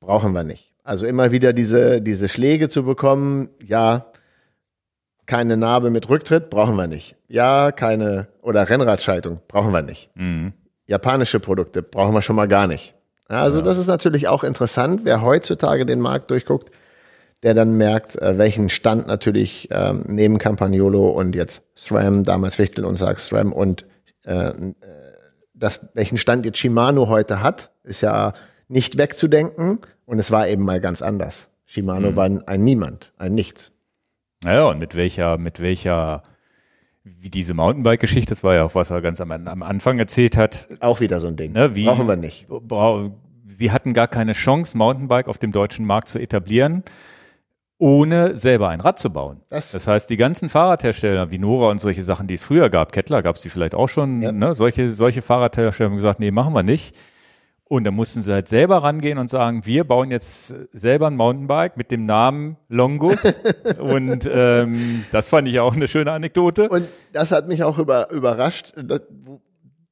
[SPEAKER 2] brauchen wir nicht. Also immer wieder diese, diese Schläge zu bekommen, ja, keine Narbe mit Rücktritt, brauchen wir nicht. Ja, keine, oder Rennradschaltung, brauchen wir nicht.
[SPEAKER 1] Mhm.
[SPEAKER 2] japanische Produkte brauchen wir schon mal gar nicht. Ja, also das ist natürlich auch interessant, wer heutzutage den Markt durchguckt, der dann merkt, äh, welchen Stand natürlich ähm, neben Campagnolo und jetzt SRAM, damals Wichtel und sagt SRAM und äh, das, welchen Stand jetzt Shimano heute hat, ist ja nicht wegzudenken und es war eben mal ganz anders. Shimano war ein, ein Niemand, ein Nichts.
[SPEAKER 1] Naja, und mit welcher, mit welcher, wie diese Mountainbike-Geschichte, das war ja auch, was er ganz am, am Anfang erzählt hat,
[SPEAKER 2] Auch wieder so ein Ding.
[SPEAKER 1] Ne, wie-
[SPEAKER 2] Brauchen wir nicht.
[SPEAKER 1] Bra- sie hatten gar keine Chance, Mountainbike auf dem deutschen Markt zu etablieren, ohne selber ein Rad zu bauen.
[SPEAKER 2] Das-
[SPEAKER 1] Das, heißt, die ganzen Fahrradhersteller, wie Nora und solche Sachen, die es früher gab, Kettler gab es die vielleicht auch schon,
[SPEAKER 2] Ja.
[SPEAKER 1] ne, solche, solche Fahrradhersteller haben gesagt, nee, machen wir nicht. Und dann mussten sie halt selber rangehen und sagen, wir bauen jetzt selber ein Mountainbike mit dem Namen Longus. und ähm, das fand ich auch eine schöne Anekdote.
[SPEAKER 2] Und das hat mich auch über, überrascht.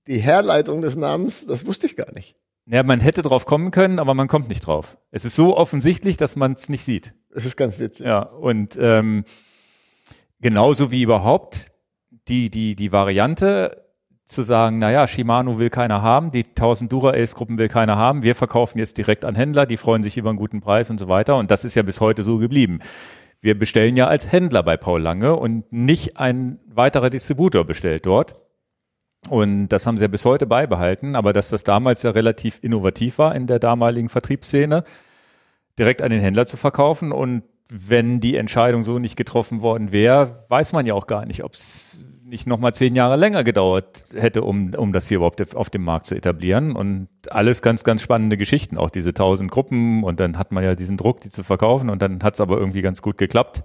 [SPEAKER 2] Die Herleitung des Namens, das wusste ich gar nicht.
[SPEAKER 1] Ja, man hätte drauf kommen können, aber man kommt nicht drauf. Es ist so offensichtlich, dass man es nicht sieht.
[SPEAKER 2] Das ist ganz witzig.
[SPEAKER 1] Ja, und ähm, genauso wie überhaupt die, die, die Variante zu sagen, naja, Shimano will keiner haben, die 1000 Dura-Ace-Gruppen will keiner haben, wir verkaufen jetzt direkt an Händler, die freuen sich über einen guten Preis und so weiter. Und das ist ja bis heute so geblieben. Wir bestellen ja als Händler bei Paul Lange und nicht ein weiterer Distributor bestellt dort. Und das haben sie ja bis heute beibehalten, aber dass das damals ja relativ innovativ war in der damaligen Vertriebsszene, direkt an den Händler zu verkaufen. Und wenn die Entscheidung so nicht getroffen worden wäre, weiß man ja auch gar nicht, ob es nicht nochmal zehn Jahre länger gedauert hätte, um, um das hier überhaupt auf dem Markt zu etablieren. Und alles ganz, ganz spannende Geschichten, auch diese tausend Gruppen. Und dann hat man ja diesen Druck, die zu verkaufen. Und dann hat es aber irgendwie ganz gut geklappt.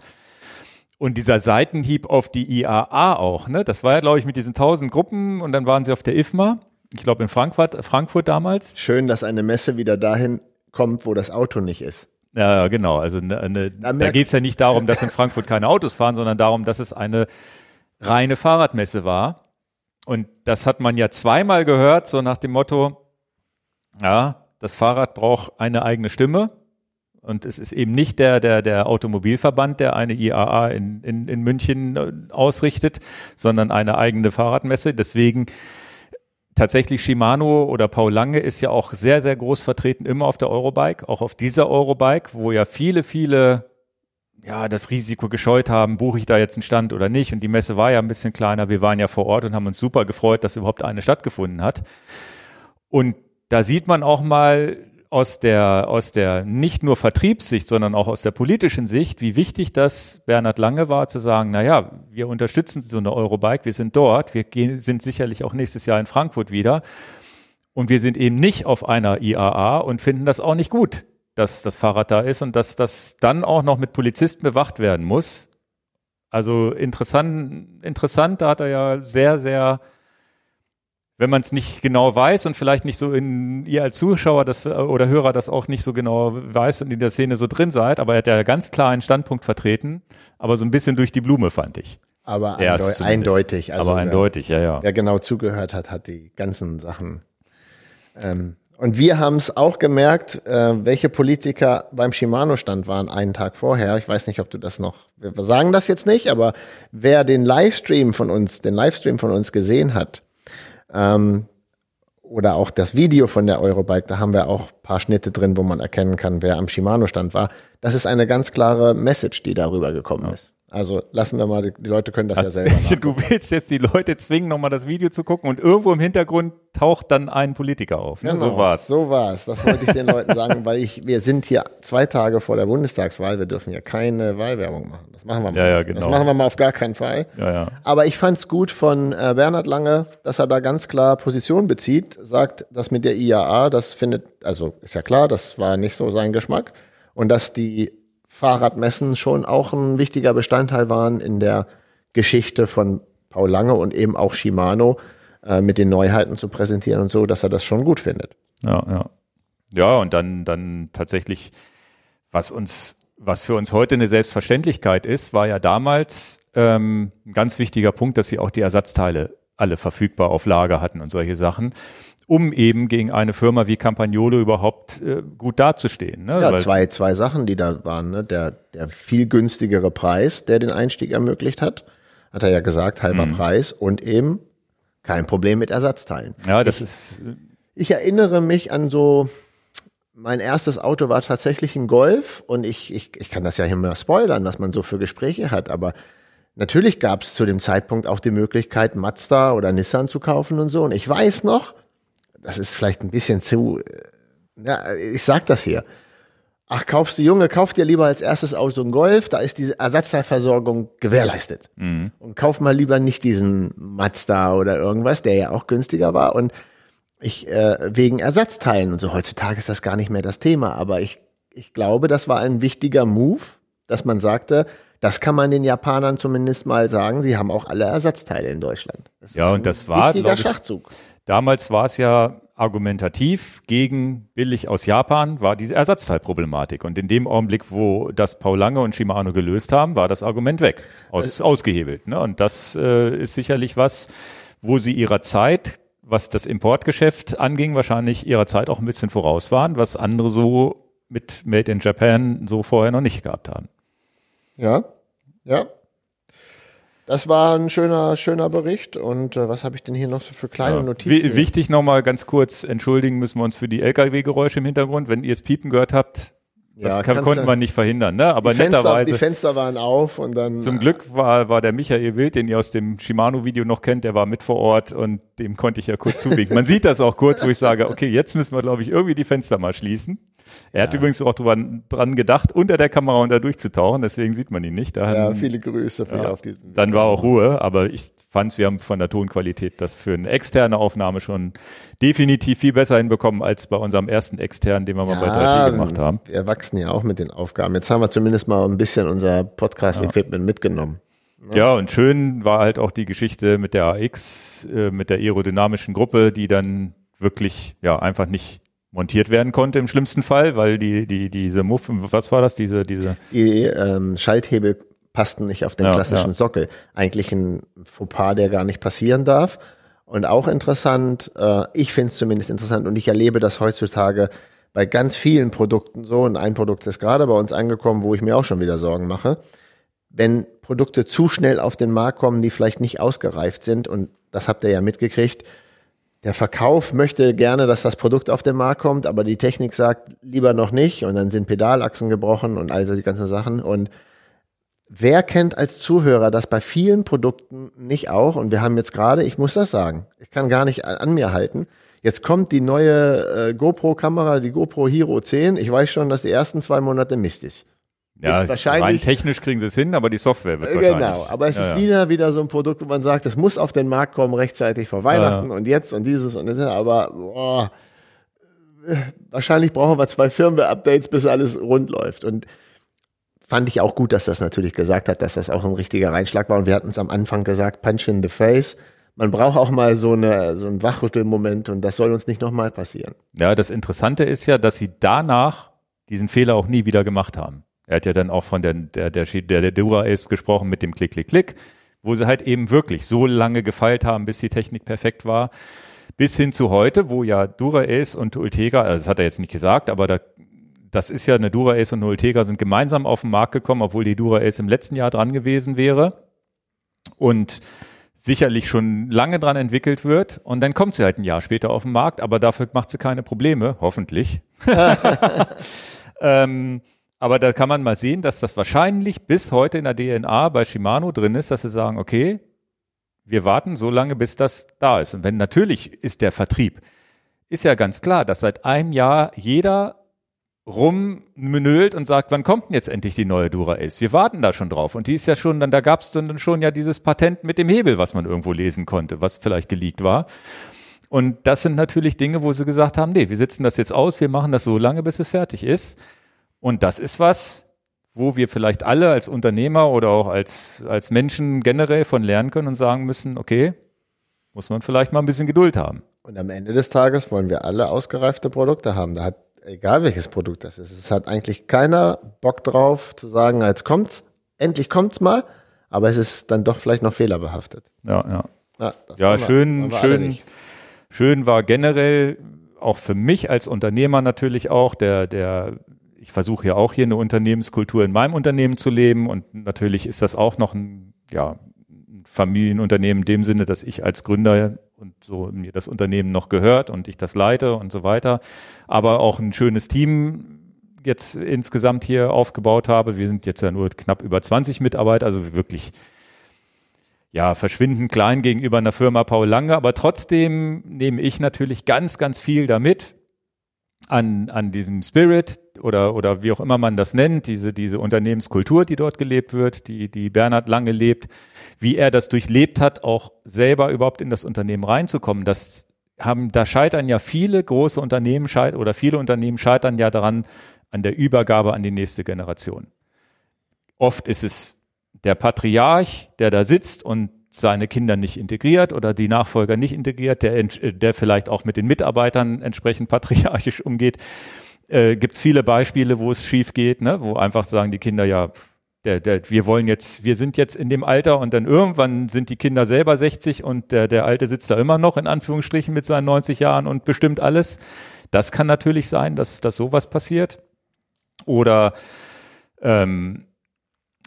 [SPEAKER 1] Und dieser Seitenhieb auf die IAA auch, ne? Das war ja, glaube ich, mit diesen tausend Gruppen und dann waren sie auf der IFMA, ich glaube in Frankfurt, Frankfurt damals.
[SPEAKER 2] Schön, dass eine Messe wieder dahin kommt, wo das Auto nicht ist.
[SPEAKER 1] Ja, genau. Also ne, ne, da
[SPEAKER 2] merkt-
[SPEAKER 1] geht es ja nicht darum, dass in Frankfurt keine Autos fahren, sondern darum, dass es eine reine Fahrradmesse war. Und das hat man ja zweimal gehört, so nach dem Motto, ja, das Fahrrad braucht eine eigene Stimme. Und es ist eben nicht der, der, der Automobilverband, der eine IAA in, in, in München äh, ausrichtet, sondern eine eigene Fahrradmesse. Deswegen tatsächlich Shimano oder Paul Lange ist ja auch sehr, sehr groß vertreten, immer auf der Eurobike, auch auf dieser Eurobike, wo ja viele, viele ja, das Risiko gescheut haben, buche ich da jetzt einen Stand oder nicht. Und die Messe war ja ein bisschen kleiner. Wir waren ja vor Ort und haben uns super gefreut, dass überhaupt eine stattgefunden hat. Und da sieht man auch mal aus der, aus der nicht nur Vertriebssicht, sondern auch aus der politischen Sicht, wie wichtig das Bernhard Lange war, zu sagen, na ja, wir unterstützen so eine Eurobike, wir sind dort, wir gehen, sind sicherlich auch nächstes Jahr in Frankfurt wieder. Und wir sind eben nicht auf einer IAA und finden das auch nicht gut, dass das Fahrrad da ist und dass das dann auch noch mit Polizisten bewacht werden muss. Also interessant, interessant, da hat er ja sehr, sehr wenn man es nicht genau weiß und vielleicht nicht so in ihr als Zuschauer das, oder Hörer das auch nicht so genau weiß und in der Szene so drin seid, aber er hat ja ganz klar einen Standpunkt vertreten, aber so ein bisschen durch die Blume fand ich.
[SPEAKER 2] Aber eindeu eindeutig. Also
[SPEAKER 1] aber eindeutig, ja, ja.
[SPEAKER 2] Wer, wer genau zugehört hat, hat die ganzen Sachen. Ähm, und wir haben es auch gemerkt, äh, welche Politiker beim Shimano-Stand waren einen Tag vorher. Ich weiß nicht, ob du das noch, wir sagen das jetzt nicht, aber wer den Livestream von uns, den Livestream von uns gesehen hat, ähm, oder auch das Video von der Eurobike, da haben wir auch ein paar Schnitte drin, wo man erkennen kann, wer am Shimano-Stand war. Das ist eine ganz klare Message, die darüber gekommen ist. Also lassen wir mal, die, die Leute können das ja selber.
[SPEAKER 1] Du willst jetzt die Leute zwingen, nochmal das Video zu gucken und irgendwo im Hintergrund taucht dann ein Politiker auf. Ne?
[SPEAKER 2] Genau,
[SPEAKER 1] So war's.
[SPEAKER 2] So war's. Das wollte ich den Leuten sagen, weil ich, wir sind hier zwei Tage vor der Bundestagswahl. Wir dürfen ja keine Wahlwerbung machen. Das machen wir mal.
[SPEAKER 1] Ja, ja,
[SPEAKER 2] nicht. Das
[SPEAKER 1] genau.
[SPEAKER 2] machen wir mal auf gar keinen Fall.
[SPEAKER 1] Ja, ja.
[SPEAKER 2] Aber ich fand's gut von äh, Bernhard Lange, dass er da ganz klar Position bezieht, sagt, dass mit der IAA, das findet, also ist ja klar, das war nicht so sein Geschmack. Und dass die Fahrradmessen schon auch ein wichtiger Bestandteil waren in der Geschichte von Paul Lange und eben auch Shimano äh, mit den Neuheiten zu präsentieren und so, dass er das schon gut findet.
[SPEAKER 1] Ja, ja. Ja, und dann, dann tatsächlich, was uns, was für uns heute eine Selbstverständlichkeit ist, war ja damals ähm, ein ganz wichtiger Punkt, dass sie auch die Ersatzteile alle verfügbar auf Lager hatten und solche Sachen, um eben gegen eine Firma wie Campagnolo überhaupt äh, gut dazustehen. Ne?
[SPEAKER 2] Ja,
[SPEAKER 1] Weil-
[SPEAKER 2] zwei, zwei Sachen, die da waren. Ne? Der, der viel günstigere Preis, der den Einstieg ermöglicht hat, hat er ja gesagt, halber Preis und eben kein Problem mit Ersatzteilen.
[SPEAKER 1] Ja, das ist,
[SPEAKER 2] Ich erinnere mich an so, mein erstes Auto war tatsächlich ein Golf und ich, ich, ich kann das ja hier mal spoilern, was man so für Gespräche hat, aber natürlich gab es zu dem Zeitpunkt auch die Möglichkeit, Mazda oder Nissan zu kaufen und so. Und ich weiß noch, das ist vielleicht ein bisschen zu, äh, ja, ich sag das hier. Ach, kaufst du Junge, kauf dir lieber als erstes Auto ein Golf, da ist diese Ersatzteilversorgung gewährleistet. Und kauf mal lieber nicht diesen Mazda oder irgendwas, der ja auch günstiger war. Und ich äh, wegen Ersatzteilen und so. Heutzutage ist das gar nicht mehr das Thema, aber ich, ich glaube, das war ein wichtiger Move, dass man sagte, das kann man den Japanern zumindest mal sagen, sie haben auch alle Ersatzteile in Deutschland. Das
[SPEAKER 1] Ja, und
[SPEAKER 2] ein
[SPEAKER 1] das war,
[SPEAKER 2] wichtiger
[SPEAKER 1] ich,
[SPEAKER 2] Schachzug.
[SPEAKER 1] Damals war es ja argumentativ gegen billig aus Japan, war diese Ersatzteilproblematik. Und in dem Augenblick, wo das Paul Lange und Shimano gelöst haben, war das Argument weg, aus, ausgehebelt. Ne? Und das äh, ist sicherlich was, wo sie ihrer Zeit, was das Importgeschäft anging, wahrscheinlich ihrer Zeit auch ein bisschen voraus waren, was andere so mit Made in Japan so vorher noch nicht gehabt haben.
[SPEAKER 2] Ja, ja. Das war ein schöner, schöner Bericht. Und äh, was habe ich denn hier noch so für kleine Notizen?
[SPEAKER 1] Wi- Wichtig nochmal ganz kurz, entschuldigen müssen wir uns für die Lkw-Geräusche im Hintergrund. Wenn ihr es piepen gehört habt, das
[SPEAKER 2] Ja,
[SPEAKER 1] kann, konnten wir nicht verhindern, ne? Aber
[SPEAKER 2] die Fenster,
[SPEAKER 1] netterweise.
[SPEAKER 2] die Fenster waren auf und dann.
[SPEAKER 1] Zum Glück war, war der Michael Wild, den ihr aus dem Shimano-Video noch kennt, der war mit vor Ort und dem konnte ich ja kurz zuwinken. Man sieht das auch kurz, wo ich sage, okay, jetzt müssen wir, glaube ich, irgendwie die Fenster mal schließen. Er hat übrigens auch drüber, dran gedacht, unter der Kamera unter durchzutauchen, deswegen sieht man ihn nicht. Da
[SPEAKER 2] ja, viele Grüße für auf diesem.
[SPEAKER 1] dann war auch Ruhe, aber ich fand, wir haben von der Tonqualität das für eine externe Aufnahme schon definitiv viel besser hinbekommen als bei unserem ersten externen, den wir mal bei 3T gemacht haben.
[SPEAKER 2] Wir wachsen ja auch mit den Aufgaben. Jetzt haben wir zumindest mal ein bisschen unser Podcast-Equipment mitgenommen.
[SPEAKER 1] Ja, und schön war halt auch die Geschichte mit der AX, äh, mit der aerodynamischen Gruppe, die dann wirklich ja einfach nicht montiert werden konnte im schlimmsten Fall, weil die die diese Muff, was war das, diese diese
[SPEAKER 2] Die ähm, Schalthebel passten nicht auf den
[SPEAKER 1] Ja,
[SPEAKER 2] klassischen
[SPEAKER 1] ja.
[SPEAKER 2] Sockel. Eigentlich ein Fauxpas, der gar nicht passieren darf. Und auch interessant, äh, ich finde es zumindest interessant und ich erlebe das heutzutage bei ganz vielen Produkten so. Und ein Produkt ist gerade bei uns angekommen, wo ich mir auch schon wieder Sorgen mache. Wenn Produkte zu schnell auf den Markt kommen, die vielleicht nicht ausgereift sind, und das habt ihr ja mitgekriegt, der Verkauf möchte gerne, dass das Produkt auf den Markt kommt, aber die Technik sagt lieber noch nicht und dann sind Pedalachsen gebrochen und all so die ganzen Sachen. Und wer kennt als Zuhörer das bei vielen Produkten nicht auch? Und wir haben jetzt gerade, ich muss das sagen, ich kann gar nicht an mir halten. Jetzt kommt die neue äh, GoPro-Kamera, die GoPro Hero 10. Ich weiß schon, dass die ersten zwei Monate Mist ist.
[SPEAKER 1] Ja
[SPEAKER 2] wahrscheinlich-
[SPEAKER 1] rein technisch kriegen sie es hin, aber die Software wird
[SPEAKER 2] Äh,
[SPEAKER 1] wahrscheinlich.
[SPEAKER 2] Genau, aber es
[SPEAKER 1] ja,
[SPEAKER 2] ist
[SPEAKER 1] ja.
[SPEAKER 2] wieder wieder so ein Produkt, wo man sagt, es muss auf den Markt kommen rechtzeitig vor Weihnachten und jetzt und dieses und das, aber boah, wahrscheinlich brauchen wir zwei Firmware-Updates, bis alles rund läuft. Und fand ich auch gut, dass das natürlich gesagt hat, dass das auch ein richtiger Reinschlag war. Und wir hatten es am Anfang gesagt, Punch in the Face. Man braucht auch mal so eine so einen Wachrüttelmoment und das soll uns nicht nochmal passieren.
[SPEAKER 1] Ja, das Interessante ist ja, dass sie danach diesen Fehler auch nie wieder gemacht haben. Er hat ja dann auch von der, der, der, der, der Dura Ace gesprochen mit dem Klick, Klick, Klick, wo sie halt eben wirklich so lange gefeilt haben, bis die Technik perfekt war. Bis hin zu heute, wo ja Dura Ace und Ultegra, also das hat er jetzt nicht gesagt, aber da, das ist ja eine Dura Ace und eine Ultegra sind gemeinsam auf den Markt gekommen, obwohl die Dura Ace im letzten Jahr dran gewesen wäre. Und sicherlich schon lange dran entwickelt wird und dann kommt sie halt ein Jahr später auf den Markt, aber dafür macht sie keine Probleme, hoffentlich. ähm, Aber da kann man mal sehen, dass das wahrscheinlich bis heute in der DNA bei Shimano drin ist, dass sie sagen, okay, wir warten so lange, bis das da ist. Und wenn natürlich ist der Vertrieb, ist ja ganz klar, dass seit einem Jahr jeder rummenölt und sagt, wann kommt denn jetzt endlich die neue Dura Ace? Wir warten da schon drauf. Und die ist ja schon, dann da gab es dann schon ja dieses Patent mit dem Hebel, was man irgendwo lesen konnte, was vielleicht geleakt war. Und das sind natürlich Dinge, wo sie gesagt haben, nee, wir sitzen das jetzt aus, wir machen das so lange, bis es fertig ist. Und das ist was, wo wir vielleicht alle als Unternehmer oder auch als, als Menschen generell von lernen können und sagen müssen, okay, muss man vielleicht mal ein bisschen Geduld haben.
[SPEAKER 2] Und am Ende des Tages wollen wir alle ausgereifte Produkte haben. Da hat, egal welches Produkt das ist, es hat eigentlich keiner Bock drauf zu sagen, jetzt kommt's, endlich kommt's mal, aber es ist dann doch vielleicht noch fehlerbehaftet.
[SPEAKER 1] Ja, ja. Ja, ja schön, schön, schön war generell auch für mich als Unternehmer natürlich auch der, der ich versuche ja auch hier eine Unternehmenskultur in meinem Unternehmen zu leben und natürlich ist das auch noch ein, ja, ein Familienunternehmen in dem Sinne, dass ich als Gründer und so mir das Unternehmen noch gehört und ich das leite und so weiter, aber auch ein schönes Team jetzt insgesamt hier aufgebaut habe. Wir sind jetzt ja nur knapp über 20 Mitarbeiter, also wirklich ja, verschwindend klein gegenüber einer Firma Paul Lange, aber trotzdem nehme ich natürlich ganz, ganz viel damit an, an diesem Spirit oder, oder wie auch immer man das nennt, diese, diese Unternehmenskultur, die dort gelebt wird, die, die Bernhard lange lebt, wie er das durchlebt hat, auch selber überhaupt in das Unternehmen reinzukommen. Das haben, da scheitern ja viele große Unternehmen scheitern oder viele Unternehmen scheitern ja daran, an der Übergabe an die nächste Generation. Oft ist es der Patriarch, der da sitzt und seine Kinder nicht integriert oder die Nachfolger nicht integriert, der, der vielleicht auch mit den Mitarbeitern entsprechend patriarchisch umgeht. Äh, Gibt es viele Beispiele, wo es schief geht, ne? wo einfach sagen die Kinder ja, der, der, wir wollen jetzt, wir sind jetzt in dem Alter und dann irgendwann sind die Kinder selber 60 und der, der Alte sitzt da immer noch in Anführungsstrichen mit seinen 90 Jahren und bestimmt alles. Das kann natürlich sein, dass, dass sowas passiert. Oder ähm,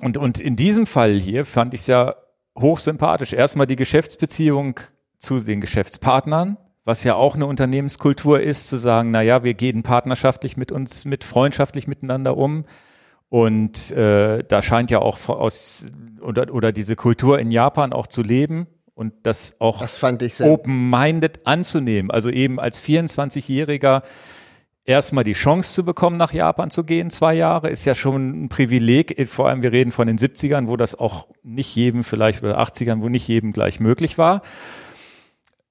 [SPEAKER 1] und, und in diesem Fall hier fand ich es ja hochsympathisch. Erstmal die Geschäftsbeziehung zu den Geschäftspartnern, was ja auch eine Unternehmenskultur ist, zu sagen, na ja, wir gehen partnerschaftlich mit uns, mit freundschaftlich miteinander um. Und äh, da scheint ja auch aus oder, oder diese Kultur in Japan auch zu leben und das auch open-minded anzunehmen. Also eben als 24-Jähriger erstmal die Chance zu bekommen, nach Japan zu gehen, zwei Jahre, ist ja schon ein Privileg. Vor allem, wir reden von den 70ern, wo das auch nicht jedem vielleicht oder 80ern, wo nicht jedem gleich möglich war.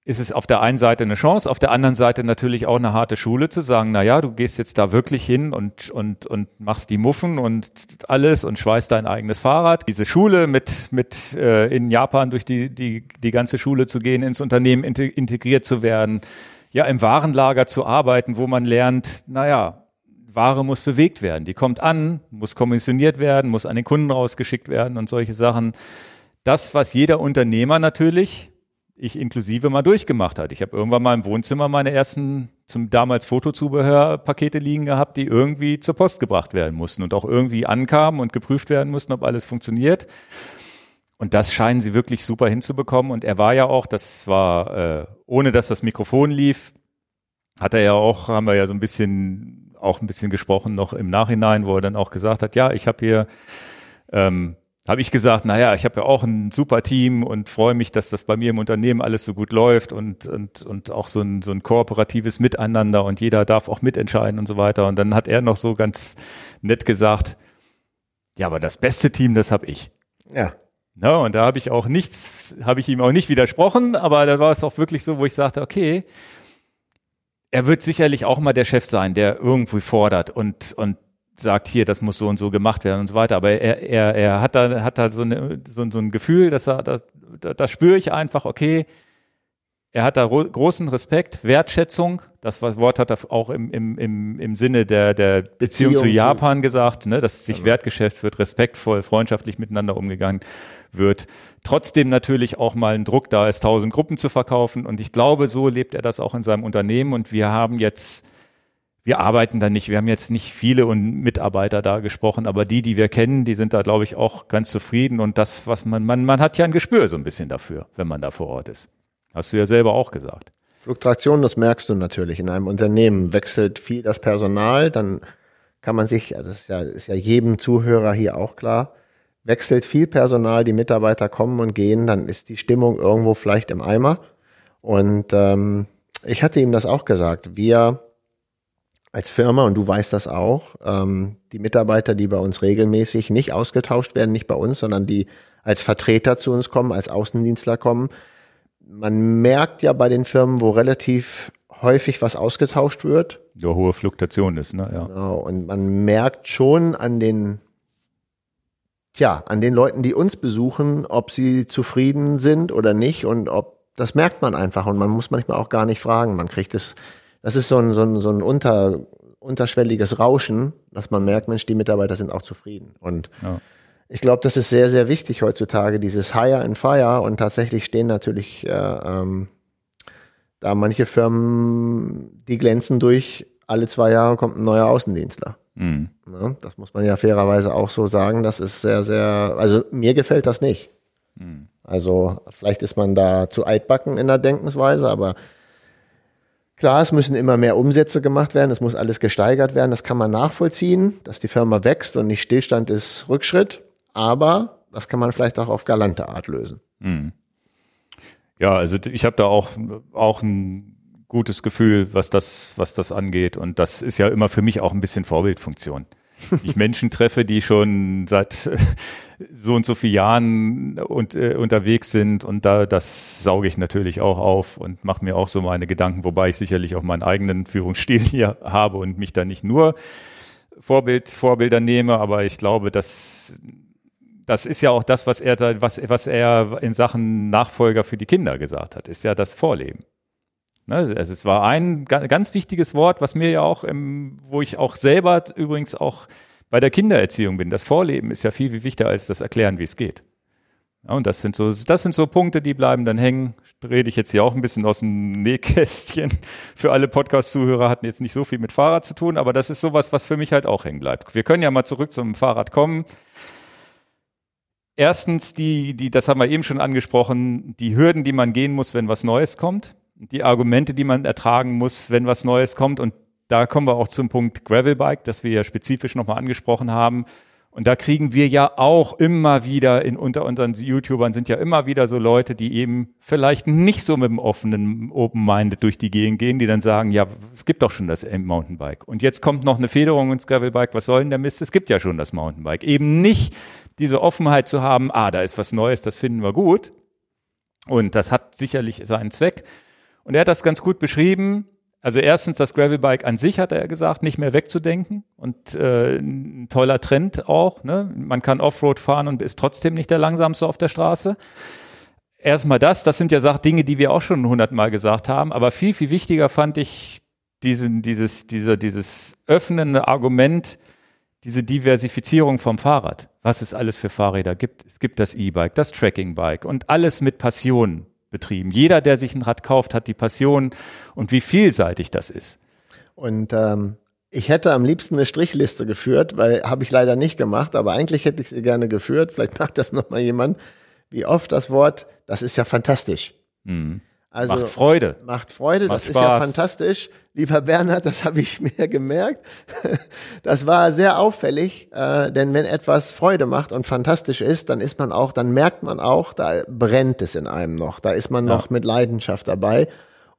[SPEAKER 1] Ist es auf der einen Seite eine Chance, auf der anderen Seite natürlich auch eine harte Schule zu sagen, na ja, du gehst jetzt da wirklich hin und, und, und machst die Muffen und alles und schweißt dein eigenes Fahrrad. Diese Schule mit, mit äh, in Japan durch die, die, die ganze Schule zu gehen, ins Unternehmen integriert zu werden, ja im Warenlager zu arbeiten, wo man lernt, naja, Ware muss bewegt werden. Die kommt an, muss kommissioniert werden, muss an den Kunden rausgeschickt werden und solche Sachen. Das, was jeder Unternehmer natürlich, ich inklusive mal durchgemacht hat. Ich habe irgendwann mal im Wohnzimmer meine ersten zum damals Fotozubehörpakete liegen gehabt, die irgendwie zur Post gebracht werden mussten und auch irgendwie ankamen und geprüft werden mussten, ob alles funktioniert. Und das scheinen sie wirklich super hinzubekommen. Und er war ja auch, das war, äh, ohne dass das Mikrofon lief, hat er ja auch, haben wir ja so ein bisschen, auch ein bisschen gesprochen noch im Nachhinein, wo er dann auch gesagt hat, ja, ich habe hier, ähm, habe ich gesagt, naja, ich habe ja auch ein super Team und freue mich, dass das bei mir im Unternehmen alles so gut läuft und, und, und auch so ein, so ein kooperatives Miteinander und jeder darf auch mitentscheiden und so weiter. Und dann hat er noch so ganz nett gesagt, ja, aber das beste Team, das habe ich.
[SPEAKER 2] Ja.
[SPEAKER 1] Ne, und da habe ich auch nichts, habe ich ihm auch nicht widersprochen, aber da war es auch wirklich so, wo ich sagte, okay, er wird sicherlich auch mal der Chef sein, der irgendwie fordert und, und sagt, hier, das muss so und so gemacht werden und so weiter. Aber er, er, er hat da, hat da so, eine, so, so ein Gefühl, dass er, das, das spüre ich einfach, okay, er hat da großen Respekt, Wertschätzung. Das Wort hat er auch im, im, im, im Sinne der, der Beziehung, Beziehung zu Japan zu gesagt, ne, dass sich also. wertgeschätzt wird, respektvoll, freundschaftlich miteinander umgegangen wird. Trotzdem natürlich auch mal ein Druck da ist, tausend Gruppen zu verkaufen. Und ich glaube, so lebt er das auch in seinem Unternehmen. Und wir haben jetzt, wir arbeiten da nicht, wir haben jetzt nicht viele und Mitarbeiter da gesprochen, aber die, die wir kennen, die sind da, glaube ich, auch ganz zufrieden. Und das, was man, man, man hat ja ein Gespür so ein bisschen dafür, wenn man da vor Ort ist. Hast du ja selber auch gesagt.
[SPEAKER 2] Fluktuation, das merkst du natürlich. In einem Unternehmen wechselt viel das Personal, dann kann man sich, das ist ja, ist ja jedem Zuhörer hier auch klar, wechselt viel Personal, die Mitarbeiter kommen und gehen, dann ist die Stimmung irgendwo vielleicht im Eimer. Und ähm, ich hatte ihm das auch gesagt. Wir als Firma, und du weißt das auch, ähm, die Mitarbeiter, die bei uns regelmäßig nicht ausgetauscht werden, nicht bei uns, sondern die als Vertreter zu uns kommen, als Außendienstler kommen. Man merkt ja bei den Firmen, wo relativ häufig was ausgetauscht wird.
[SPEAKER 1] Ja, hohe Fluktuation ist, ne? Ja.
[SPEAKER 2] Genau. Und man merkt schon an den, tja, an den Leuten, die uns besuchen, ob sie zufrieden sind oder nicht und ob, das merkt man einfach und man muss manchmal auch gar nicht fragen. Man kriegt es, das ist so ein, so ein, so ein unter, unterschwelliges Rauschen, dass man merkt, Mensch, die Mitarbeiter sind auch zufrieden. Und ja. ich glaube, das ist sehr, sehr wichtig heutzutage, dieses Hire and Fire und tatsächlich stehen natürlich äh, ähm, da manche Firmen, die glänzen durch, alle zwei Jahre kommt ein neuer Außendienstler. Mhm. Ja, das muss man ja fairerweise auch so sagen. Das ist sehr, sehr, also mir gefällt das nicht. Mhm. Also vielleicht ist man da zu altbacken in der Denkensweise, aber klar, es müssen immer mehr Umsätze gemacht werden, es muss alles gesteigert werden, das kann man nachvollziehen, dass die Firma wächst und nicht Stillstand ist Rückschritt, aber das kann man vielleicht auch auf galante Art lösen. Mhm.
[SPEAKER 1] Ja, also ich habe da auch, auch ein gutes Gefühl, was das, was das angeht. Und das ist ja immer für mich auch ein bisschen Vorbildfunktion. ich Menschen treffe, die schon seit so und so vielen Jahren und, äh, unterwegs sind und da das sauge ich natürlich auch auf und mache mir auch so meine Gedanken, wobei ich sicherlich auch meinen eigenen Führungsstil hier habe und mich da nicht nur Vorbild, Vorbilder nehme, aber ich glaube, dass das ist ja auch das, was er, was, was er in Sachen Nachfolger für die Kinder gesagt hat, ist ja das Vorleben. Ne? Also es war ein ganz wichtiges Wort, was mir ja auch, im, wo ich auch selber übrigens auch bei der Kindererziehung bin. Das Vorleben ist ja viel, viel wichtiger als das Erklären, wie es geht. Ja, und das sind so, das sind so Punkte, die bleiben dann hängen. Rede ich jetzt hier auch ein bisschen aus dem Nähkästchen. Für alle Podcast-Zuhörer hatten jetzt nicht so viel mit Fahrrad zu tun, aber das ist sowas, was für mich halt auch hängen bleibt. Wir können ja mal zurück zum Fahrrad kommen. Erstens, die, die, das haben wir eben schon angesprochen, die Hürden, die man gehen muss, wenn was Neues kommt, die Argumente, die man ertragen muss, wenn was Neues kommt. Und da kommen wir auch zum Punkt Gravelbike, das wir ja spezifisch nochmal angesprochen haben. Und da kriegen wir ja auch immer wieder in unter unseren YouTubern sind ja immer wieder so Leute, die eben vielleicht nicht so mit dem offenen Open Minded durch die Gegend gehen, die dann sagen, ja, es gibt doch schon das Mountainbike. Und jetzt kommt noch eine Federung ins Gravelbike. Was soll denn der Mist? Es gibt ja schon das Mountainbike. Eben nicht diese Offenheit zu haben, ah, da ist was Neues, das finden wir gut. Und das hat sicherlich seinen Zweck. Und er hat das ganz gut beschrieben. Also erstens, das Gravelbike an sich, hat er gesagt, nicht mehr wegzudenken. Und äh, ein toller Trend auch. Ne? Man kann Offroad fahren und ist trotzdem nicht der langsamste auf der Straße. Erstmal das, das sind ja Sachen, Dinge, die wir auch schon hundertmal gesagt haben. Aber viel, viel wichtiger fand ich diesen, dieses, dieser, dieses öffnende Argument, diese Diversifizierung vom Fahrrad, was es alles für Fahrräder gibt. Es gibt das E-Bike, das Tracking-Bike und alles mit Passion betrieben. Jeder, der sich ein Rad kauft, hat die Passion und wie vielseitig das ist.
[SPEAKER 2] Und ähm, ich hätte am liebsten eine Strichliste geführt, weil habe ich leider nicht gemacht, aber eigentlich hätte ich sie gerne geführt. Vielleicht macht das noch mal jemand. Wie oft das Wort, das ist ja fantastisch.
[SPEAKER 1] Mhm. Also, macht Freude.
[SPEAKER 2] Macht Freude, macht das Spaß. ist ja fantastisch. Lieber Bernhard, das habe ich mir gemerkt. Das war sehr auffällig, äh, denn wenn etwas Freude macht und fantastisch ist, dann ist man auch, dann merkt man auch, da brennt es in einem noch. Da ist man ja. noch mit Leidenschaft dabei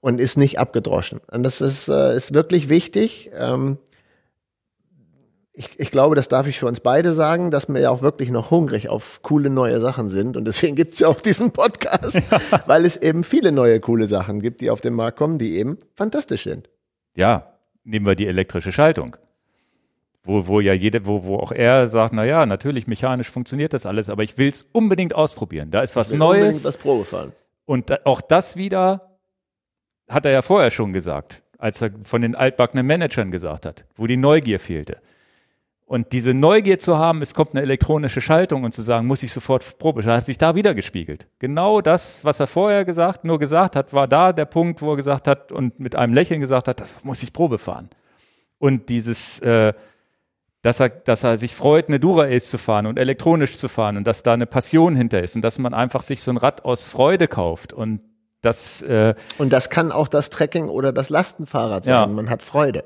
[SPEAKER 2] und ist nicht abgedroschen. Und das ist, äh, ist wirklich wichtig. Ähm, ich, ich glaube, das darf ich für uns beide sagen, dass wir ja auch wirklich noch hungrig auf coole neue Sachen sind. Und deswegen gibt's ja auch diesen Podcast, ja. weil es eben viele neue coole Sachen gibt, die auf den Markt kommen, die eben fantastisch sind.
[SPEAKER 1] Ja, nehmen wir die elektrische Schaltung. Wo, wo ja jede, wo, wo auch er sagt, na ja, natürlich mechanisch funktioniert das alles, aber ich will's unbedingt ausprobieren. Da ist was ich will Neues. Unbedingt
[SPEAKER 2] das Probefahren.
[SPEAKER 1] Und da, auch das wieder hat er ja vorher schon gesagt, als er von den altbackenen Managern gesagt hat, wo die Neugier fehlte. Und diese Neugier zu haben, es kommt eine elektronische Schaltung und zu sagen, muss ich sofort Probe, hat sich da wieder gespiegelt. Genau das, was er vorher gesagt, nur gesagt hat, war da der Punkt, wo er gesagt hat und mit einem Lächeln gesagt hat, das muss ich Probe fahren. Und dieses, äh, dass er, dass er sich freut, eine Dura-Ace zu fahren und elektronisch zu fahren und dass da eine Passion hinter ist und dass man einfach sich so ein Rad aus Freude kauft und das, äh,
[SPEAKER 2] und das kann auch das Trekking oder das Lastenfahrrad sein. Ja. Man hat Freude.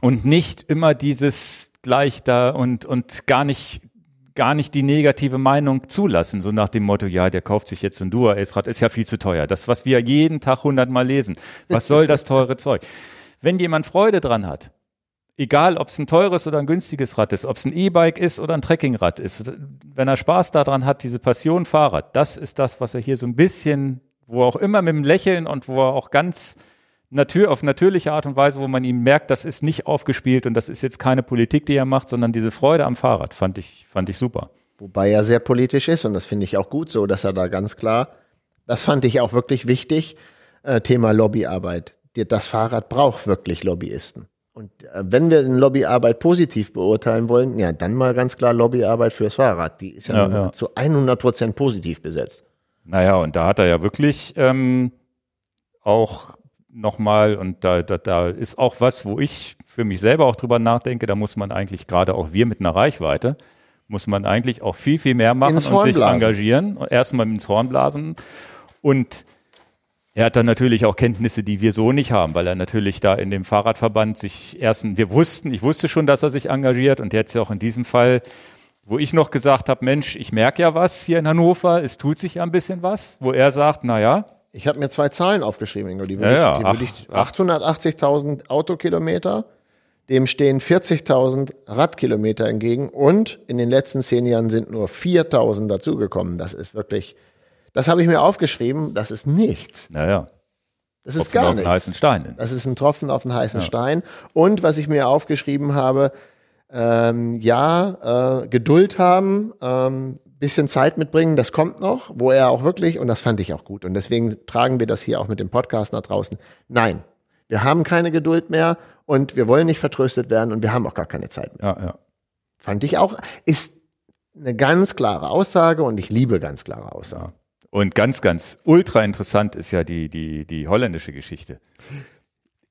[SPEAKER 1] Und nicht immer dieses gleich da und, und gar nicht gar nicht die negative Meinung zulassen, so nach dem Motto, ja, der kauft sich jetzt ein Dura-Ace-Rad, ist ja viel zu teuer. Das, was wir jeden Tag hundertmal lesen. Was soll das teure Zeug? Wenn jemand Freude dran hat, egal ob es ein teures oder ein günstiges Rad ist, ob es ein E-Bike ist oder ein Trekkingrad ist, wenn er Spaß daran hat, diese Passion Fahrrad, das ist das, was er hier so ein bisschen, wo er auch immer mit dem Lächeln und wo er auch ganz natür auf natürliche Art und Weise, wo man ihm merkt, das ist nicht aufgespielt und das ist jetzt keine Politik, die er macht, sondern diese Freude am Fahrrad, fand ich, fand ich super.
[SPEAKER 2] Wobei er sehr politisch ist und das finde ich auch gut so, dass er da ganz klar, das fand ich auch wirklich wichtig, äh, Thema Lobbyarbeit. Das Fahrrad braucht wirklich Lobbyisten. Und äh, wenn wir Lobbyarbeit positiv beurteilen wollen, ja, dann mal ganz klar Lobbyarbeit fürs Fahrrad. Die ist ja, ja, ja. zu 100 Prozent positiv besetzt.
[SPEAKER 1] Naja, und da hat er ja wirklich ähm, auch nochmal, und da, da, da ist auch was, wo ich für mich selber auch drüber nachdenke, da muss man eigentlich gerade auch wir mit einer Reichweite, muss man eigentlich auch viel, viel mehr machen und sich engagieren. Erstmal ins Horn blasen. Und er hat dann natürlich auch Kenntnisse, die wir so nicht haben, weil er natürlich da in dem Fahrradverband sich erst, wir wussten, ich wusste schon, dass er sich engagiert und jetzt ja auch in diesem Fall, wo ich noch gesagt habe, Mensch, ich merke ja was hier in Hannover, es tut sich ja ein bisschen was, wo er sagt, na ja,
[SPEAKER 2] ich habe mir zwei Zahlen aufgeschrieben, Ingo. Die würde ja, ja. ich, ich 880.000 Autokilometer, dem stehen 40.000 Radkilometer entgegen und in den letzten zehn Jahren sind nur 4.000 dazugekommen. Das ist wirklich, das habe ich mir aufgeschrieben, das ist nichts.
[SPEAKER 1] Naja.
[SPEAKER 2] Das ist Tropfen gar nichts.
[SPEAKER 1] heißen Stein.
[SPEAKER 2] Das ist ein Tropfen auf den heißen ja. Stein. Und was ich mir aufgeschrieben habe, ähm, ja, äh, Geduld haben, ähm, bisschen Zeit mitbringen, das kommt noch, wo er auch wirklich, und das fand ich auch gut, und deswegen tragen wir das hier auch mit dem Podcast nach draußen. Nein, wir haben keine Geduld mehr und wir wollen nicht vertröstet werden und wir haben auch gar keine Zeit
[SPEAKER 1] mehr. Ja, ja.
[SPEAKER 2] Fand ich auch, ist eine ganz klare Aussage und ich liebe ganz klare Aussagen.
[SPEAKER 1] Und ganz, ganz ultra interessant ist ja die, die, die holländische Geschichte.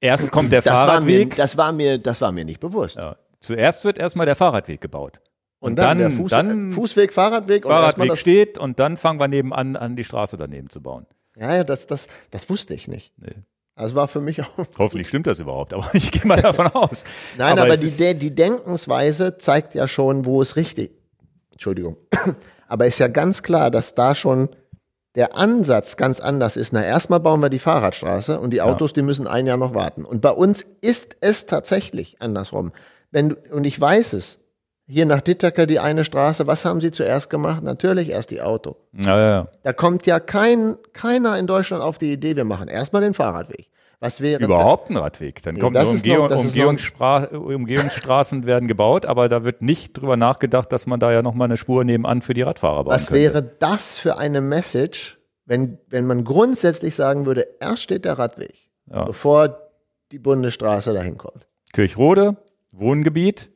[SPEAKER 1] Erst kommt der
[SPEAKER 2] das
[SPEAKER 1] Fahrradweg.
[SPEAKER 2] War mir, das war mir, das war mir nicht bewusst.
[SPEAKER 1] Ja. Zuerst wird erstmal der Fahrradweg gebaut.
[SPEAKER 2] Und, und dann, dann, Fuß,
[SPEAKER 1] dann
[SPEAKER 2] Fußweg, Fahrradweg.
[SPEAKER 1] Fahrradweg steht und dann fangen wir nebenan an, die Straße daneben zu bauen.
[SPEAKER 2] Ja, ja, das, das, das wusste ich nicht. Nee. Das war für mich auch.
[SPEAKER 1] Hoffentlich stimmt das überhaupt, aber ich gehe mal davon aus.
[SPEAKER 2] Nein, aber, aber die, die Denkensweise zeigt ja schon, wo es richtig. Entschuldigung. Aber ist ja ganz klar, dass da schon der Ansatz ganz anders ist. Na, erstmal bauen wir die Fahrradstraße und die Autos, ja. die müssen ein Jahr noch warten. Und bei uns ist es tatsächlich andersrum. Wenn, und ich weiß es, hier nach Dittaker die eine Straße, was haben sie zuerst gemacht? Natürlich erst die Auto.
[SPEAKER 1] Ja, ja.
[SPEAKER 2] Da kommt ja kein, keiner in Deutschland auf die Idee, wir machen erstmal den Fahrradweg. Was wäre
[SPEAKER 1] Überhaupt ein Radweg. Dann nee, kommt Umgehung, noch, Umgehungsstra Umgehungsstraßen werden gebaut, aber da wird nicht drüber nachgedacht, dass man da ja nochmal eine Spur nebenan für die Radfahrer bauen
[SPEAKER 2] Was könnte. wäre das für eine Message, wenn, wenn man grundsätzlich sagen würde, erst steht der Radweg, ja. bevor die Bundesstraße dahin kommt?
[SPEAKER 1] Kirchrode, Wohngebiet,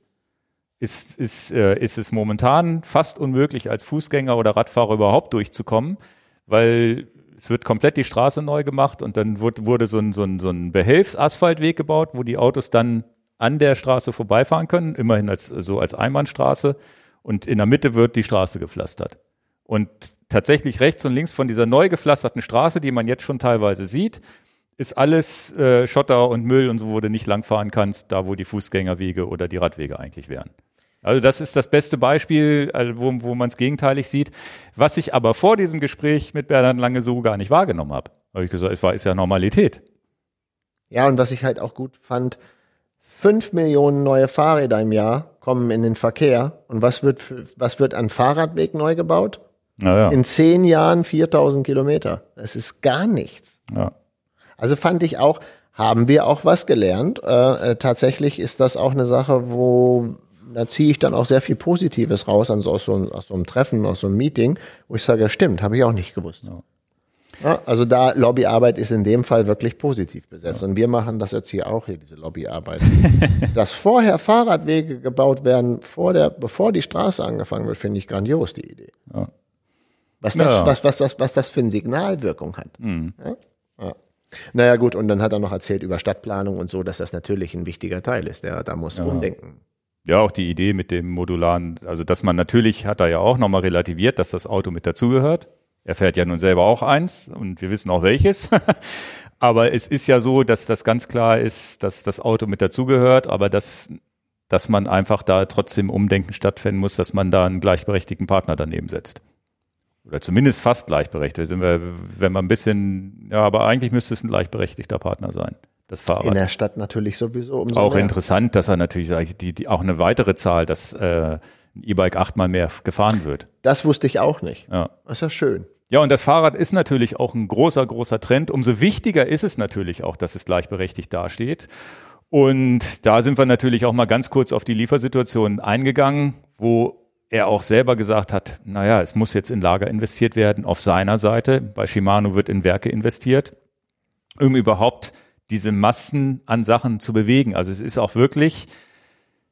[SPEAKER 1] ist, ist, äh, ist es momentan fast unmöglich, als Fußgänger oder Radfahrer überhaupt durchzukommen, weil es wird komplett die Straße neu gemacht und dann wurde, wurde so, ein, so, ein, so ein Behelfsasphaltweg gebaut, wo die Autos dann an der Straße vorbeifahren können, immerhin als, so als Einbahnstraße. Und in der Mitte wird die Straße gepflastert. Und tatsächlich rechts und links von dieser neu gepflasterten Straße, die man jetzt schon teilweise sieht, ist alles äh, Schotter und Müll und so, wo du nicht langfahren kannst, da wo die Fußgängerwege oder die Radwege eigentlich wären. Also das ist das beste Beispiel, äh, wo, wo man es gegenteilig sieht. Was ich aber vor diesem Gespräch mit Bernhard Lange so gar nicht wahrgenommen habe. Habe ich gesagt, es war ist ja Normalität.
[SPEAKER 2] Ja, und was ich halt auch gut fand, fünf Millionen neue Fahrräder im Jahr kommen in den Verkehr. Und was wird, für, was wird an Fahrradweg neu gebaut?
[SPEAKER 1] Ja.
[SPEAKER 2] In zehn Jahren 4000 Kilometer. Das ist gar nichts.
[SPEAKER 1] Ja.
[SPEAKER 2] Also fand ich auch, haben wir auch was gelernt. Äh, äh, tatsächlich ist das auch eine Sache, wo da ziehe ich dann auch sehr viel Positives raus aus, so, aus so einem Treffen, aus so einem Meeting, wo ich sage, stimmt, habe ich auch nicht gewusst. Ja. Ja, also da Lobbyarbeit ist in dem Fall wirklich positiv besetzt. Ja. Und wir machen das jetzt hier auch hier, diese Lobbyarbeit. Dass vorher Fahrradwege gebaut werden, vor der, bevor die Straße angefangen wird, finde ich grandios, die Idee.
[SPEAKER 1] Ja.
[SPEAKER 2] Was, das, ja. was, was, was, was das für eine Signalwirkung hat.
[SPEAKER 1] Mhm.
[SPEAKER 2] Ja? Ja. Naja, gut, und dann hat er noch erzählt über Stadtplanung und so, dass das natürlich ein wichtiger Teil ist. Der, da muss ja. umdenken
[SPEAKER 1] ja, auch die Idee mit dem modularen, also dass man natürlich, hat er ja auch nochmal relativiert, dass das Auto mit dazugehört. Er fährt ja nun selber auch eins und wir wissen auch welches. Aber es ist ja so, dass das ganz klar ist, dass das Auto mit dazugehört, aber dass, dass man einfach da trotzdem Umdenken stattfinden muss, dass man da einen gleichberechtigten Partner daneben setzt. Oder zumindest fast gleichberechtigt. Sind wir, wenn man ein bisschen, ja, aber eigentlich müsste es ein gleichberechtigter Partner sein. Das Fahrrad.
[SPEAKER 2] In der Stadt natürlich sowieso
[SPEAKER 1] umso Auch mehr. interessant, dass er natürlich die, die, auch eine weitere Zahl, dass äh, ein E-Bike achtmal mehr gefahren wird.
[SPEAKER 2] Das wusste ich auch nicht. Ja. Das ist ja schön.
[SPEAKER 1] Ja, und das Fahrrad ist natürlich auch ein großer, großer Trend. Umso wichtiger ist es natürlich auch, dass es gleichberechtigt dasteht. Und da sind wir natürlich auch mal ganz kurz auf die Liefersituation eingegangen, wo er auch selber gesagt hat, naja, es muss jetzt in Lager investiert werden auf seiner Seite. Bei Shimano wird in Werke investiert, um überhaupt diese Massen an Sachen zu bewegen. Also es ist auch wirklich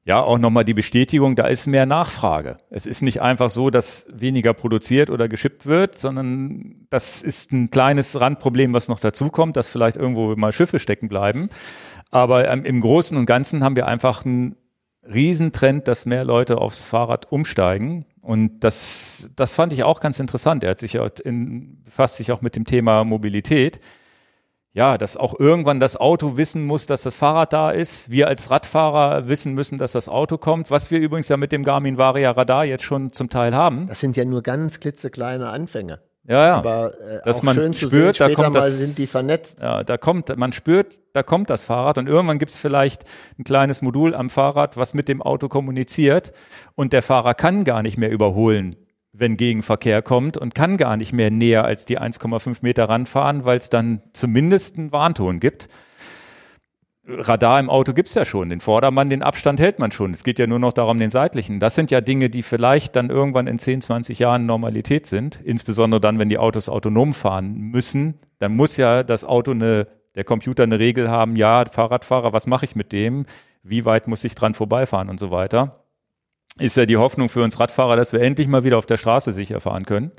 [SPEAKER 1] ja, auch nochmal die Bestätigung, da ist mehr Nachfrage. Es ist nicht einfach so, dass weniger produziert oder geschippt wird, sondern das ist ein kleines Randproblem, was noch dazukommt, dass vielleicht irgendwo mal Schiffe stecken bleiben. Aber ähm, im Großen und Ganzen haben wir einfach einen Riesentrend, dass mehr Leute aufs Fahrrad umsteigen. Und das, das fand ich auch ganz interessant. Er hat sich ja in, befasst sich auch mit dem Thema Mobilität ja, dass auch irgendwann das Auto wissen muss, dass das Fahrrad da ist. Wir als Radfahrer wissen müssen, dass das Auto kommt, was wir übrigens ja mit dem Garmin Varia Radar jetzt schon zum Teil haben.
[SPEAKER 2] Das sind ja nur ganz klitzekleine Anfänge.
[SPEAKER 1] Ja, ja.
[SPEAKER 2] Aber äh, dass man schön spürt, sehen, da kommt das, sind die vernetzt.
[SPEAKER 1] Ja, da kommt, man spürt, da kommt das Fahrrad und irgendwann gibt's vielleicht ein kleines Modul am Fahrrad, was mit dem Auto kommuniziert und der Fahrer kann gar nicht mehr überholen wenn Gegenverkehr kommt und kann gar nicht mehr näher als die 1,5 Meter ranfahren, weil es dann zumindest einen Warnton gibt. Radar im Auto gibt's ja schon. Den Vordermann, den Abstand hält man schon. Es geht ja nur noch darum, den seitlichen. Das sind ja Dinge, die vielleicht dann irgendwann in 10, 20 Jahren Normalität sind. Insbesondere dann, wenn die Autos autonom fahren müssen. Dann muss ja das Auto eine, der Computer eine Regel haben, ja, Fahrradfahrer, was mache ich mit dem? Wie weit muss ich dran vorbeifahren und so weiter ist ja die Hoffnung für uns Radfahrer, dass wir endlich mal wieder auf der Straße sicher fahren können.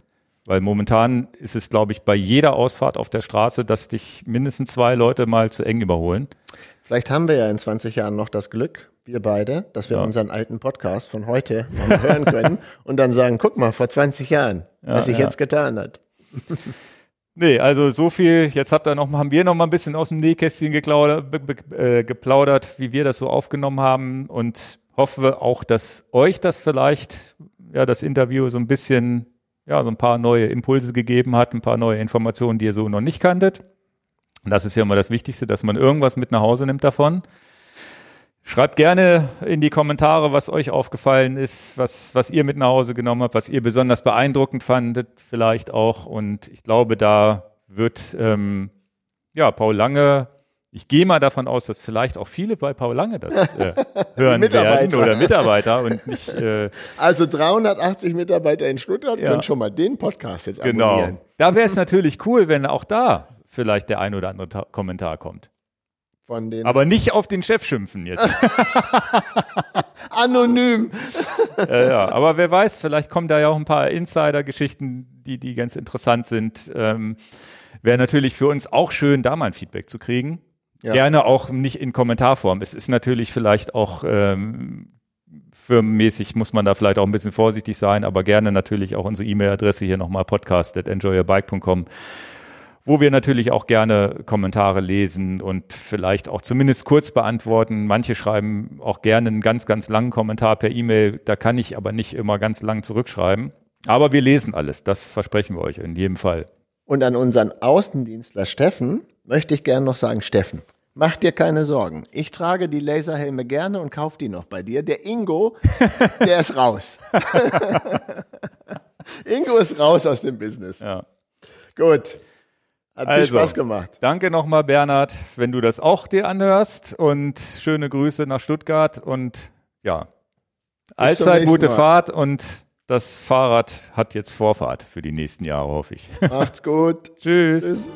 [SPEAKER 1] Weil momentan ist es, glaube ich, bei jeder Ausfahrt auf der Straße, dass dich mindestens zwei Leute mal zu eng überholen.
[SPEAKER 2] Vielleicht haben wir ja in 20 Jahren noch das Glück, wir beide, dass wir ja. unseren alten Podcast von heute noch hören können und dann sagen, guck mal, vor 20 Jahren, ja, was sich ja. jetzt getan hat.
[SPEAKER 1] Nee, also so viel, jetzt habt ihr noch, haben wir noch mal ein bisschen aus dem Nähkästchen geplaudert, äh, geplaudert, wie wir das so aufgenommen haben und hoffe auch, dass euch das vielleicht, ja, das Interview so ein bisschen, ja, so ein paar neue Impulse gegeben hat, ein paar neue Informationen, die ihr so noch nicht kanntet. Und das ist ja immer das Wichtigste, dass man irgendwas mit nach Hause nimmt davon. Schreibt gerne in die Kommentare, was euch aufgefallen ist, was, was ihr mit nach Hause genommen habt, was ihr besonders beeindruckend fandet, vielleicht auch. Und ich glaube, da wird ähm, ja Paul Lange ich gehe mal davon aus, dass vielleicht auch viele bei Paul Lange das äh, hören werden oder Mitarbeiter und nicht. Äh,
[SPEAKER 2] also 380 Mitarbeiter in Stuttgart ja. können schon mal den Podcast jetzt genau. abonnieren. Genau.
[SPEAKER 1] Da wäre es natürlich cool, wenn auch da vielleicht der ein oder andere Ta Kommentar kommt. Von den Aber nicht auf den Chef schimpfen jetzt.
[SPEAKER 2] Anonym.
[SPEAKER 1] ja, ja, aber wer weiß, vielleicht kommen da ja auch ein paar Insider-Geschichten, die, die ganz interessant sind. Ähm, Wäre natürlich für uns auch schön, da mal ein Feedback zu kriegen. Ja. Gerne auch nicht in Kommentarform. Es ist natürlich vielleicht auch ähm, firmenmäßig muss man da vielleicht auch ein bisschen vorsichtig sein, aber gerne natürlich auch unsere E-Mail-Adresse hier nochmal podcast at enjoyyourbike.com, wo wir natürlich auch gerne Kommentare lesen und vielleicht auch zumindest kurz beantworten. Manche schreiben auch gerne einen ganz, ganz langen Kommentar per E-Mail. Da kann ich aber nicht immer ganz lang zurückschreiben. Aber wir lesen alles. Das versprechen wir euch in jedem Fall.
[SPEAKER 2] Und an unseren Außendienstler Steffen möchte ich gerne noch sagen, Steffen, mach dir keine Sorgen. Ich trage die Laserhelme gerne und kauf die noch bei dir. Der Ingo, der ist raus. Ingo ist raus aus dem Business.
[SPEAKER 1] Ja.
[SPEAKER 2] Gut. Hat also, viel Spaß gemacht.
[SPEAKER 1] Danke nochmal, Bernhard, wenn du das auch dir anhörst. Und schöne Grüße nach Stuttgart. Und ja, allzeit gute Mal. Fahrt. Und das Fahrrad hat jetzt Vorfahrt für die nächsten Jahre, hoffe ich.
[SPEAKER 2] Macht's gut.
[SPEAKER 1] Tschüss. Tschüss.